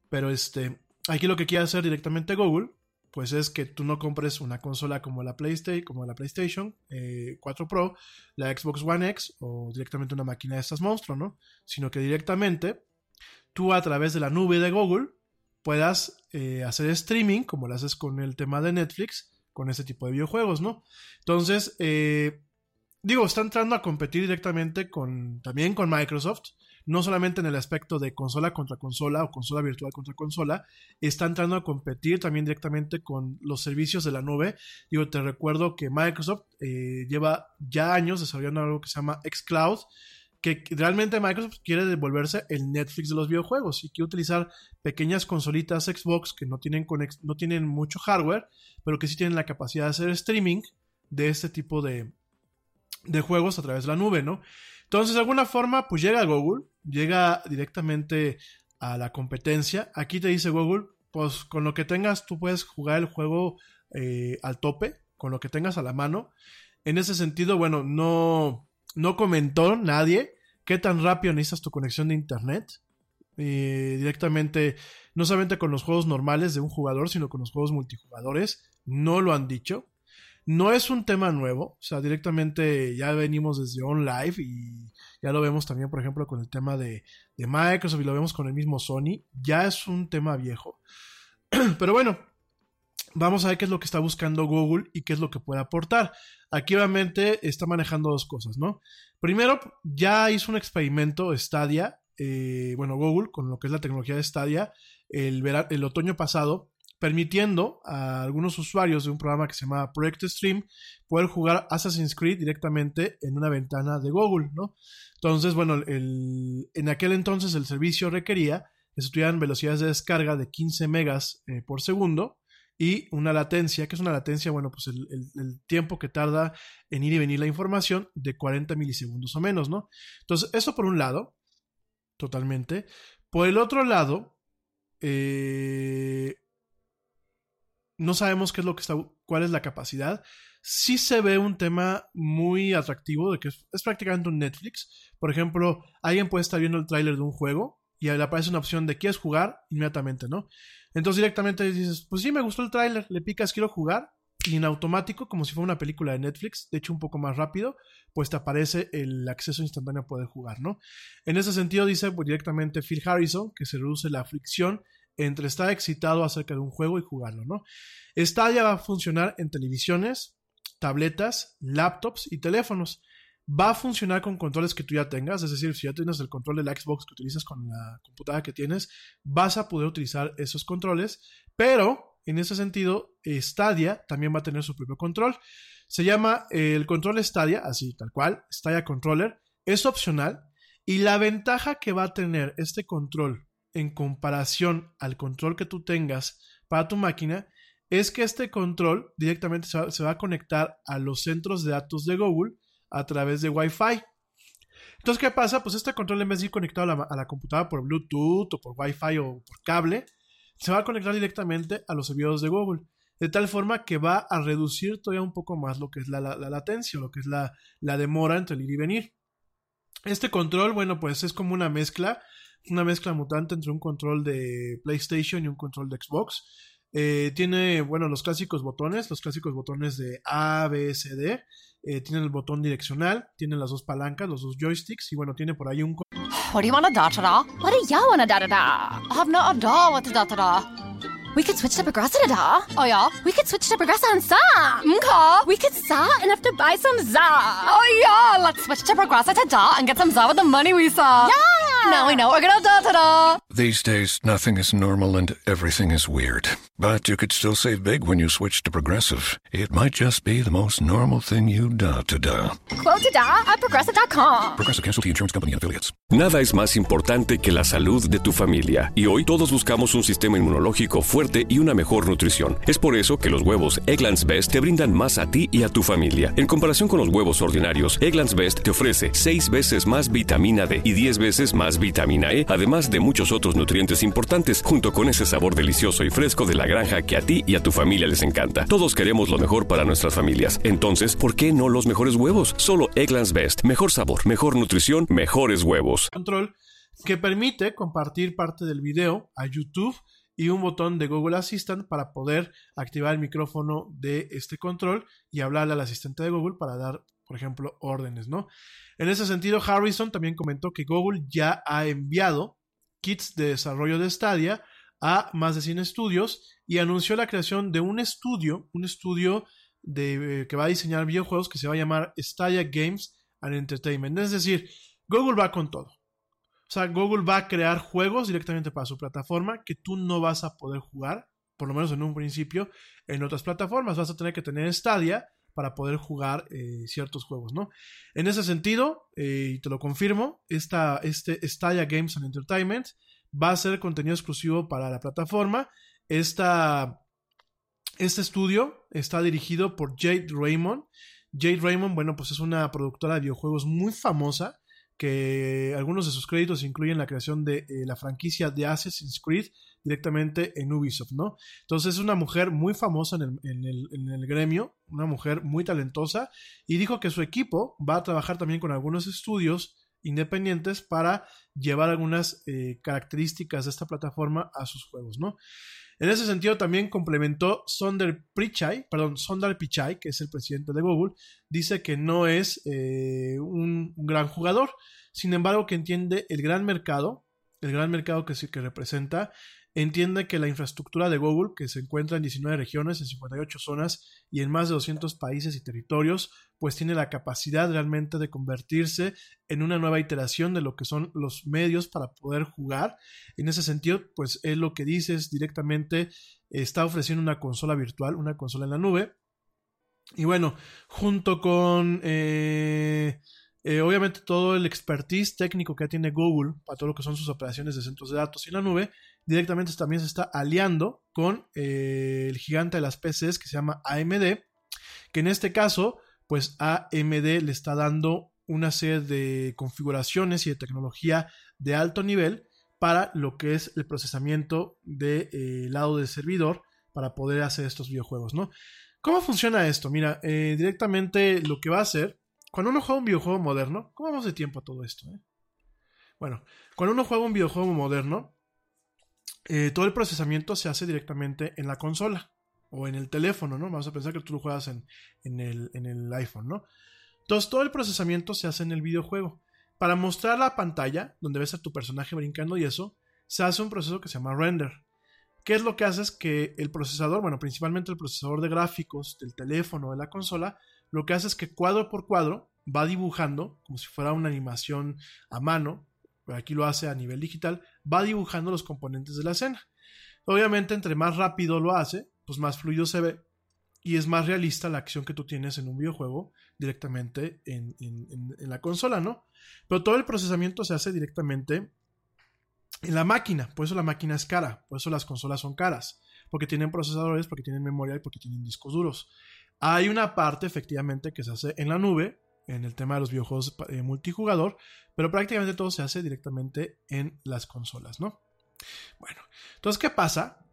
Pero este, aquí lo que quiere hacer directamente Google, pues es que tú no compres una consola como la PlayStation, como la PlayStation eh, 4 Pro, la Xbox One X o directamente una máquina de estas monstruos, ¿no? Sino que directamente tú a través de la nube de Google puedas eh, hacer streaming, como lo haces con el tema de Netflix, con ese tipo de videojuegos, ¿no? Entonces, eh, digo, está entrando a competir directamente con, también con Microsoft, no solamente en el aspecto de consola contra consola o consola virtual contra consola, está entrando a competir también directamente con los servicios de la nube. Digo, te recuerdo que Microsoft eh, lleva ya años desarrollando algo que se llama xCloud, que realmente Microsoft quiere devolverse el Netflix de los videojuegos y quiere utilizar pequeñas consolitas Xbox que no tienen, no tienen mucho hardware, pero que sí tienen la capacidad de hacer streaming de este tipo de, de juegos a través de la nube, ¿no? Entonces, de alguna forma, pues llega Google, llega directamente a la competencia. Aquí te dice Google, pues con lo que tengas, tú puedes jugar el juego eh, al tope, con lo que tengas a la mano. En ese sentido, bueno, no, no comentó nadie qué tan rápido necesitas tu conexión de internet. Eh, directamente, no solamente con los juegos normales de un jugador, sino con los juegos multijugadores. No lo han dicho. No es un tema nuevo, o sea, directamente ya venimos desde OnLive y ya lo vemos también, por ejemplo, con el tema de, de Microsoft y lo vemos con el mismo Sony. Ya es un tema viejo. Pero bueno, vamos a ver qué es lo que está buscando Google y qué es lo que puede aportar. Aquí obviamente está manejando dos cosas, ¿no? Primero, ya hizo un experimento Stadia, eh, bueno, Google, con lo que es la tecnología de Stadia, el, el otoño pasado, permitiendo a algunos usuarios de un programa que se llama Project Stream poder jugar Assassin's Creed directamente en una ventana de Google, ¿no? Entonces, bueno, el, en aquel entonces el servicio requería que se tuvieran velocidades de descarga de 15 megas eh, por segundo y una latencia, que es una latencia, bueno, pues el, tiempo que tarda en ir y venir la información de 40 milisegundos o menos, ¿no? Entonces, eso por un lado. totalmente. Por el otro lado, eh, no sabemos qué es lo que está, cuál es la capacidad. Sí se ve un tema muy atractivo de que es, es prácticamente un Netflix. Por ejemplo, alguien puede estar viendo el tráiler de un juego y le aparece una opción de ¿quieres jugar? Inmediatamente, ¿no? Entonces directamente dices, pues sí, me gustó el tráiler, le picas quiero jugar y en automático, como si fuera una película de Netflix, de hecho un poco más rápido, pues te aparece el acceso instantáneo a poder jugar, ¿no? En ese sentido dice pues, directamente Phil Harrison que se reduce la fricción entre estar excitado acerca de un juego y jugarlo, ¿no? Stadia va a funcionar en televisiones, tabletas, laptops y teléfonos. Va a funcionar con controles que tú ya tengas, es decir, si ya tienes el control de la Xbox que utilizas con la computadora que tienes, vas a poder utilizar esos controles, pero en ese sentido, Stadia también va a tener su propio control. Se llama eh, el control Stadia, así tal cual, Stadia Controller, es opcional y la ventaja que va a tener este control en comparación al control que tú tengas para tu máquina es que este control directamente se va, se va a conectar a los centros de datos de Google a través de Wi-Fi. Entonces, ¿qué pasa? Pues este control en vez de ir conectado a la, a la computadora por Bluetooth o por Wi-Fi o por cable, se va a conectar directamente a los servidores de Google. De tal forma que va a reducir todavía un poco más lo que es la, la, la latencia, lo que es la, demora entre el ir y venir. Este control, bueno, pues es como una mezcla, una mezcla mutante entre un control de PlayStation y un control de Xbox. Eh, tiene, bueno, los clásicos botones, los clásicos botones de A, B, C, D. Eh, tiene el botón direccional, tiene las dos palancas, los dos joysticks y bueno, tiene por ahí un... What do you want to da da da? What do ya want to da da da? I've not a da what to da da da. We could switch to Progressa da da. Oh yeah. We could switch to Progressa and sa. Mka. We could sa and have to buy some za. Oh yeah. Let's switch to Progressa to da and get some za with the money we saw. Yeah. Now we know we're gonna da da da. These days, nothing is normal and everything is weird. But you could still save big when you switch to Progressive. It might just be the most normal thing you da to da. Quote to da at progressive.com. Progressive Casualty Insurance Company and affiliates. Nada es más importante que la salud de tu familia, y hoy todos buscamos un sistema inmunológico fuerte y una mejor nutrición. Es por eso que los huevos Egglands Best te brindan más a ti y a tu familia. En comparación con los huevos ordinarios, Egglands Best te ofrece 6 veces más vitamina D y 10 veces más vitamina E, además de muchos otros nutrientes importantes, junto con ese sabor delicioso y fresco de la granja que a ti y a tu familia les encanta. Todos queremos lo mejor para nuestras familias. Entonces, ¿por qué no los mejores huevos? Solo Egglands Best. Mejor sabor, mejor nutrición, mejores huevos. control que permite compartir parte del video a YouTube y un botón de Google Assistant para poder activar el micrófono de este control y hablarle al asistente de Google para dar, por ejemplo, órdenes, ¿no? En ese sentido, Harrison también comentó que Google ya ha enviado kits de desarrollo de Stadia a más de 100 estudios y anunció la creación de un estudio, un estudio eh, que va a diseñar videojuegos que se va a llamar Stadia Games and Entertainment. Es decir, Google va con todo. O sea, Google va a crear juegos directamente para su plataforma que tú no vas a poder jugar, por lo menos en un principio, en otras plataformas. Vas a tener que tener Stadia para poder jugar eh, ciertos juegos, ¿no? En ese sentido, eh, y te lo confirmo, esta, este Stadia Games and Entertainment va a ser contenido exclusivo para la plataforma. Esta, este estudio está dirigido por Jade Raymond. Jade Raymond, bueno, pues es una productora de videojuegos muy famosa que algunos de sus créditos incluyen la creación de eh, la franquicia de Assassin's Creed directamente en Ubisoft, ¿no? Entonces es una mujer muy famosa en el, en, el, en el, gremio, una mujer muy talentosa, y dijo que su equipo va a trabajar también con algunos estudios independientes para llevar algunas eh, características de esta plataforma a sus juegos, ¿no? En ese sentido también complementó Sonder Pichai, perdón, Sundar Pichai, que es el presidente de Google, dice que no es eh, un, un, gran jugador, sin embargo que entiende el gran mercado, el gran mercado que, que representa, entiende que la infraestructura de Google, que se encuentra en 19 regiones, en 58 zonas y en más de 200 países y territorios, pues tiene la capacidad realmente de convertirse en una nueva iteración de lo que son los medios para poder jugar. En ese sentido, pues es lo que dices directamente, está ofreciendo una consola virtual, una consola en la nube. Y bueno, junto con... Eh, eh, obviamente todo el expertise técnico que tiene Google para todo lo que son sus operaciones de centros de datos y la nube, directamente también se está aliando con eh, el gigante de las PCs que se llama AMD, que en este caso, pues AMD le está dando una serie de configuraciones y de tecnología de alto nivel para lo que es el procesamiento del de, eh, lado del servidor para poder hacer estos videojuegos, ¿no? ¿Cómo funciona esto? Mira, directamente lo que va a hacer, cuando uno juega un videojuego moderno, ¿cómo vamos de tiempo a todo esto? eh? Bueno, cuando uno juega un videojuego moderno, eh, todo el procesamiento se hace directamente en la consola o en el teléfono, ¿no? Vamos a pensar que tú lo juegas en, el iPhone, ¿no? Entonces, todo el procesamiento se hace en el videojuego. Para mostrar la pantalla, donde ves a tu personaje brincando y eso, se hace un proceso que se llama render. ¿Qué es lo que hace? Es que el procesador, bueno, principalmente el procesador de gráficos del teléfono o de la consola, lo que hace es que cuadro por cuadro va dibujando, como si fuera una animación a mano, pero aquí lo hace a nivel digital, va dibujando los componentes de la escena. Obviamente, entre más rápido lo hace, pues más fluido se ve y es más realista la acción que tú tienes en un videojuego directamente en, en, la consola, ¿no? Pero todo el procesamiento se hace directamente en la máquina, por eso la máquina es cara, por eso las consolas son caras, porque tienen procesadores, porque tienen memoria y porque tienen discos duros. Hay una parte efectivamente que se hace en la nube, en el tema de los videojuegos eh, multijugador, pero prácticamente todo se hace directamente en las consolas, ¿no? Bueno, entonces, ¿qué pasa?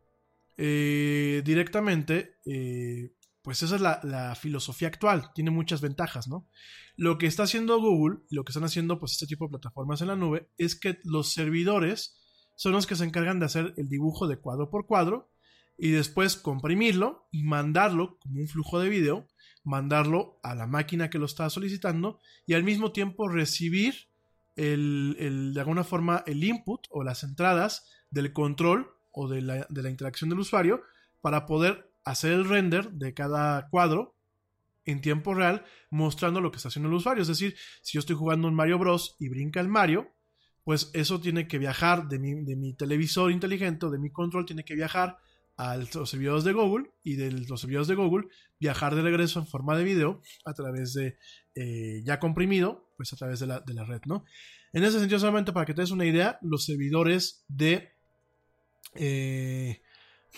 Eh, directamente, eh, pues esa es la, la, filosofía actual, tiene muchas ventajas, ¿no? Lo que está haciendo Google, lo que están haciendo pues este tipo de plataformas en la nube, es que los servidores son los que se encargan de hacer el dibujo de cuadro por cuadro y después comprimirlo y mandarlo como un flujo de video, mandarlo a la máquina que lo está solicitando y al mismo tiempo recibir el, el, de alguna forma el input o las entradas del control o de la, de la interacción del usuario para poder hacer el render de cada cuadro en tiempo real mostrando lo que está haciendo el usuario. Es decir, si yo estoy jugando un Mario Bros. y brinca el Mario, pues eso tiene que viajar de mi, de mi televisor inteligente o de mi control, tiene que viajar a los servidores de Google y de los servidores de Google viajar de regreso en forma de video a través de eh, ya comprimido, pues a través de la, de la, red, ¿no? En ese sentido, solamente para que te des una idea, los servidores de eh,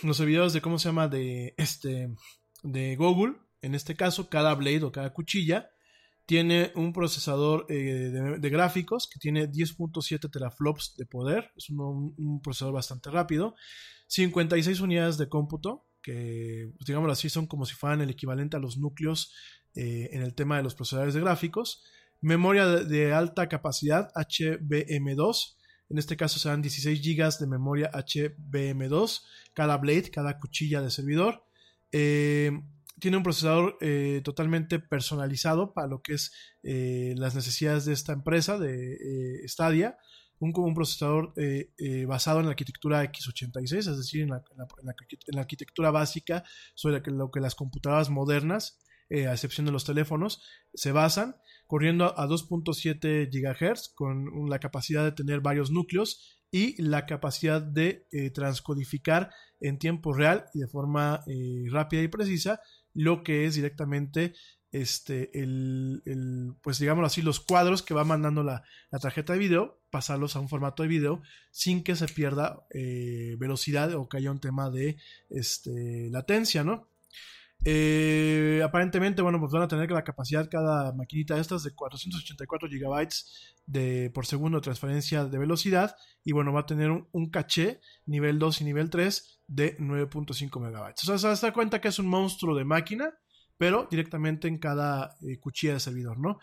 los servidores de cómo se llama de este de Google, en este caso cada blade o cada cuchilla tiene un procesador eh, de, gráficos que tiene 10.7 teraflops de poder, es un, procesador bastante rápido, 56 unidades de cómputo, que pues, digámoslo así son como si fueran el equivalente a los núcleos eh, en el tema de los procesadores de gráficos, memoria de, de alta capacidad HBM2, en este caso serán 16 GB de memoria HBM2, cada blade, cada cuchilla de servidor. Eh, tiene un procesador eh, totalmente personalizado para lo que es eh, las necesidades de esta empresa, de eh, Stadia. Un, un procesador basado en la arquitectura x86, es decir, en la, en la, arquitectura básica sobre lo que las computadoras modernas, a excepción de los teléfonos, se basan corriendo a 2.7 GHz con la capacidad de tener varios núcleos y la capacidad de transcodificar en tiempo real y de forma rápida y precisa lo que es directamente este el, el, pues digámoslo así los cuadros que va mandando la, la, tarjeta de video pasarlos a un formato de video sin que se pierda eh, velocidad o que haya un tema de este, latencia no eh, aparentemente, bueno, pues van a tener la capacidad cada maquinita de estas de 484 GB de, por segundo de transferencia de velocidad. Y bueno, va a tener un, caché nivel 2 y nivel 3 de 9.5 MB. O sea, se da cuenta que es un monstruo de máquina, pero directamente en cada eh, cuchilla de servidor, ¿no?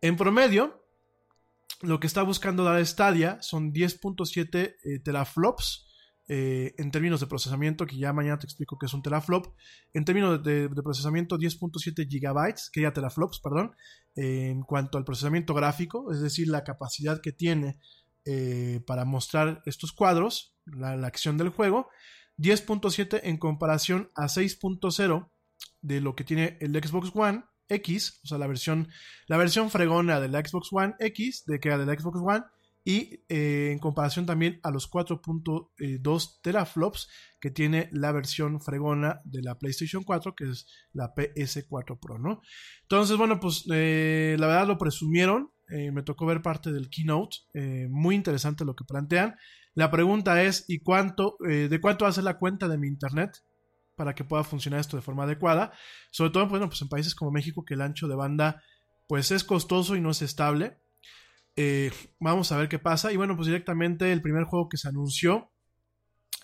En promedio, lo que está buscando dar Stadia son 10.7 eh, teraflops eh, en términos de procesamiento, que ya mañana te explico que es un teraflop, en términos de, procesamiento 10.7 gigabytes, que ya teraflops, perdón, eh, en cuanto al procesamiento gráfico, es decir, la capacidad que tiene eh, para mostrar estos cuadros, la, la acción del juego, 10.7 en comparación a 6.0 de lo que tiene el Xbox One X, o sea, la versión, la versión fregona de la Xbox One X, de que era de la Xbox One, y eh, en comparación también a los 4.2 teraflops que tiene la versión fregona de la PlayStation 4, que es la PS4 Pro, ¿no? Entonces, bueno, pues eh, la verdad lo presumieron, eh, me tocó ver parte del keynote, eh, muy interesante lo que plantean. La pregunta es, ¿y cuánto, eh, de cuánto hace la cuenta de mi internet? para que pueda funcionar esto de forma adecuada, sobre todo bueno, pues en países como México que el ancho de banda pues es costoso y no es estable. Eh, vamos a ver qué pasa. Y bueno, pues directamente el primer juego que se anunció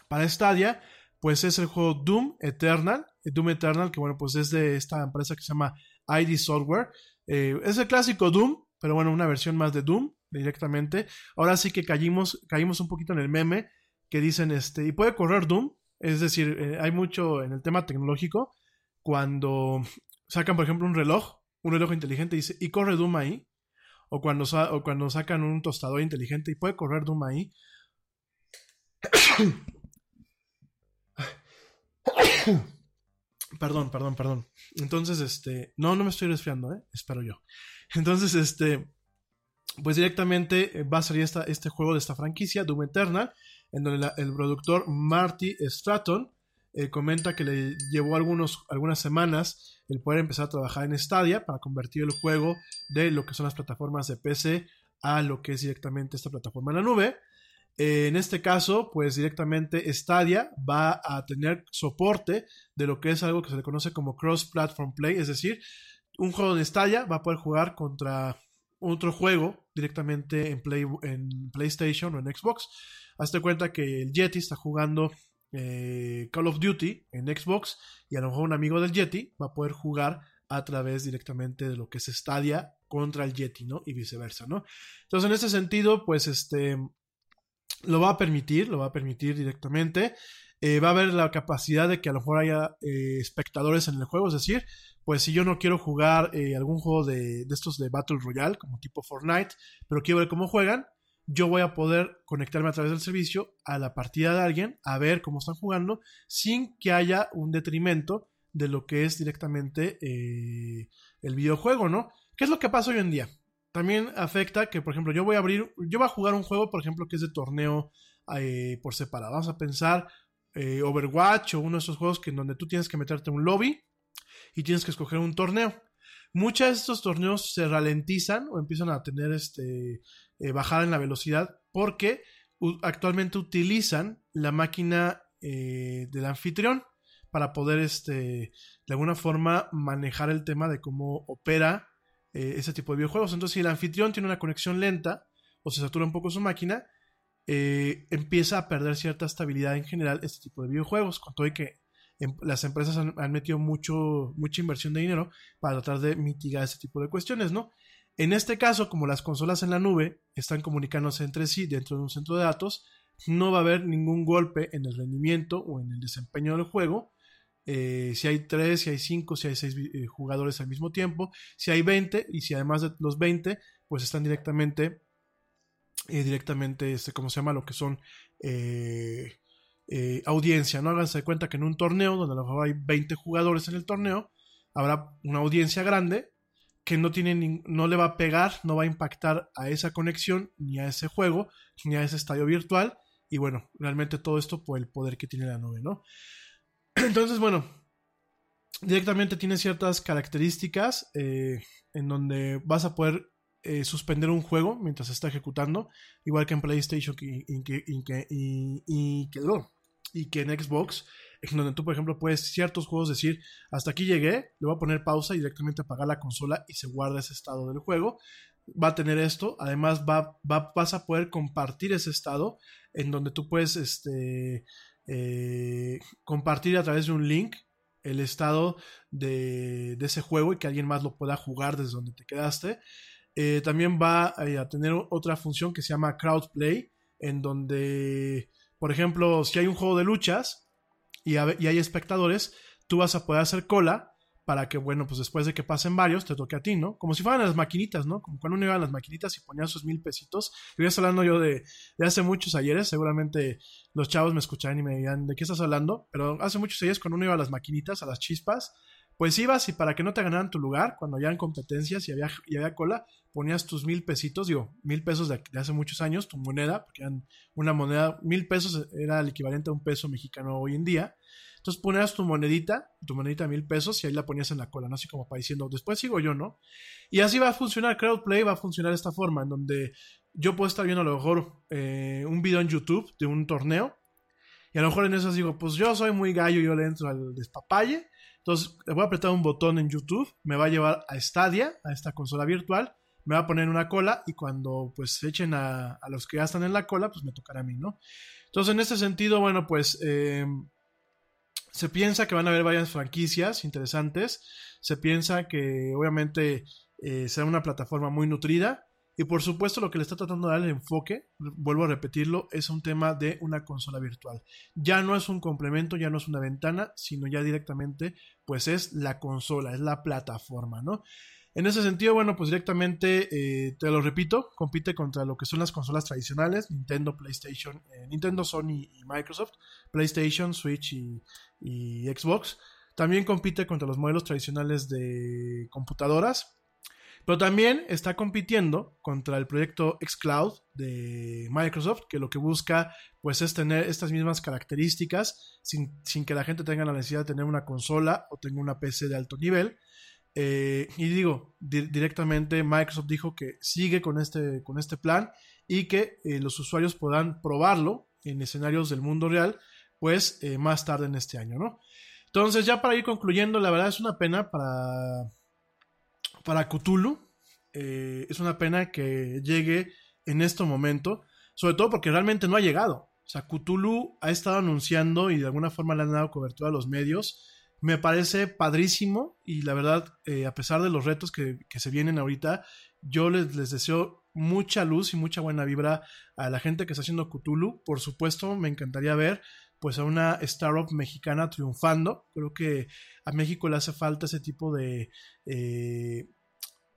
para Stadia, pues es el juego Doom Eternal. Doom Eternal, que bueno, pues es de esta empresa que se llama ID Software. Eh, es el clásico Doom, pero bueno, una versión más de Doom directamente. Ahora sí que caímos, caímos un poquito en el meme que dicen, este, y puede correr Doom. Es decir, eh, hay mucho en el tema tecnológico. Cuando sacan, por ejemplo, un reloj, un reloj inteligente, dice, y corre Doom ahí. O cuando, o cuando sacan un tostador inteligente y puede correr Doom ahí. perdón, perdón, perdón. Entonces, este. No, no me estoy resfriando, ¿eh? Espero yo. Entonces, este. Pues directamente eh, va a salir esta- este juego de esta franquicia, Doom Eternal, en donde el productor Marty Stratton eh, comenta que le llevó algunos, algunas semanas el poder empezar a trabajar en Stadia para convertir el juego de lo que son las plataformas de PC a lo que es directamente esta plataforma en la nube. Eh, en este caso, pues directamente Stadia va a tener soporte de lo que es algo que se le conoce como cross-platform play, es decir, un juego de Stadia va a poder jugar contra otro juego directamente en, Play, en PlayStation o en Xbox. Hazte cuenta que el Yeti está jugando eh, Call of Duty en Xbox y a lo mejor un amigo del Yeti va a poder jugar a través directamente de lo que es Stadia contra el Yeti, ¿no? Y viceversa, ¿no? Entonces, en ese sentido, pues este lo va a permitir, lo va a permitir directamente. Eh, va a haber la capacidad de que a lo mejor haya eh, espectadores en el juego, es decir, pues si yo no quiero jugar algún juego de, de estos de Battle Royale, como tipo Fortnite, pero quiero ver cómo juegan, yo voy a poder conectarme a través del servicio a la partida de alguien, a ver cómo están jugando, sin que haya un detrimento de lo que es directamente eh, el videojuego, ¿no? ¿Qué es lo que pasa hoy en día? También afecta que, por ejemplo, yo voy a abrir, yo voy a jugar un juego, por ejemplo, que es de torneo eh, por separado. Vamos a pensar eh, Overwatch o uno de esos juegos que en donde tú tienes que meterte a un lobby y tienes que escoger un torneo. Muchos de estos torneos se ralentizan o empiezan a tener este eh, bajada en la velocidad porque actualmente utilizan la máquina eh, del anfitrión para poder este de alguna forma manejar el tema de cómo opera eh, ese tipo de videojuegos. Entonces, si el anfitrión tiene una conexión lenta o se satura un poco su máquina, eh, empieza a perder cierta estabilidad en general este tipo de videojuegos. Con todo y que em- las empresas han, han metido mucho, mucha inversión de dinero para tratar de mitigar ese tipo de cuestiones, ¿no? En este caso, como las consolas en la nube están comunicándose entre sí dentro de un centro de datos, no va a haber ningún golpe en el rendimiento o en el desempeño del juego. Eh, si hay 3, si hay 5, si hay 6 jugadores al mismo tiempo, si hay 20 y si además de los 20, pues están directamente, eh, directamente, este, ¿cómo se llama? Lo que son eh, eh, audiencia, ¿no? Háganse cuenta que en un torneo donde a lo mejor hay 20 jugadores en el torneo, habrá una audiencia grande que no tiene no le va a pegar, no va a impactar a esa conexión, ni a ese juego, ni a ese estadio virtual. Y bueno, realmente todo esto por el poder que tiene la nube, ¿no? Entonces, bueno, directamente tiene ciertas características eh, en donde vas a poder eh, suspender un juego mientras se está ejecutando, igual que en PlayStation y, y y y- que no, que en Xbox, en donde tú, por ejemplo, puedes ciertos juegos decir, hasta aquí llegué, le voy a poner pausa y directamente apagar la consola y se guarda ese estado del juego. Va a tener esto, además va, va- vas a poder compartir ese estado en donde tú puedes este, eh, compartir a través de un link el estado de, ese juego y que alguien más lo pueda jugar desde donde te quedaste. Eh, también va eh, a tener otra función que se llama Crowdplay, en donde, por ejemplo, si hay un juego de luchas y, hay espectadores, tú vas a poder hacer cola para que, bueno, pues después de que pasen varios, te toque a ti, ¿no? Como si fueran las maquinitas, ¿no? Como cuando uno iba a las maquinitas y ponía sus mil pesitos. Estoy hablando yo de, de hace muchos ayeres, seguramente los chavos me escucharán y me dirán, ¿de qué estás hablando? Pero hace muchos ayeres cuando uno iba a las maquinitas, a las chispas, pues ibas y para que no te ganaran tu lugar, cuando habían competencias y había, había cola, ponías tus mil pesitos, digo, mil pesos de, de hace muchos años, tu moneda, porque eran una moneda, mil pesos era el equivalente a un peso mexicano hoy en día. Entonces ponías tu monedita, tu monedita de mil pesos y ahí la ponías en la cola, ¿no? Así como para diciendo, después sigo yo, ¿no? Y así va a funcionar, Crowdplay va a funcionar de esta forma, en donde yo puedo estar viendo a lo mejor eh, un video en YouTube de un torneo y a lo mejor en eso digo, pues yo soy muy gallo, yo le entro al despapalle Entonces, le voy a apretar un botón en YouTube, me va a llevar a Stadia, a esta consola virtual, me va a poner una cola y cuando pues echen a, los que ya están en la cola, pues me tocará a mí, ¿no? Entonces, en este sentido, bueno, pues eh, se piensa que van a haber varias franquicias interesantes. Se piensa que obviamente eh, será una plataforma muy nutrida. Y por supuesto lo que le está tratando de dar el enfoque, vuelvo a repetirlo, es un tema de una consola virtual. Ya no es un complemento, ya no es una ventana, sino ya directamente pues es la consola, es la plataforma, ¿no? En ese sentido, bueno, pues directamente, eh, te lo repito, compite contra lo que son las consolas tradicionales, Nintendo, PlayStation, eh, Nintendo, Sony y Microsoft, PlayStation, Switch y, y Xbox. También compite contra los modelos tradicionales de computadoras, pero también está compitiendo contra el proyecto xCloud de Microsoft, que lo que busca pues es tener estas mismas características sin, sin que la gente tenga la necesidad de tener una consola o tenga una PC de alto nivel. Eh, y digo, di- directamente Microsoft dijo que sigue con este, con este plan y que eh, los usuarios podrán probarlo en escenarios del mundo real, pues eh, más tarde en este año, ¿no? Entonces, ya para ir concluyendo, la verdad es una pena para, para Cthulhu. eh, es una pena que llegue en este momento, sobre todo porque realmente no ha llegado. O sea, Cthulhu ha estado anunciando y de alguna forma le han dado cobertura a los medios. Me parece padrísimo y la verdad, eh, a pesar de los retos que, que se vienen ahorita, yo les, les deseo mucha luz y mucha buena vibra a la gente que está haciendo Cthulhu. Por supuesto, me encantaría ver pues a una startup mexicana triunfando. Creo que a México le hace falta ese tipo de, eh,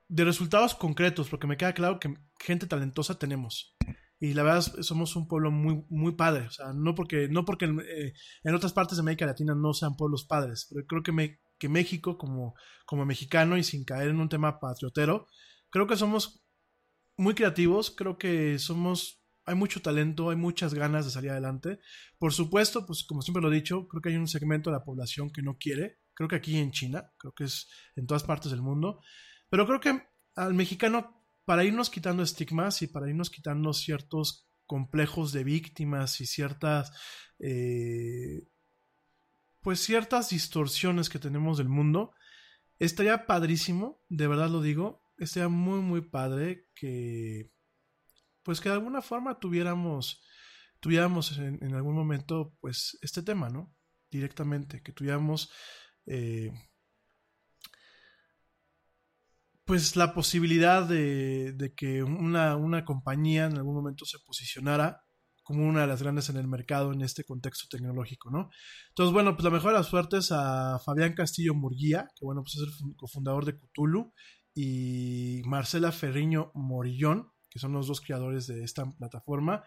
de resultados concretos, porque me queda claro que gente talentosa tenemos. Y la verdad somos un pueblo muy, muy padre. O sea, no porque, no porque eh, en otras partes de América Latina no sean pueblos padres, pero creo que, me- que México, como, como mexicano y sin caer en un tema patriotero, creo que somos muy creativos, creo que somos, hay mucho talento, hay muchas ganas de salir adelante. Por supuesto, pues como siempre lo he dicho, creo que hay un segmento de la población que no quiere, creo que aquí en China, creo que es en todas partes del mundo, pero creo que al mexicano, para irnos quitando estigmas y para irnos quitando ciertos complejos de víctimas y ciertas, eh, pues ciertas distorsiones que tenemos del mundo, estaría padrísimo, de verdad lo digo, estaría muy muy padre que pues que de alguna forma tuviéramos tuviéramos en, algún momento pues este tema, ¿no? Directamente, que tuviéramos eh, pues la posibilidad de, de que una, una compañía en algún momento se posicionara como una de las grandes en el mercado en este contexto tecnológico, ¿no? Entonces, bueno, pues la mejor de las suertes a Fabián Castillo Murguía, que bueno, pues es el fu- cofundador de Cthulhu, y Marcela Ferriño Morillón, que son los dos creadores de esta plataforma.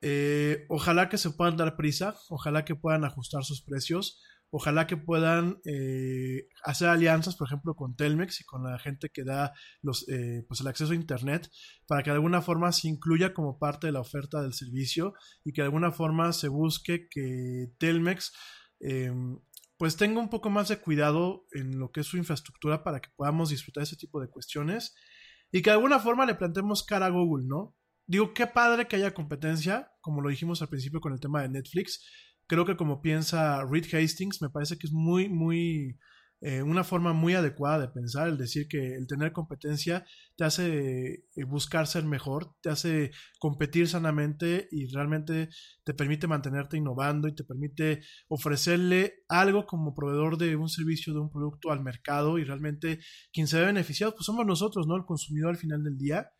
Eh, ojalá que se puedan dar prisa, ojalá que puedan ajustar sus precios, ojalá que puedan eh, hacer alianzas, por ejemplo, con Telmex y con la gente que da eh, pues el acceso a Internet, para que de alguna forma se incluya como parte de la oferta del servicio y que de alguna forma se busque que Telmex eh, pues tenga un poco más de cuidado en lo que es su infraestructura para que podamos disfrutar ese tipo de cuestiones y que de alguna forma le plantemos cara a Google, ¿no? Digo, qué padre que haya competencia, como lo dijimos al principio con el tema de Netflix. Creo que como piensa Reed Hastings, me parece que es muy, muy, eh, una forma muy adecuada de pensar, el decir que el tener competencia te hace eh, buscar ser mejor, te hace competir sanamente y realmente te permite mantenerte innovando y te permite ofrecerle algo como proveedor de un servicio, de un producto al mercado y realmente quien se ve beneficiado, pues somos nosotros, ¿no? El consumidor al final del día.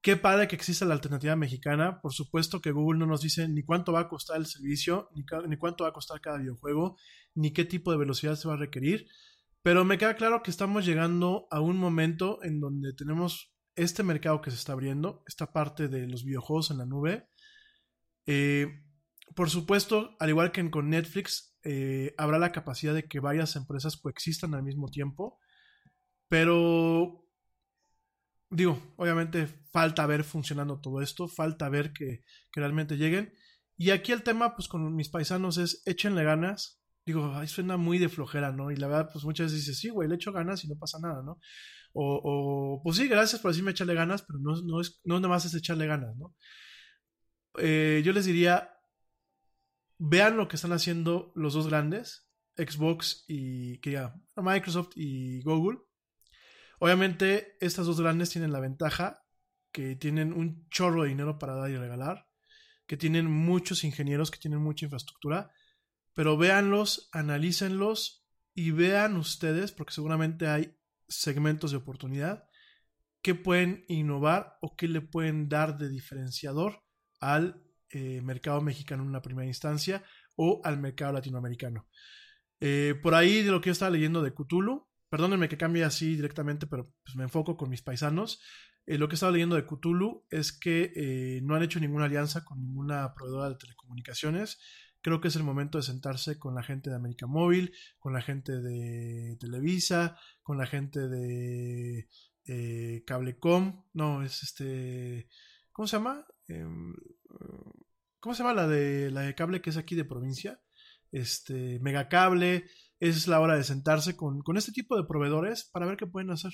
Qué padre que exista la alternativa mexicana. Por supuesto que Google no nos dice ni cuánto va a costar el servicio, ni, cuánto va a costar cada videojuego, ni qué tipo de velocidad se va a requerir. Pero me queda claro que estamos llegando a un momento en donde tenemos este mercado que se está abriendo, esta parte de los videojuegos en la nube. Eh, por supuesto, al igual que con Netflix, eh, habrá la capacidad de que varias empresas coexistan al mismo tiempo. Pero digo, obviamente falta ver funcionando todo esto, falta ver que, realmente lleguen. Y aquí el tema, pues con mis paisanos es échenle ganas. Digo, ay, suena muy de flojera, ¿no? Y la verdad, pues muchas veces dices, sí, güey, le echo ganas y no pasa nada, ¿no? O, o pues sí, gracias por decirme echarle ganas, pero no, no es, no nada más es echarle ganas, ¿no? Eh, yo les diría, vean lo que están haciendo los dos grandes. Xbox y que ya, Microsoft y Google. Obviamente, estas dos grandes tienen la ventaja que tienen un chorro de dinero para dar y regalar, que tienen muchos ingenieros, que tienen mucha infraestructura, pero véanlos, analícenlos y vean ustedes, porque seguramente hay segmentos de oportunidad, qué pueden innovar o qué le pueden dar de diferenciador al eh, mercado mexicano en una primera instancia o al mercado latinoamericano. Eh, por ahí de lo que yo estaba leyendo de Cthulhu, perdónenme que cambie así directamente, pero pues me enfoco con mis paisanos. Eh, lo que estaba leyendo de Cthulhu es que eh, no han hecho ninguna alianza con ninguna proveedora de telecomunicaciones. Creo que es el momento de sentarse con la gente de América Móvil, con la gente de Televisa, con la gente de eh, Cablecom. No, es este. ¿Cómo se llama? Em, ¿Cómo se llama la de la de cable que es aquí de provincia? Este, Megacable. Es la hora de sentarse con, con este tipo de proveedores para ver qué pueden hacer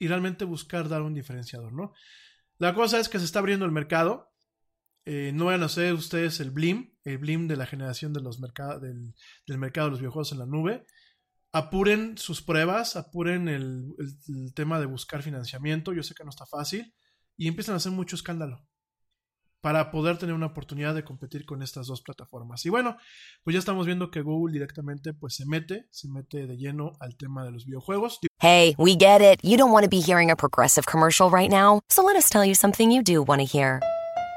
y realmente buscar dar un diferenciador, ¿no? La cosa es que se está abriendo el mercado. Eh, no van a hacer ustedes el Blim, el Blim de la generación de los del, del mercado de los videojuegos en la nube. Apuren sus pruebas, apuren el- el tema de buscar financiamiento. Yo sé que no está fácil. Y empiezan a hacer mucho escándalo para poder tener una oportunidad de competir con estas dos plataformas. Y bueno, pues ya estamos viendo que Google directamente pues se mete, se mete de lleno al tema de los videojuegos. Hey, we get it. You don't want to be hearing a progressive commercial right now, so let us tell you something you do want to hear.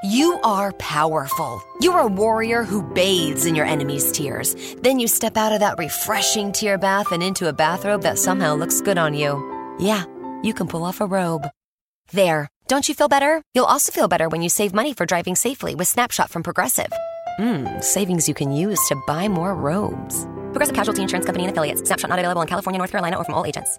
You are powerful. You're a warrior who bathes in your enemy's tears. Then you step out of that refreshing tear bath and into a bathrobe that somehow looks good on you. Yeah, you can pull off a robe. There. Don't you feel better? You'll also feel better when you save money for driving safely with Snapshot from Progressive. Mmm, savings you can use to buy more robes. Progressive Casualty Insurance Company and affiliates. Snapshot not available in California, North Carolina, or from all agents.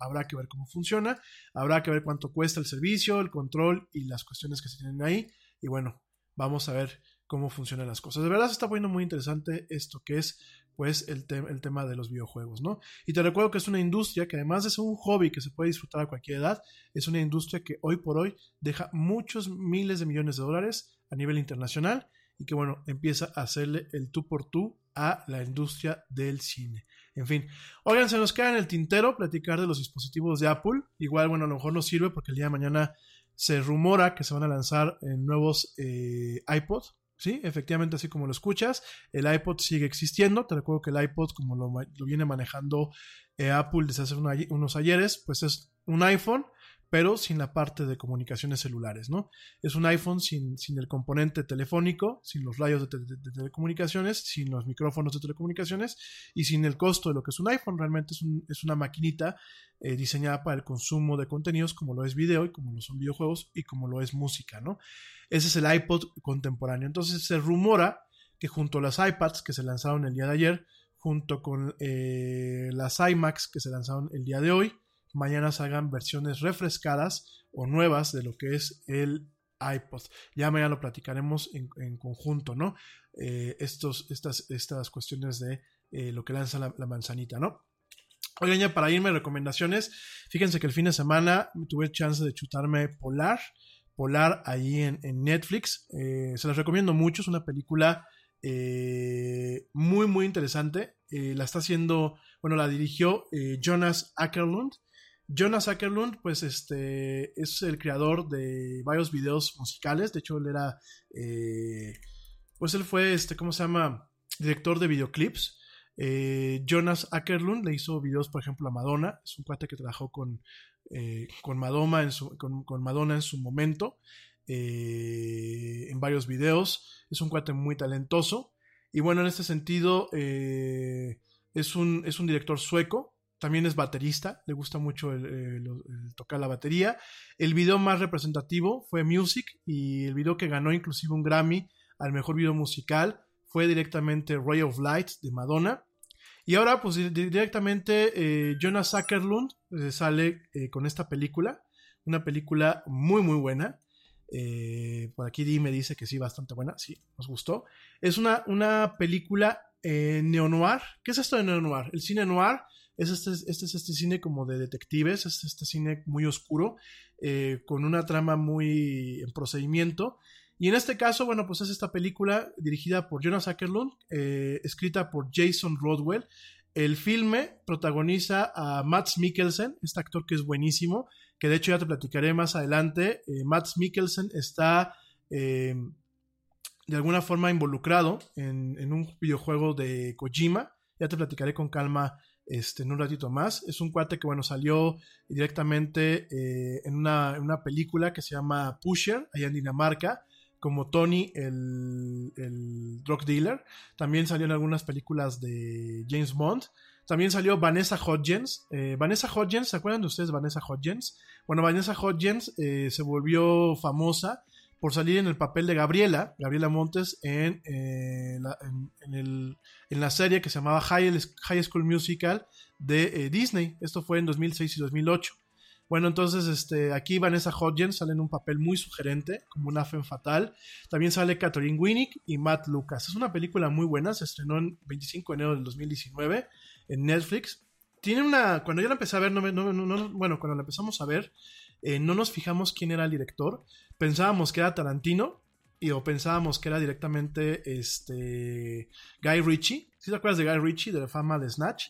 Habrá que ver cómo funciona, habrá que ver cuánto cuesta el servicio, el control y las cuestiones que se tienen ahí. Y bueno, vamos a ver cómo funcionan las cosas. De verdad se está poniendo muy interesante esto que es pues el, te- el tema de los videojuegos, ¿no? Y te recuerdo que es una industria que además de ser un hobby que se puede disfrutar a cualquier edad, es una industria que hoy por hoy deja muchos miles de millones de dólares a nivel internacional y que bueno, empieza a hacerle el tú por tú a la industria del cine. En fin, oigan, se nos queda en el tintero platicar de los dispositivos de Apple. Igual, bueno, a lo mejor nos sirve porque el día de mañana se rumora que se van a lanzar eh, nuevos eh, iPod. Sí, efectivamente, así como lo escuchas, el iPod sigue existiendo. Te recuerdo que el iPod, como lo, viene manejando eh, Apple desde hace unos ayeres, pues es un iPhone, pero sin la parte de comunicaciones celulares, ¿no? Es un iPhone sin, sin el componente telefónico, sin los rayos de, te- de- de telecomunicaciones, sin los micrófonos de telecomunicaciones y sin el costo de lo que es un iPhone. Realmente es, un- es una maquinita eh, diseñada para el consumo de contenidos como lo es video y como lo son videojuegos y como lo es música, ¿no? Ese es el iPod contemporáneo. Entonces se rumora que junto a las iPads que se lanzaron el día de ayer, junto con eh, las iMacs que se lanzaron el día de hoy, mañana salgan versiones refrescadas o nuevas de lo que es el iPod. Ya mañana lo platicaremos en, conjunto, ¿no? Eh, estos, estas, estas cuestiones de eh, lo que lanza la, manzanita, ¿no? Oigan, ya para irme, recomendaciones. Fíjense que el fin de semana tuve chance de chutarme Polar. Polar ahí en, Netflix. Eh, se las recomiendo mucho. Es una película muy, muy interesante. La está haciendo, bueno, la dirigió Jonas Ackerlund. Jonas Ackerlund, pues este, es el creador de varios videos musicales. De hecho, él era, eh, pues él fue, este, ¿cómo se llama? Director de videoclips. Eh, Jonas Ackerlund le hizo videos, por ejemplo, a Madonna. Es un cuate que trabajó con, eh, con, Madonna en su, con, con Madonna en su momento. en varios videos. Es un cuate muy talentoso. Y bueno, en este sentido, es, un, es un director sueco. También es baterista. Le gusta mucho el, el- tocar la batería. El video más representativo fue Music. Y el video que ganó inclusive un Grammy al mejor video musical fue directamente Ray of Light de Madonna. Y ahora, pues di- directamente eh, Jonas Zuckerlund eh, sale eh, con esta película. Una película muy, muy buena. Eh, por aquí Di me dice que sí, bastante buena. Sí, nos gustó. Es una, una película eh, neo-noir. ¿Qué es esto de neo-noir? El cine noir es este, este es este cine como de detectives, es este cine muy oscuro, eh, con una trama muy en procedimiento. Y en este caso, bueno, pues es esta película dirigida por Jonas Ackerlund, eh, escrita por Jason Rodwell. El filme protagoniza a Mads Mikkelsen, este actor que es buenísimo, que de hecho ya te platicaré más adelante. Eh, Mads Mikkelsen está eh, de alguna forma involucrado en, en un videojuego de Kojima. Ya te platicaré con calma este, en un ratito más. Es un cuate que, bueno, salió directamente eh, en, una, en una película que se llama Pusher, allá en Dinamarca, como Tony, el, el drug dealer. También salió en algunas películas de James Bond. También salió Vanessa Hodgins. Eh, Vanessa Hodgins, ¿se acuerdan de ustedes Vanessa Hodgins? Bueno, Vanessa Hodgins eh, se volvió famosa por salir en el papel de Gabriela, Gabriela Montes, en, eh, la, en, el, en la serie que se llamaba High, High School Musical de eh, Disney. Esto fue en 2006 y 2008. Bueno, entonces este, aquí Vanessa Hodgins sale en un papel muy sugerente, como una fe fatal. También sale Catherine Winnick y Matt Lucas. Es una película muy buena, se estrenó en 25 de enero del 2019 en Netflix. Tiene una. Cuando yo la empecé a ver, no- bueno, cuando la empezamos a ver, eh, no nos fijamos quién era el director. Pensábamos que era Tarantino. Y o pensábamos que era directamente este Guy Ritchie. ¿Sí te acuerdas de Guy Ritchie, de la fama de Snatch?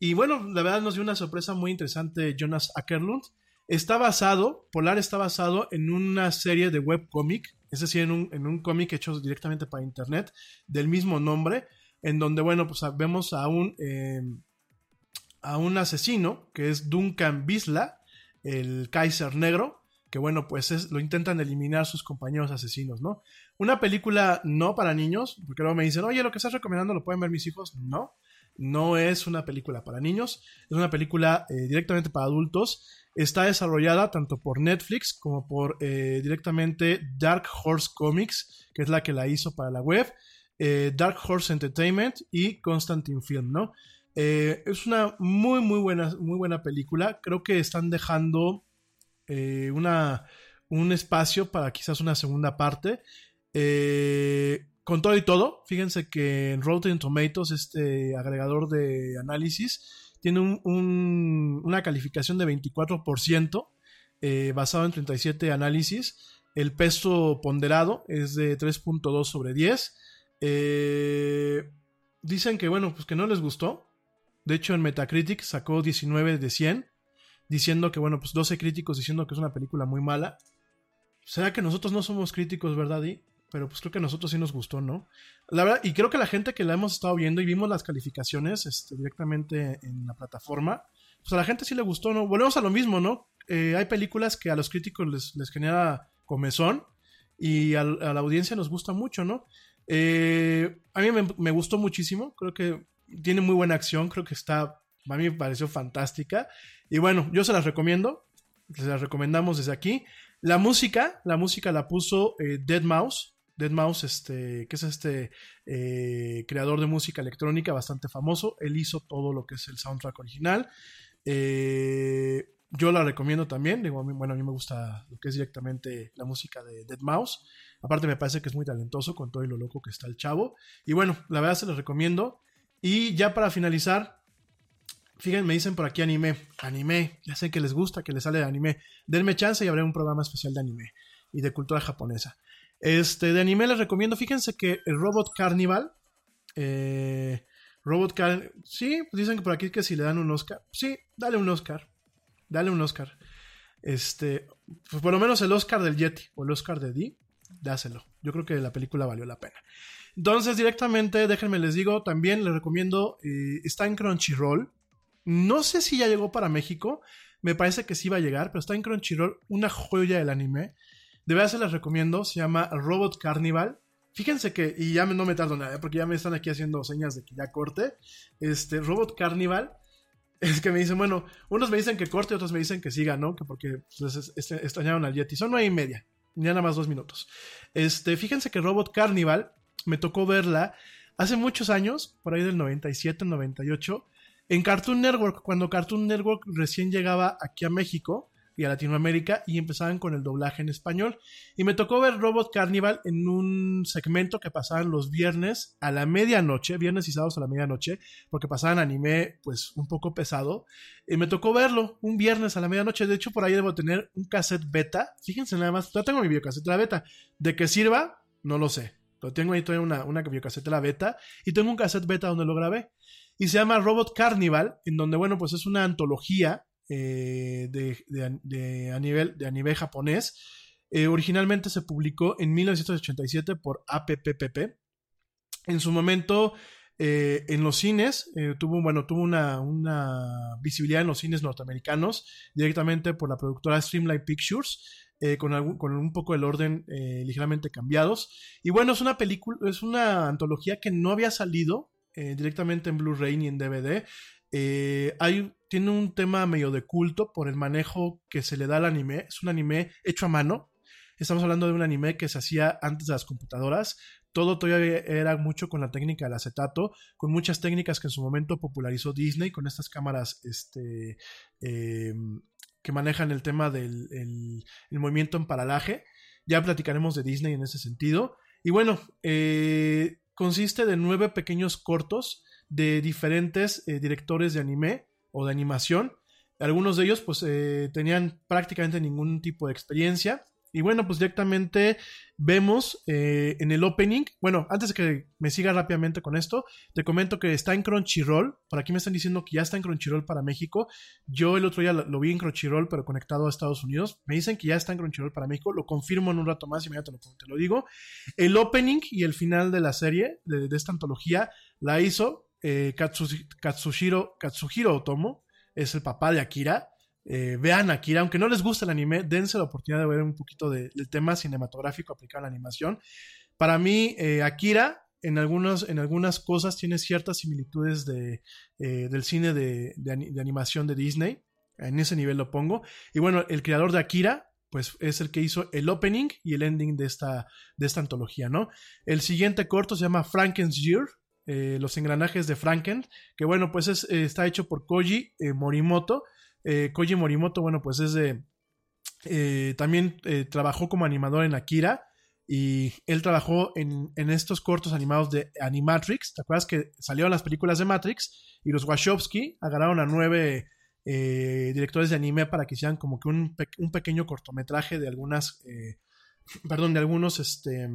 Y bueno, la verdad nos dio una sorpresa muy interesante Jonas Ackerlund. Está basado, Polar está basado en una serie de webcomic, es decir, en un, en un cómic hecho directamente para internet, del mismo nombre, en donde, bueno, pues vemos a un, eh, a un asesino, que es Duncan Bisla, el Kaiser Negro, que bueno, pues es, lo intentan eliminar sus compañeros asesinos, ¿no? Una película no para niños, porque luego me dicen, oye, lo que estás recomendando lo pueden ver mis hijos. No, no es una película para niños, es una película eh, directamente para adultos. Está desarrollada tanto por Netflix como por eh, directamente Dark Horse Comics, que es la que la hizo para la web, eh, Dark Horse Entertainment y Constantine Film, ¿no? Eh, es una muy, muy buena, muy buena película. Creo que están dejando eh, una, un espacio para quizás una segunda parte. Eh, con todo y todo, fíjense que en Rotten Tomatoes, este agregador de análisis, tiene un- un- una calificación de 24%, eh, basado en 37 análisis. El peso ponderado es de 3.2 sobre 10. Eh, dicen que, bueno, pues que no les gustó. De hecho, en Metacritic sacó 19 de 100, diciendo que, bueno, pues 12 críticos diciendo que es una película muy mala. ¿Será que nosotros no somos críticos, verdad? Di? Pero pues creo que a nosotros sí nos gustó, ¿no? La verdad, y creo que la gente que la hemos estado viendo y vimos las calificaciones este, directamente en la plataforma, pues a la gente sí le gustó, ¿no? Volvemos a lo mismo, ¿no? Eh, hay películas que a los críticos les, les genera comezón y a, la audiencia nos gusta mucho, ¿no? Eh, a mí me, me gustó muchísimo, creo que tiene muy buena acción, creo que está, a mí me pareció fantástica. Y bueno, yo se las recomiendo, se las recomendamos desde aquí. La música, la música la puso eh, Dead Mouse. Dead Mouse, este, que es este eh, creador de música electrónica bastante famoso. Él hizo todo lo que es el soundtrack original. Eh, yo la recomiendo también. Digo, bueno, a mí me gusta lo que es directamente la música de Dead Mouse. Aparte me parece que es muy talentoso con todo y lo loco que está el chavo. Y bueno, la verdad se los recomiendo. Y ya para finalizar, fíjense, me dicen por aquí anime. Anime, ya sé que les gusta, que les sale de anime. Denme chance y habré un programa especial de anime y de cultura japonesa. Este, de anime les recomiendo, fíjense que el Robot Carnival, eh, Robot Car sí, dicen que por aquí que si le dan un Oscar, sí, dale un Oscar, dale un Oscar. Este, por lo menos el Oscar del Yeti o el Oscar de D, dáselo. Yo creo que la película valió la pena. Entonces, directamente, déjenme les digo, también les recomiendo, eh, está en Crunchyroll. No sé si ya llegó para México, me parece que sí va a llegar, pero está en Crunchyroll, una joya del anime. De verdad se las recomiendo, se llama Robot Carnival. Fíjense que, y ya no me tardo nada, ¿eh? porque ya me están aquí haciendo señas de que ya corte. Este, Robot Carnival, es que me dicen, bueno, unos me dicen que corte, otros me dicen que siga, ¿no? Que porque pues, es- es- extrañaron al Yeti. Son nueve y media, ya nada más dos minutos. Este, fíjense que Robot Carnival me tocó verla hace muchos años, por ahí del 97, 98, en Cartoon Network, cuando Cartoon Network recién llegaba aquí a México y a Latinoamérica y empezaban con el doblaje en español. Y me tocó ver Robot Carnival en un segmento que pasaban los viernes a la medianoche, viernes y sábados a la medianoche, porque pasaban anime pues un poco pesado. Y me tocó verlo un viernes a la medianoche. De hecho, por ahí debo tener un cassette beta. Fíjense nada más, ya tengo mi videocassette de la beta. ¿De qué sirva? No lo sé. Pero tengo ahí todavía una, una videocassette de la beta. Y tengo un cassette beta donde lo grabé. Y se llama Robot Carnival, en donde, bueno, pues es una antología eh, de, de- a nivel, de a nivel japonés. Eh, originalmente se publicó en 1987 por APPPP. En su momento, eh, en los cines, tuvo, bueno, tuvo una, una visibilidad en los cines norteamericanos directamente por la productora Streamline Pictures. Eh, con, algún- con un poco el orden eh, ligeramente cambiados. Y bueno, es una película, es una antología que no había salido eh, directamente en Blu-ray ni en DVD. Hay, tiene un tema medio de culto por el manejo que se le da al anime. Es un anime hecho a mano. Estamos hablando de un anime que se hacía antes de las computadoras. Todo todavía era mucho con la técnica del acetato, con muchas técnicas que en su momento popularizó Disney, con estas cámaras este, eh, que manejan el tema del el- movimiento en paralaje. Ya platicaremos de Disney en ese sentido. Y bueno, eh, consiste de nueve pequeños cortos de diferentes eh, directores de anime o de animación. Algunos de ellos pues eh, tenían prácticamente ningún tipo de experiencia. Y bueno, pues directamente vemos eh, en el opening, bueno, antes de que me siga rápidamente con esto, te comento que está en Crunchyroll, por aquí me están diciendo que ya está en Crunchyroll para México, yo el otro día lo, vi en Crunchyroll pero conectado a Estados Unidos, me dicen que ya está en Crunchyroll para México, lo confirmo en un rato más y mañana te lo, te lo digo. El opening y el final de la serie, de, esta antología, la hizo eh, Katsu- Katsushiro, Katsuhiro Otomo, es el papá de Akira. Eh, vean Akira, aunque no les guste el anime, dense la oportunidad de ver un poquito de- del tema cinematográfico aplicado a la animación. Para mí, eh, Akira en, en algunas cosas tiene ciertas similitudes de, eh, del cine de, de ani- de animación de Disney. En ese nivel lo pongo. Y bueno, el creador de Akira, pues es el que hizo el opening y el ending de esta, de esta antología, ¿no? El siguiente corto se llama Franken's Year, los engranajes de Franken, que bueno, pues es, está hecho por Koji Morimoto. Eh, Koji Morimoto, bueno, pues es de... eh, también eh, trabajó como animador en Akira y él trabajó en, en estos cortos animados de Animatrix. ¿Te acuerdas que salieron las películas de Matrix y los Wachowski agarraron a nueve eh, directores de anime para que hicieran como que un, un pequeño cortometraje de algunas, eh, perdón, de algunos, este,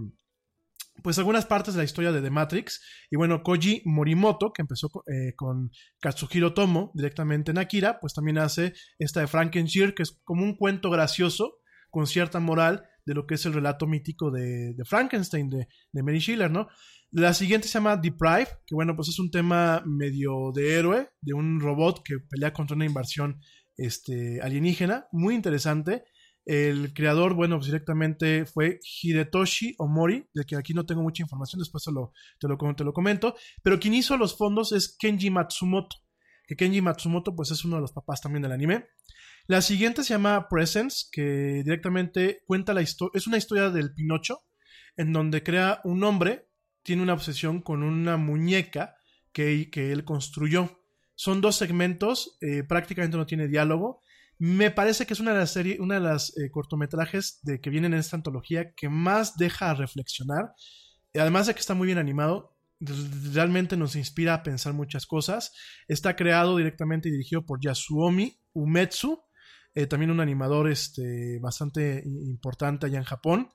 pues algunas partes de la historia de The Matrix. Y bueno, Koji Morimoto, que empezó eh, con Katsuhiro Tomo directamente en Akira, pues también hace esta de Frankenstein, que es como un cuento gracioso con cierta moral de lo que es el relato mítico de, Frankenstein, de, de Mary Schiller, ¿no? La siguiente se llama Deprive, que bueno, pues es un tema medio de héroe, de un robot que pelea contra una invasión este, alienígena, muy interesante. El creador, bueno, pues directamente fue Hidetoshi Omori, de que aquí no tengo mucha información, después te lo, te lo, te lo comento, pero quien hizo los fondos es Kenji Matsumoto, que Kenji Matsumoto pues es uno de los papás también del anime. La siguiente se llama Presence, que directamente cuenta la historia, es una historia del Pinocho, en donde crea un hombre, tiene una obsesión con una muñeca que, que él construyó. Son dos segmentos, eh, prácticamente no tiene diálogo. Me parece que es una de las series, una de las eh, cortometrajes de que vienen en esta antología que más deja a reflexionar. Además de que está muy bien animado, realmente nos inspira a pensar muchas cosas. Está creado directamente y dirigido por Yasuomi Umetsu, eh, también un animador este, bastante importante allá en Japón.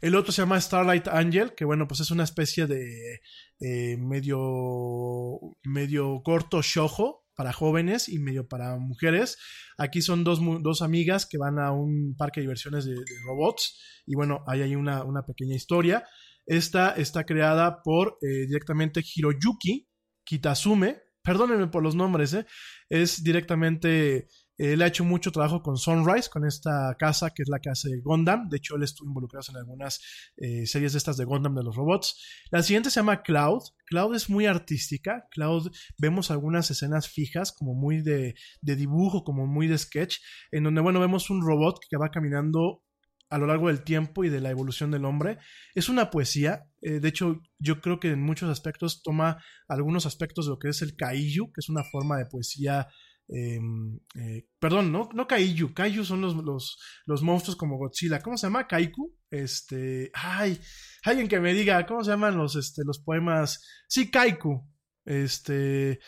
El otro se llama Starlight Angel, que bueno, pues es una especie de eh, medio, medio corto shojo para jóvenes y medio para mujeres. Aquí son dos, dos amigas que van a un parque de diversiones de, robots y bueno, hay ahí una, una pequeña historia. Esta está creada por eh, directamente Hiroyuki Kitasume. Perdónenme por los nombres, ¿eh? Es directamente. Él ha hecho mucho trabajo con Sunrise, con esta casa que es la que hace Gundam. De hecho, él estuvo involucrado en algunas eh, series de estas de Gundam de los robots. La siguiente se llama Cloud. Cloud es muy artística. Cloud, vemos algunas escenas fijas, como muy de, de dibujo, como muy de sketch, en donde, bueno, vemos un robot que va caminando a lo largo del tiempo y de la evolución del hombre. Es una poesía, Eh, de hecho, yo creo que en muchos aspectos toma algunos aspectos de lo que es el kaiju, que es una forma de poesía. Eh, eh, perdón, no, no kaiju. Kaiju son los, los, los monstruos como Godzilla. ¿Cómo se llama? Kaiku. Este. Ay, alguien que me diga, ¿cómo se llaman los, este, los poemas? Sí, Kaiku. Este.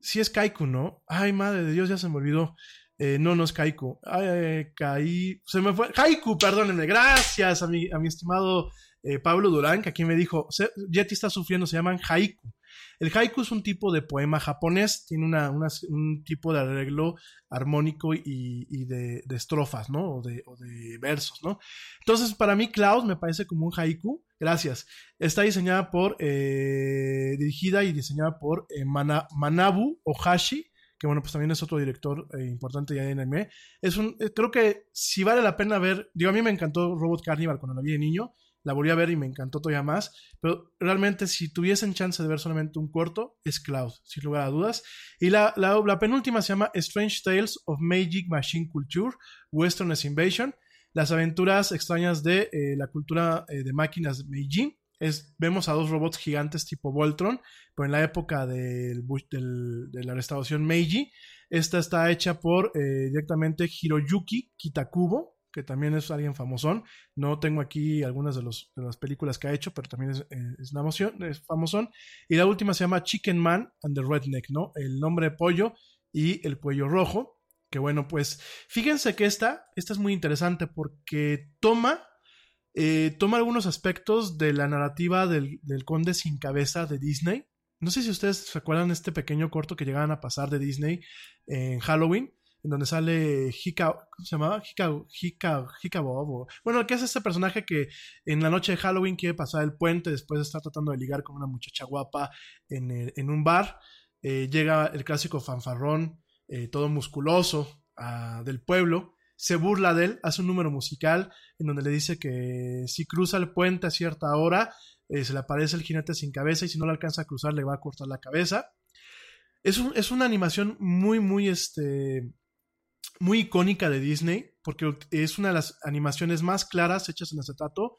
Sí es Kaiku, ¿no? Ay, madre de Dios, ya se me olvidó. Eh, no, no es Kaiku. Ay, eh, Kai... Se me fue. Haiku, perdónenme. Gracias a mi, a mi estimado eh, Pablo Durán, que aquí me dijo, "Se- Yeti está sufriendo, se llaman haiku. El haiku es un tipo de poema japonés, tiene una, un tipo de arreglo armónico y, y de, estrofas, ¿no? O de, versos, ¿no? Entonces, para mí, Klaus me parece como un haiku. Gracias. Está diseñada por, eh, dirigida y diseñada por eh, Mana- Manabu Ohashi, que bueno, pues también es otro director importante ya en anime. Es un, creo que si vale la pena ver, digo, a mí me encantó Robot Carnival cuando la vi de niño, la volví a ver y me encantó todavía más, pero realmente si tuviesen chance de ver solamente un corto, es Cloud, sin lugar a dudas. Y la, la, penúltima se llama Strange Tales of Magic Machine Culture, Westerners Invasion, las aventuras extrañas de eh, la cultura eh, de máquinas Meiji. Es, vemos a dos robots gigantes tipo Voltron, pero en la época del- de la restauración Meiji. Esta está hecha por eh, directamente Hiroyuki Kitakubo, que también es alguien famosón. No tengo aquí algunas de, las películas que ha hecho, pero también es, eh, es, es famosón. Y la última se llama Chicken Man and the Redneck, ¿no? El nombre de pollo y el cuello rojo. Que bueno, pues fíjense que esta, esta es muy interesante porque toma, eh, toma algunos aspectos de la narrativa del, del conde sin cabeza de Disney. No sé si ustedes recuerdan este pequeño corto que llegaban a pasar de Disney en Halloween, en donde sale Hika, ¿cómo se llamaba? Hika, Hika, Hika Bob. Bueno, que es este personaje que en la noche de Halloween quiere pasar el puente después de estar tratando de ligar con una muchacha guapa en, en un bar. Eh, llega el clásico fanfarrón, eh, todo musculoso ah, del pueblo. Se burla de él, hace un número musical en donde le dice que si cruza el puente a cierta hora, eh, se le aparece el jinete sin cabeza y si no le alcanza a cruzar le va a cortar la cabeza. Es, un- es una animación muy, muy, este, muy icónica de Disney, porque es una de las animaciones más claras hechas en acetato,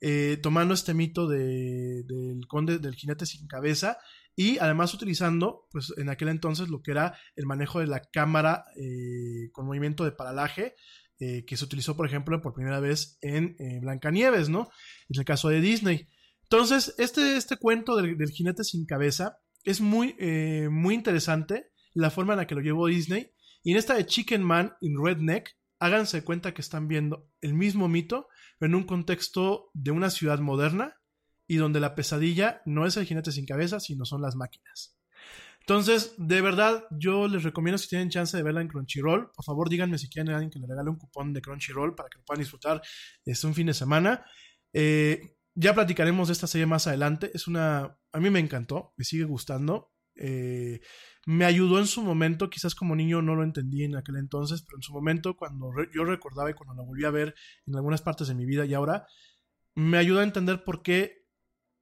eh, tomando este mito de- del conde, del jinete sin cabeza, y además utilizando, pues en aquel entonces, lo que era el manejo de la cámara eh, con movimiento de paralaje, eh, que se utilizó, por ejemplo, por primera vez en Blancanieves, ¿no? En el caso de Disney. Entonces, este, este cuento del, del jinete sin cabeza es muy, muy interesante la forma en la que lo llevó Disney. Y en esta de Chicken Man in Redneck, háganse cuenta que están viendo el mismo mito, pero en un contexto de una ciudad moderna y donde la pesadilla no es el jinete sin cabeza, sino son las máquinas. Entonces, de verdad, yo les recomiendo si tienen chance de verla en Crunchyroll, por favor díganme si quieren a alguien que le regale un cupón de Crunchyroll para que lo puedan disfrutar este un fin de semana. Eh, ya platicaremos de esta serie más adelante. Es una. A mí me encantó, me sigue gustando. Eh, me ayudó en su momento, quizás como niño no lo entendí en aquel entonces, pero en su momento, cuando re- yo recordaba y cuando la volví a ver en algunas partes de mi vida y ahora, me ayudó a entender por qué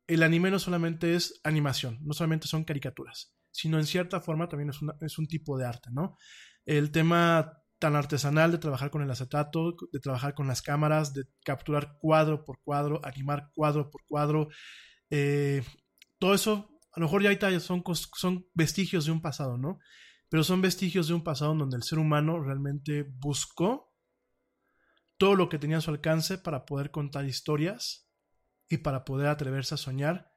el anime no solamente es animación, no solamente son caricaturas, sino en cierta forma también es, una- es un tipo de arte, ¿no? El tema tan artesanal de trabajar con el acetato, de trabajar con las cámaras, de capturar cuadro por cuadro, animar cuadro por cuadro, eh, todo eso, a lo mejor ya ahorita son, son vestigios de un pasado, ¿no? Pero son vestigios de un pasado donde el ser humano realmente buscó todo lo que tenía a su alcance para poder contar historias y para poder atreverse a soñar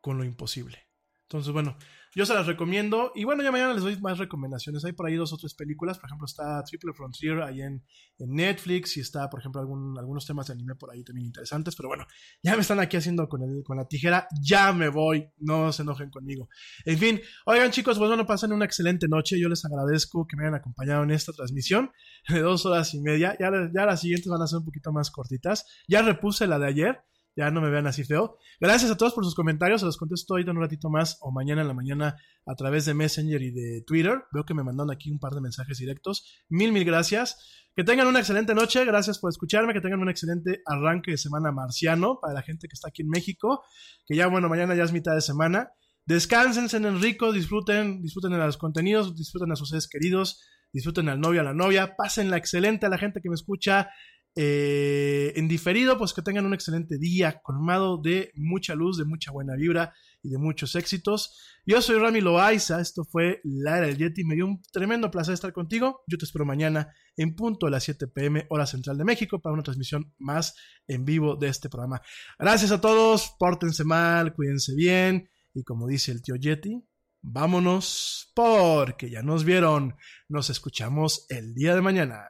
con lo imposible. Entonces, bueno, yo se las recomiendo. Y bueno, ya mañana les doy más recomendaciones. Hay por ahí dos o tres películas. Por ejemplo, está Triple Frontier ahí en, en Netflix. Y está, por ejemplo, algún- algunos temas de anime por ahí también interesantes. Pero bueno, ya me están aquí haciendo con, el, con la tijera. Ya me voy. No se enojen conmigo. En fin, oigan chicos, pues bueno, pasen una excelente noche. Yo les agradezco que me hayan acompañado en esta transmisión de dos horas y media. Ya, ya las siguientes van a ser un poquito más cortitas. Ya repuse la de ayer. Ya no me vean así feo. Gracias a todos por sus comentarios. Se los contesto ahorita en un ratito más o mañana en la mañana a través de Messenger y de Twitter. Veo que me mandaron aquí un par de mensajes directos. Mil, mil gracias. Que tengan una excelente noche. Gracias por escucharme. Que tengan un excelente arranque de semana marciano para la gente que está aquí en México. Que ya, bueno, mañana ya es mitad de semana. Descansen, en rico, disfruten, disfruten de los contenidos, disfruten a sus seres queridos, disfruten al novio, a la novia, pásenla excelente a la gente que me escucha eh, en diferido, pues que tengan un excelente día, colmado de mucha luz, de mucha buena vibra y de muchos éxitos. Yo soy Rami Loaiza, esto fue La Era del Yeti, me dio un tremendo placer estar contigo. Yo te espero mañana en punto de las 7 pm, hora central de México, para una transmisión más en vivo de este programa. Gracias a todos, pórtense mal, cuídense bien y como dice el tío Yeti, vámonos porque ya nos vieron. Nos escuchamos el día de mañana.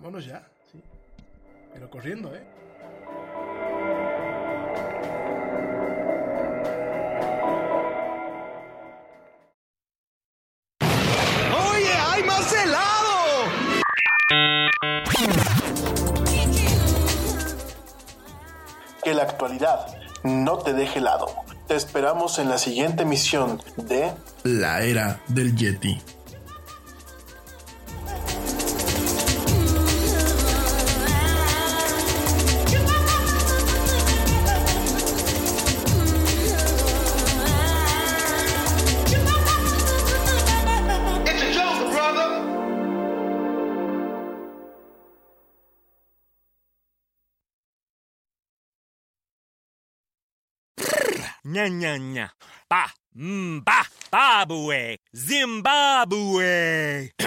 Vámonos ya, sí. Pero corriendo, ¿eh? ¡Oye, hay más helado! Que la actualidad no te deje helado. Te esperamos en la siguiente emisión de La Era del Yeti. Nya nya nya. Ba. Mm, ba. Babue. Zimbabwe.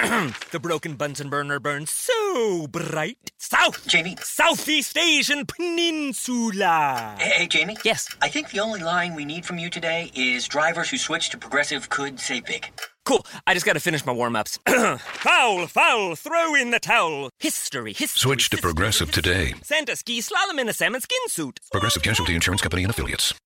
the broken Bunsen burner burns so bright. South. Jamie. Southeast Asian Peninsula. Hey, hey, Jamie? Yes. I think the only line we need from you today is drivers who switch to progressive could save big. Cool. I just gotta finish my warm ups. foul, foul, throw in the towel. History, history. Switch to Progressive today. Santa ski slalom in a salmon skin suit. Progressive Casualty Insurance Company and Affiliates.